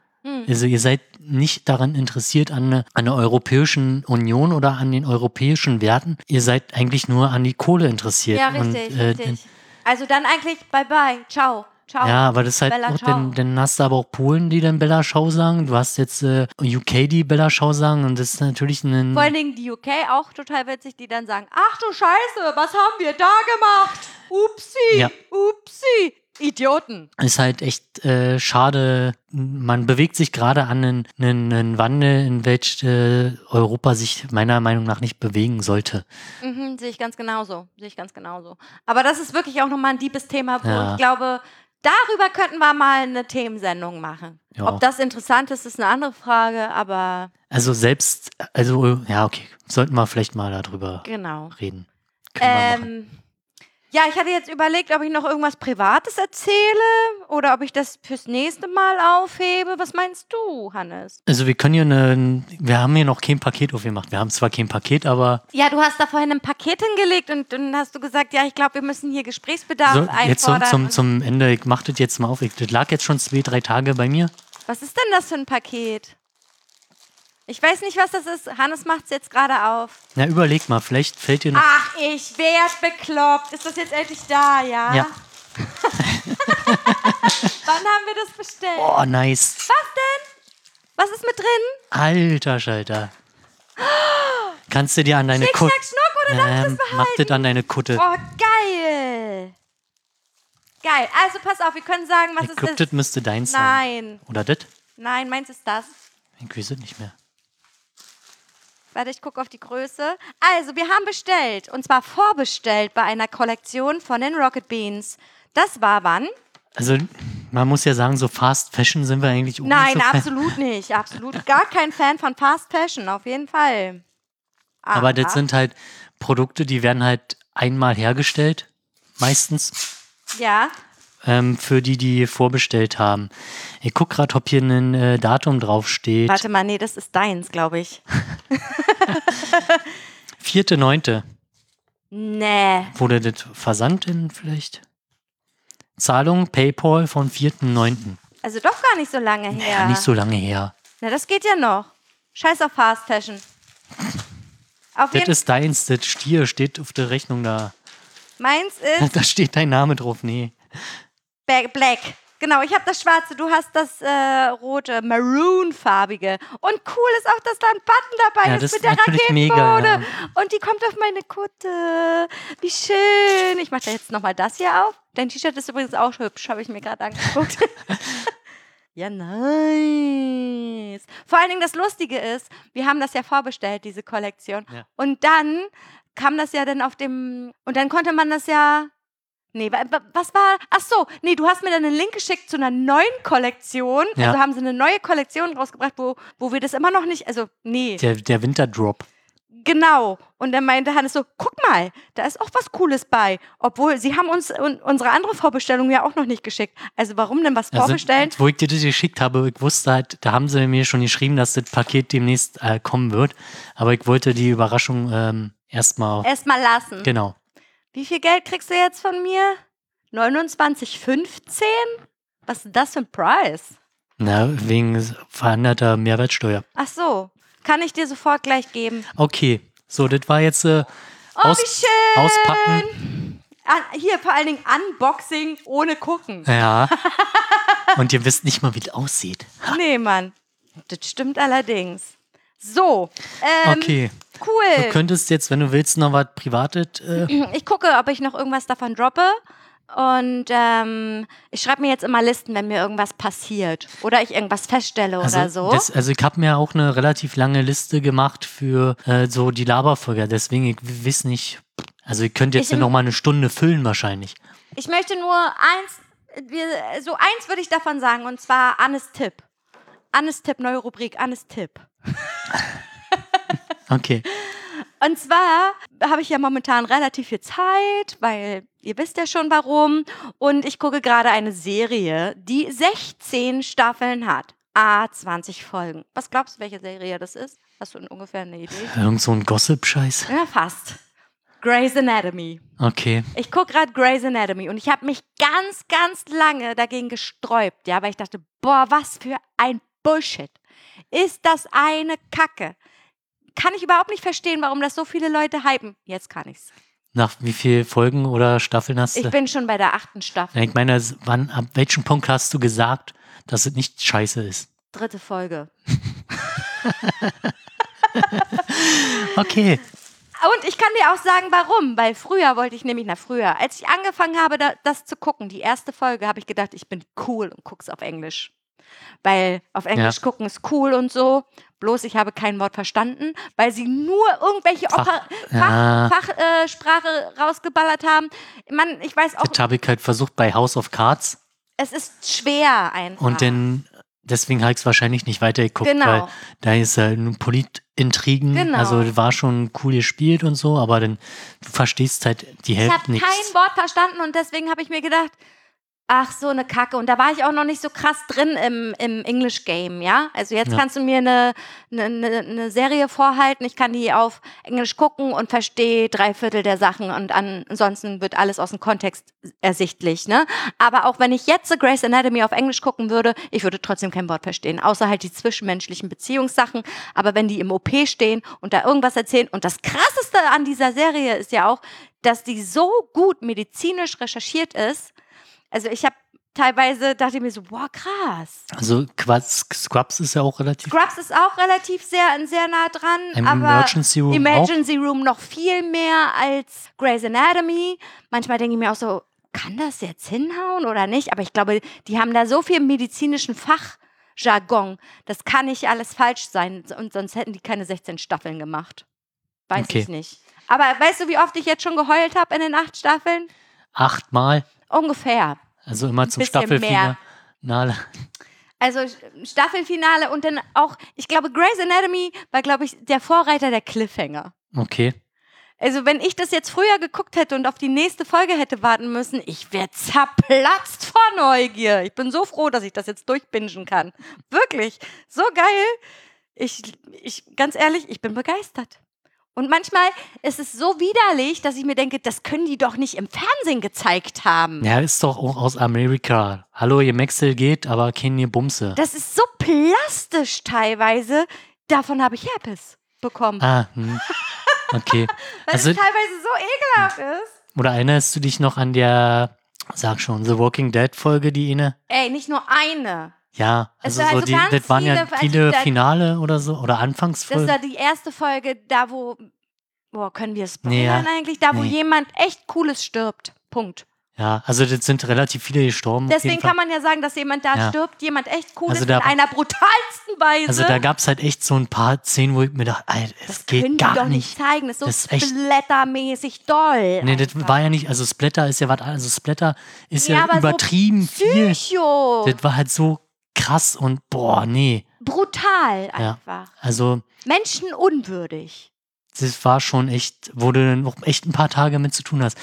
Hm. Also ihr seid nicht daran interessiert an, eine- an der Europäischen Union oder an den europäischen Werten. Ihr seid eigentlich nur an die Kohle interessiert. Ja, richtig, Und, äh, richtig. Also dann eigentlich bye bye. Ciao. Ciao. Ja, aber das ist halt auch, dann, dann hast du aber auch Polen, die dann Bella Schau sagen. Du hast jetzt äh, UK, die Bella Schau sagen. Und das ist natürlich ein. Vor allen Dingen die UK auch total witzig, die dann sagen, ach du Scheiße, was haben wir da gemacht? Upsi, Ja. upsi. Idioten. ist halt echt äh, schade. Man bewegt sich gerade an einen, einen, einen Wandel, in welch äh, Europa sich meiner Meinung nach nicht bewegen sollte. Mhm, sehe ich ganz genauso. Sehe ich ganz genauso. Aber das ist wirklich auch nochmal ein liebes Thema, wo Ja. ich glaube, darüber könnten wir mal eine Themensendung machen. Ja. Ob das interessant ist, ist eine andere Frage, aber Also selbst, also ja, okay, sollten wir vielleicht mal darüber genau. reden. Können wir machen. Ja, ich hatte jetzt überlegt, ob ich noch irgendwas Privates erzähle oder ob ich das fürs nächste Mal aufhebe. Was meinst du, Hannes? Also wir können hier eine, wir haben hier noch kein Paket aufgemacht. Wir haben zwar kein Paket, aber Ja, du hast da vorhin ein Paket hingelegt und dann hast du gesagt, ja, ich glaube, wir müssen hier Gesprächsbedarf so, jetzt zum, einfordern. zum, und- zum Ende, ich mach das jetzt mal auf. Ich, das lag jetzt schon zwei, drei Tage bei mir. Was ist denn das für ein Paket? Ich weiß nicht, was das ist. Hannes macht es jetzt gerade auf. Na, überleg mal, vielleicht fällt dir noch. Ach, ich werd bekloppt. Ist das jetzt endlich da, ja? Ja. Wann haben wir das bestellt? Oh, nice. Was denn? Was ist mit drin? Alter Schalter. Kannst du dir an deine Schnick, Kutte. schnack, schnuck oder darf ich Ähm, das mach behalten? das an deine Kutte. Oh, geil. Geil. Also pass auf, wir können sagen, was ich es glaub, ist. das müsste deins sein. Nein. Oder das? Nein, meins ist das. Ich weiß es nicht mehr. Warte, ich gucke auf die Größe. Also, wir haben bestellt. Und zwar vorbestellt bei einer Kollektion von den Rocket Beans. Das war wann? Also, man muss ja sagen, so Fast Fashion sind wir eigentlich auch Nein, so absolut nicht. Absolut gar kein Fan von Fast Fashion, auf jeden Fall. Aber das sind halt Produkte, die werden halt einmal hergestellt, meistens, Ja. Ähm, für die, die vorbestellt haben. Ich guck gerade, ob hier ein äh, Datum draufsteht. Warte mal, nee, das ist deins, glaube ich. 4.9. Nee. Wurde das versandt denn vielleicht? Zahlung PayPal vom 4.9. Also doch gar nicht so lange her. Ja, nicht so lange her. Na, das geht ja noch. Scheiß auf Fast Fashion. Auf Das ist deins, das Stier steht auf der Rechnung da. Meins ist Da steht dein Name drauf. Nee. Black. Genau, ich habe das schwarze, du hast das äh, rote, maroonfarbige. Und cool ist auch, dass da ein Button dabei Ja, ist das mit ist der Raketenmode. mega, Und die kommt auf meine Kutte. Wie schön. Ich mache da jetzt nochmal das hier auf. Dein T-Shirt ist übrigens auch hübsch, habe ich mir gerade angeguckt. ja, nice. Vor allen Dingen das Lustige ist, wir haben das ja vorbestellt, diese Kollektion. Ja. Und dann kam das ja dann auf dem, und dann konnte man das ja Nee, wa- wa- was war? Ach so, nee, du hast mir dann einen Link geschickt zu einer neuen Kollektion. Ja. Also haben sie eine neue Kollektion rausgebracht, wo, wo wir das immer noch nicht, also nee, Der, der Winterdrop. genau. Und dann meinte Hannes so, guck mal, da ist auch was Cooles bei. Obwohl, sie haben uns un unsere andere Vorbestellung ja auch noch nicht geschickt. Also warum denn was Also, vorbestellen? wo ich dir das geschickt habe, ich wusste halt, da haben sie mir schon geschrieben, dass das Paket demnächst äh, kommen wird. Aber ich wollte die Überraschung ähm, erstmal. Erstmal lassen. Genau. Wie viel Geld kriegst du jetzt von mir? 29,15? Was ist das für ein Preis? Na, wegen veränderter Mehrwertsteuer. Ach so, kann ich dir sofort gleich geben. Okay. So, das war jetzt äh, Oh, aus, wie schön! auspacken. An, hier vor allen Dingen Unboxing ohne gucken. Ja. Und ihr wisst nicht mal, wie das aussieht. Nee, Mann. Das stimmt allerdings. So, ähm, Okay. Du cool. könntest jetzt, wenn du willst, noch was Privates. Äh, Ich gucke, ob ich noch irgendwas davon droppe. Und ähm, ich schreibe mir jetzt immer Listen, wenn mir irgendwas passiert. Oder ich irgendwas feststelle also, oder so. das, also ich habe mir auch eine relativ lange Liste gemacht für äh, so die Laberfolge. Deswegen, ich weiß nicht. Also ihr könnt jetzt Ich- noch mal eine Stunde füllen wahrscheinlich. Ich möchte nur eins, wir, so eins würde ich davon sagen, und zwar Annes Tipp. Annes Tipp, neue Rubrik, Annes Tipp. Okay. Und zwar habe ich ja momentan relativ viel Zeit, weil ihr wisst ja schon warum. Und ich gucke gerade eine Serie, die 16 Staffeln hat. A 20 Folgen. Was glaubst du, welche Serie das ist? Hast du ungefähr eine Idee? Irgend so ein Gossip-Scheiß. Ja, fast. Grey's Anatomy. Okay. Ich gucke gerade Grey's Anatomy und ich habe mich ganz, ganz lange dagegen gesträubt, ja, weil ich dachte, boah, was für ein Bullshit. Ist das eine Kacke? Kann ich überhaupt nicht verstehen, warum das so viele Leute hypen. Jetzt kann ich's. Nach wie viel Folgen oder Staffeln hast Ich du? bin schon bei der achten Staffel, ich meine, es- wann, ab welchem Punkt hast du gesagt, dass es nicht scheiße ist? dritte Folge. Okay. Und ich kann dir auch sagen, warum. Weil früher wollte ich nämlich, na früher, als ich angefangen habe, da, das zu gucken, die erste Folge, habe ich gedacht, ich bin cool und guck's auf Englisch. Weil auf Englisch Ja. gucken ist cool und so. Bloß ich habe kein Wort verstanden, weil sie nur irgendwelche Fach- Ja. Fachsprache äh, rausgeballert haben. Man, ich weiß auch, Das habe ich halt versucht bei House of Cards es ist schwer einfach. und dann, deswegen habe ich es wahrscheinlich nicht weitergeguckt, Genau. weil da ist ja nur Politintrigen, Genau. also war schon cool gespielt und so, aber dann, du verstehst halt die Ich Hälfte habe nichts. kein Wort verstanden und deswegen habe ich mir gedacht, ach so eine Kacke. Und da war ich auch noch nicht so krass drin im, im English Game, ja. Also jetzt Ja. kannst du mir eine, eine, eine, Serie vorhalten, ich kann die auf Englisch gucken und verstehe drei Viertel der Sachen und ansonsten wird alles aus dem Kontext ersichtlich, ne? Aber auch wenn ich jetzt The Grey's Anatomy auf Englisch gucken würde, ich würde trotzdem kein Wort verstehen, außer halt die zwischenmenschlichen Beziehungssachen. Aber wenn die im OP stehen und da irgendwas erzählen und das Krasseste an dieser Serie ist ja auch, dass die so gut medizinisch recherchiert ist. Also ich habe teilweise dachte ich mir so, boah, krass. Also Scrubs ist ja auch relativ. Scrubs ist auch relativ sehr, sehr nah dran, Im aber Emergency Room Emergency Room noch viel mehr als Grey's Anatomy. Manchmal denke ich mir auch so, kann das jetzt hinhauen oder nicht? Aber ich glaube, die haben da so viel medizinischen Fachjargon. Das kann nicht alles falsch sein. Und sonst hätten die keine 16 Staffeln gemacht. Weiß Okay. ich nicht. Aber weißt du, wie oft ich jetzt schon geheult habe in den acht Staffeln? Achtmal, Ungefähr. also immer zum Staffelfinale. Na, Also Staffelfinale und dann auch, ich glaube, Grey's Anatomy war, glaube ich, der Vorreiter der Cliffhanger. Okay. Also wenn ich das jetzt früher geguckt hätte und auf die nächste Folge hätte warten müssen, ich wäre zerplatzt vor Neugier. Ich bin so froh, dass ich das jetzt durchbingen kann. Wirklich, so geil. Ich, ich, ganz ehrlich, ich bin begeistert. Und manchmal ist es so widerlich, dass ich mir denke, das können die doch nicht im Fernsehen gezeigt haben. Ja, ist doch auch aus Amerika. Hallo, ihr Maxel geht, aber keine Bumse. Das ist so plastisch teilweise. Davon habe ich Herpes bekommen. Ah, hm. okay. weil Also, es teilweise so ekelhaft ist. oder erinnerst du dich noch an der, sag schon, The Walking Dead Folge, die eine? Ey, nicht nur eine. Ja, Es also war so also die, das waren ja viele, also viele da- Finale oder so, oder Das Anfangsfolgen. war die erste Folge, da wo. Boah, können wir spoilern Nee, ja. eigentlich? Da, wo Nee. jemand echt Cooles stirbt. Punkt. Ja, also das sind relativ viele gestorben. Deswegen kann man ja sagen, dass jemand da Ja. stirbt, jemand echt Cooles Also da- in einer brutalsten Weise. Also da gab es halt echt so ein paar Szenen, wo ich mir dachte, Alter, das, das geht gar doch nicht. zeigen. Das ist so Das ist echt- splattermäßig doll. Nee, das einfach. war ja nicht, also Splatter ist ja was, also Splatter ist ja, Ja, aber so übertrieben viel. Psycho. Das war halt so krass und boah, nee. Brutal Ja. einfach. Also Menschenunwürdig. das war schon echt, wo du dann auch echt ein paar Tage mit zu tun hast.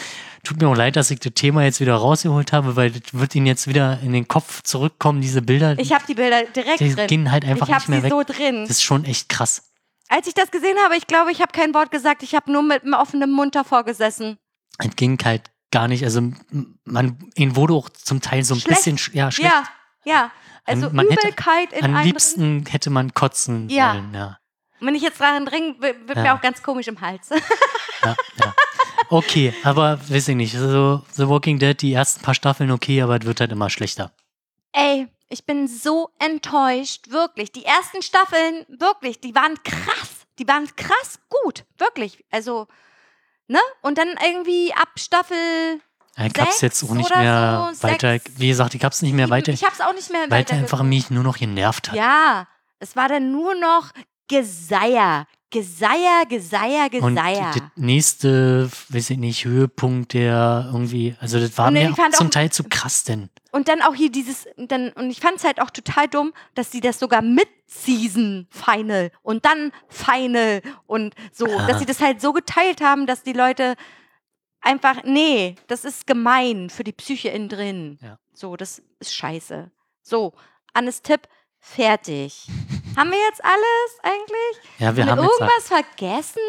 Tut mir auch leid, dass ich das Thema jetzt wieder rausgeholt habe, weil das wird ihnen jetzt wieder in den Kopf zurückkommen, diese Bilder. Ich habe die Bilder direkt die drin. gehen halt einfach ich habe nicht mehr sie weg. so drin. Das ist schon echt krass. Als ich das gesehen habe, ich glaube, ich habe kein Wort gesagt. Ich habe nur mit einem offenen Mund davor gesessen. Es ging halt gar nicht, also man, ihnen wurde auch zum Teil so ein Schlecht. bisschen, sch- ja, schlecht. Ja, ja. Also man hätte- Übelkeit in Am liebsten hätte man kotzen Ja. wollen, ja. drin. Wenn ich jetzt daran dringe, wird Ja. mir auch ganz komisch im Hals. ja, ja. Okay, aber weiß ich nicht. Also The Walking Dead, die ersten paar Staffeln okay, aber es wird halt immer schlechter. Ey, Ich bin so enttäuscht, wirklich. Die ersten Staffeln, wirklich, die waren krass. Die waren krass gut, wirklich. Also, ne? Und dann irgendwie ab Staffel. Ich hab's Sechs jetzt auch nicht mehr so, weiter, sechs, wie gesagt, ich hab's nicht mehr weiter, Ich hab's auch nicht mehr weiter einfach weitergeguckt. mich nur noch genervt hat. Ja, es war dann nur noch Geseier. Geseier, Geseier, Und Geseier. der nächste, weiß ich nicht, Höhepunkt, der irgendwie, also das war Und mir fand zum auch- Teil zu krass denn. Und dann auch hier dieses, dann, und ich fand es halt auch total dumm, dass sie das sogar mit Season Final und dann Final und so, Ah. dass sie das halt so geteilt haben, dass die Leute einfach, nee, das ist gemein für die Psyche innen drin. Ja. So, das ist scheiße. So, Annes Tipp, fertig. haben wir jetzt alles eigentlich? Ja, wir haben haben irgendwas vergessen?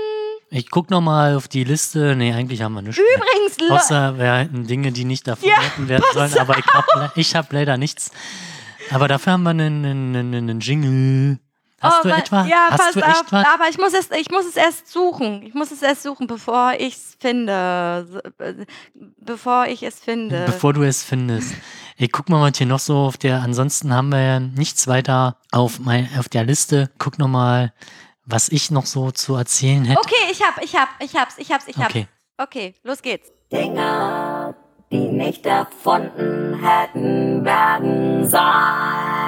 ich guck noch mal auf die Liste, nee, eigentlich haben wir nichts. mehr. Übrigens, Le- Außer wir halten Dinge, die nicht davon Ja, werden sollen, aber ich habe hab leider nichts. Aber dafür haben wir einen, einen, einen, einen Jingle. Hast Oh, du wa- etwa? Ja, Hast pass du echt auf, was? aber ich muss, es, ich muss es erst suchen. Ich muss es erst suchen, bevor ich es finde. Äh, Bevor ich es finde. Bevor du es findest. Ich guck mal, was hier noch so auf der, ansonsten haben wir ja nichts weiter auf, mein, auf der Liste. Guck noch mal, was ich noch so zu erzählen hätte. okay, ich hab, ich hab, ich hab's, ich hab's, ich hab's. Okay. Okay, los geht's. Dinge, die nicht erfunden hätten werden sollen.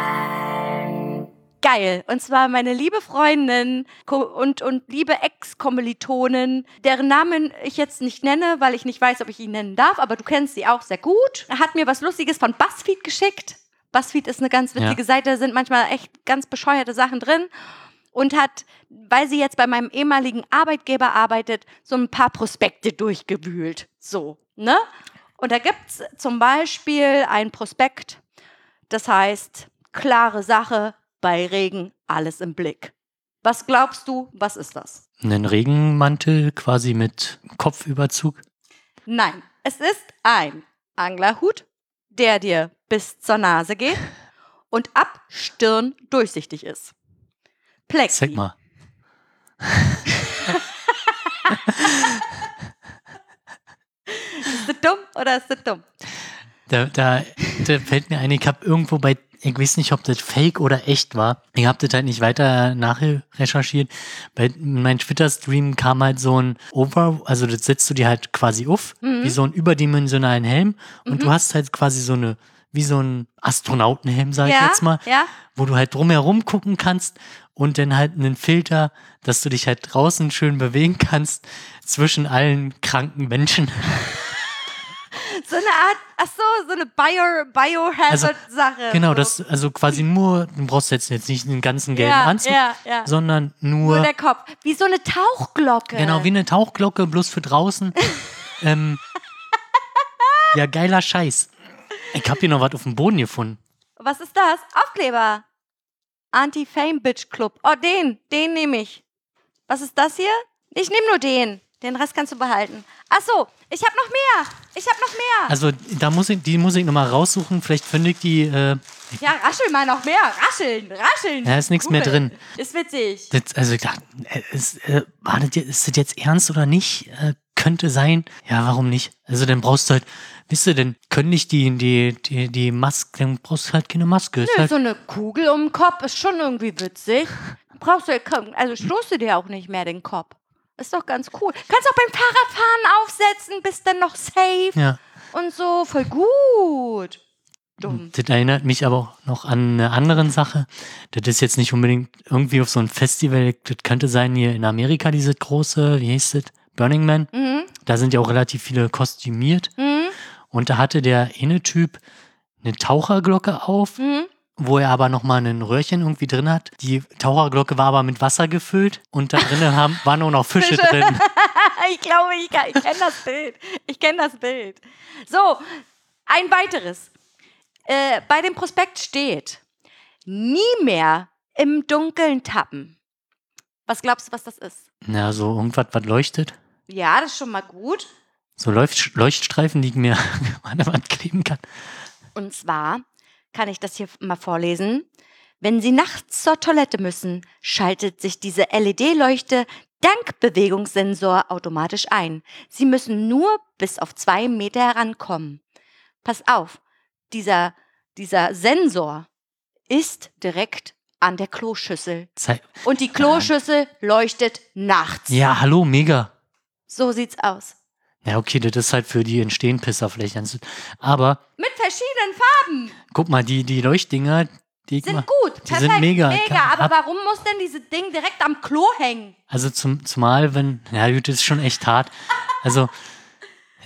Geil. Und zwar meine liebe Freundin und, und liebe Ex-Kommilitonin, deren Namen ich jetzt nicht nenne, weil ich nicht weiß, ob ich ihn nennen darf, aber du kennst sie auch sehr gut, hat mir was Lustiges von BuzzFeed geschickt. BuzzFeed ist eine ganz witzige Ja. Seite, sind manchmal echt ganz bescheuerte Sachen drin. Und hat, weil sie jetzt bei meinem ehemaligen Arbeitgeber arbeitet, so ein paar Prospekte durchgewühlt. So, ne? Und da gibt's zum Beispiel ein Prospekt, das heißt, klare Sache, bei Regen alles im Blick. Was glaubst du, was ist das? Einen Regenmantel quasi mit Kopfüberzug. Nein, es ist ein Anglerhut, der dir bis zur Nase geht und ab Stirn durchsichtig ist. Plexi. Zeig mal. Ist das dumm oder ist das dumm? Da, da, da fällt mir ein, ich habe irgendwo bei, ich weiß nicht, ob das fake oder echt war. Ich habe das halt nicht weiter nachrecherchiert. Bei meinem Twitter-Stream kam halt so ein Over, also das setzt du dir halt quasi auf, Mhm. wie so einen überdimensionalen Helm. Und du hast halt quasi so eine, wie so ein Astronautenhelm, sag ich ja, jetzt mal, ja. wo du halt drumherum gucken kannst und dann halt einen Filter, dass du dich halt draußen schön bewegen kannst zwischen allen kranken Menschen. So eine Art, ach so, so eine Bio, Biohazard-Sache. Genau, so. das, also quasi nur, du brauchst jetzt, jetzt nicht einen ganzen gelben ja, Anzug, Ja, ja. sondern nur, Nur der Kopf. Wie so eine Tauchglocke. genau, wie eine Tauchglocke, bloß für draußen. ähm, ja, geiler Scheiß. Ich hab hier noch was auf dem Boden gefunden. Was ist das? Aufkleber. Anti-Fame-Bitch-Club. Oh, den. Den nehme ich. Was ist das hier? Ich nehme nur den. Den Rest kannst du behalten. Ach so, ich habe noch mehr. Ich habe noch mehr. Also, da muss ich, die muss ich nochmal raussuchen. Vielleicht finde ich die, äh, ja, raschel mal noch mehr. Rascheln, rascheln. Ja, ist nichts mehr Cool. drin. Ist witzig. das, also ich dachte, äh, ist, äh, war das, jetzt- ist das jetzt ernst oder nicht? Äh, könnte sein. Ja, warum nicht? Also, dann brauchst du halt, wisst ihr, dann können nicht die, die, die, die Maske, dann brauchst du halt keine Maske. Nö, halt, so eine Kugel um den Kopf ist schon irgendwie witzig. Brauchst du, also stoßt du dir auch nicht mehr den Kopf. Ist doch ganz cool. Kannst auch beim Fahrradfahren aufsetzen, bist dann noch safe ja. und so. Voll gut. Dumm. Das erinnert mich aber auch noch an eine andere Sache. Das ist jetzt nicht unbedingt irgendwie auf so ein Festival. Das könnte sein hier in Amerika, dieses große, wie hieß das? Burning Man. Mhm. Da sind ja auch relativ viele kostümiert. Mhm. Und da hatte der eine Typ eine Taucherglocke auf, Mhm. Wo er aber nochmal ein Röhrchen irgendwie drin hat. Die Taucherglocke war aber mit Wasser gefüllt und da drinnen haben, waren auch noch Fische, Fische. drin. ich glaube, ich, kann- ich kenne das Bild. Ich kenne das Bild. So, ein weiteres. Äh, bei dem Prospekt steht, nie mehr im Dunkeln tappen. Was glaubst du, was das ist? Na, so irgendwas, was leuchtet. Ja, das ist schon mal gut. So Leucht Leuchtstreifen, die ich mir an der Wand kleben kann. Und zwar kann ich das hier mal vorlesen. Wenn Sie nachts zur Toilette müssen, schaltet sich diese LED-Leuchte dank Bewegungssensor automatisch ein. Sie müssen nur bis auf zwei Meter herankommen. Pass auf, dieser, dieser Sensor, ist direkt an der Kloschüssel. Und die Kloschüssel leuchtet nachts. ja, hallo, mega. So sieht's aus. Ja, okay, das ist halt für die Entstehenpisser vielleicht ganz gut. Aber Mit verschiedenen Farben. guck mal, die, die Leuchtdinger, die Sind mal, gut. die Perfekt. sind mega. Mega. Aber Hab- warum muss denn dieses Ding direkt am Klo hängen? Also zum, zumal, wenn, ja gut, das ist schon echt hart. Also,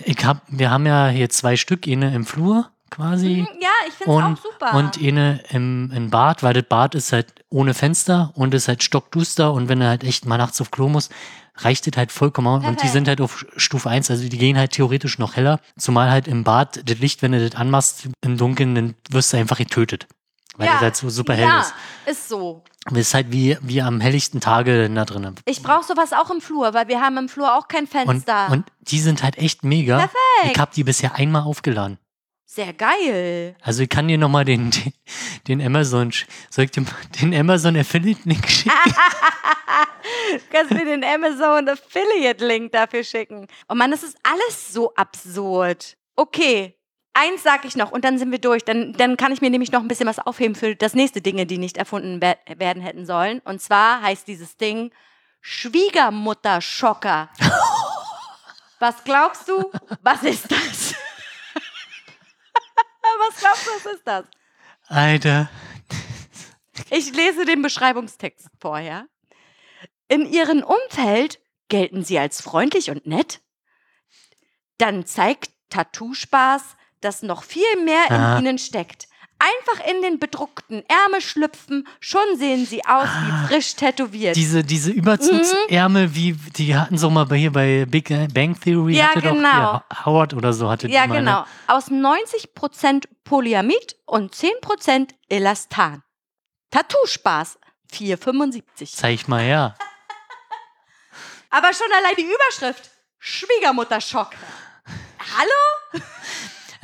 ich hab, wir haben ja hier zwei Stück, eine im Flur quasi Hm, Ja, ich finde es und, auch super. und eine im, im Bad, weil das Bad ist halt ohne Fenster und ist halt stockduster und wenn du halt echt mal nachts auf Klo musst, reicht das halt vollkommen aus. und die sind halt auf Stufe 1, also die gehen halt theoretisch noch heller, zumal halt im Bad das Licht, wenn du das anmachst im Dunkeln, dann wirst du einfach getötet. Weil Ja. das halt so super hell ja, ist. ist so. Ist halt wie, wie am helllichten Tage da drinnen. Ich brauche sowas auch im Flur, weil wir haben im Flur auch kein Und, Fenster. und die sind halt echt mega. Perfekt. Ich habe die bisher einmal aufgeladen. Sehr geil. Also ich kann dir nochmal den, den, den Amazon, soll ich dem, den Amazon Affiliate Link schicken? Du kannst mir den Amazon Affiliate Link dafür schicken. Oh Mann, das ist alles so absurd. Okay. Eins sag ich noch und dann sind wir durch. Dann, dann kann ich mir nämlich noch ein bisschen was aufheben für das nächste Dinge, die nicht erfunden wer- werden hätten sollen. Und zwar heißt dieses Ding Schwiegermutter-Schocker. was glaubst du? Was ist das? Was glaubst du, was ist das? Alter. Ich lese den Beschreibungstext vorher. In ihrem Umfeld gelten sie als freundlich und nett. Dann zeigt Tattoo-Spaß, dass noch viel mehr Ah. in ihnen steckt. Einfach in den bedruckten Ärmel schlüpfen, schon sehen sie aus Ah. wie frisch tätowiert. Diese, diese Überzugsärmel, wie, die hatten so mal bei hier bei Big Bang Theory. Ja, hatte genau. Doch, hier, Howard oder so hatte ja, die mal, genau. Ne? Aus 90% Polyamid und 10% Elastan. Tattoo-Spaß, 4,75. Zeig mal her. Aber schon allein die Überschrift. Schwiegermutter-Schock. Hallo?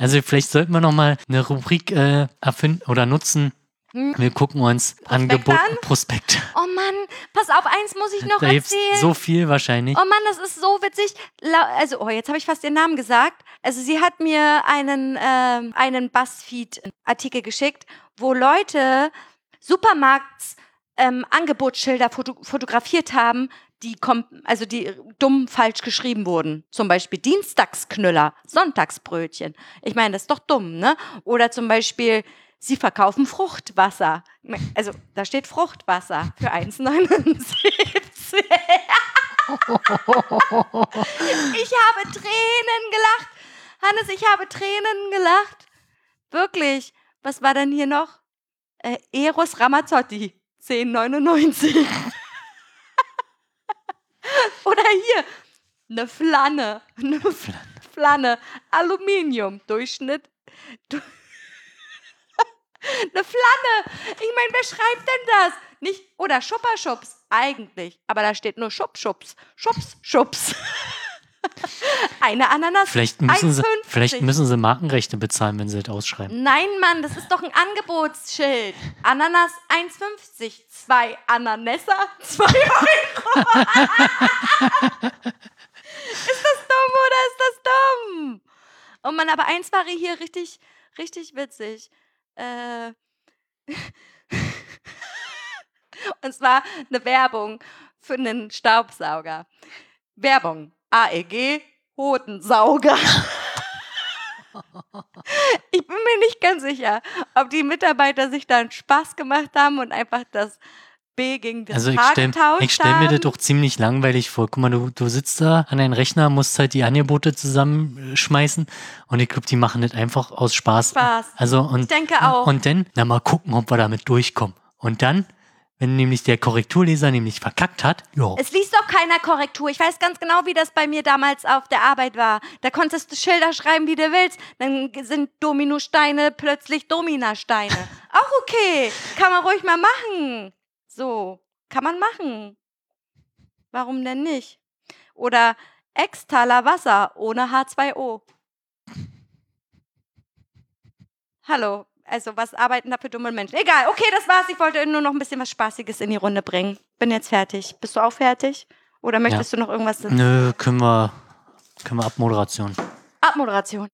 Also vielleicht sollten wir nochmal eine Rubrik äh, erfinden oder nutzen. Hm. Wir gucken uns Angebot an? Prospekt. Oh Mann, pass auf, eins muss ich noch Da erzählen. so viel wahrscheinlich. Oh Mann, das ist so witzig. Also, oh, jetzt habe ich fast ihren Namen gesagt. Also, sie hat mir einen, ähm, einen Buzzfeed-Artikel geschickt, wo Leute Supermarkts ähm, Angebotsschilder foto fotografiert haben, die also die dumm falsch geschrieben wurden. Zum Beispiel Dienstagsknüller, Sonntagsbrötchen. Ich meine, das ist doch dumm, ne? Oder zum Beispiel, sie verkaufen Fruchtwasser. Also da steht Fruchtwasser für 1,79. Ich habe Tränen gelacht. Hannes, ich habe Tränen gelacht. Wirklich. Was war denn hier noch? Äh, Eros Ramazzotti. 10,99. Oder hier. Eine Flanne. Eine Flanne. Aluminium. Durchschnitt. Du Eine Flanne. Ich meine, wer schreibt denn das? Nicht, oder Schupperschubs, eigentlich. Aber da steht nur Schubschubs. Schubs, Schubs. Eine Ananas. Vielleicht müssen, sie, 1,50. vielleicht müssen sie Markenrechte bezahlen, wenn sie das ausschreiben. Nein, Mann, das ist doch ein Angebotsschild. Ananas 1,50. Zwei Ananässer, 2 Euro. ist das dumm oder ist das dumm? Oh Mann, aber eins war hier richtig, richtig witzig. Äh. Und zwar eine Werbung für einen Staubsauger. Werbung. AEG Hodensauger. Ich bin mir nicht ganz sicher, ob die Mitarbeiter sich da einen Spaß gemacht haben und einfach das B gegen das Also ich H stelle getauscht ich stell mir das doch ziemlich langweilig vor. Guck mal, du, du sitzt da an deinem Rechner, musst halt die Angebote zusammenschmeißen und ich glaube, die machen das einfach aus Spaß. Spaß. Also und, Ich denke auch. Und dann, na mal gucken, ob wir damit durchkommen. Und dann, wenn nämlich der Korrekturleser nämlich verkackt hat, ja, Es liest doch keiner Korrektur. Ich weiß ganz genau, wie das bei mir damals auf der Arbeit war. Da konntest du Schilder schreiben, wie du willst. Dann sind Dominosteine plötzlich Dominasteine. Auch okay. Kann man ruhig mal machen. So, kann man machen. Warum denn nicht? Oder Extaler Wasser ohne H2O. Hallo. Also, was arbeiten da für dumme Menschen? Egal, okay, das war's. Ich wollte nur noch ein bisschen was Spaßiges in die Runde bringen. Bin jetzt fertig. Bist du auch fertig? Oder möchtest du noch irgendwas? nö, können wir, können wir Abmoderation. Abmoderation.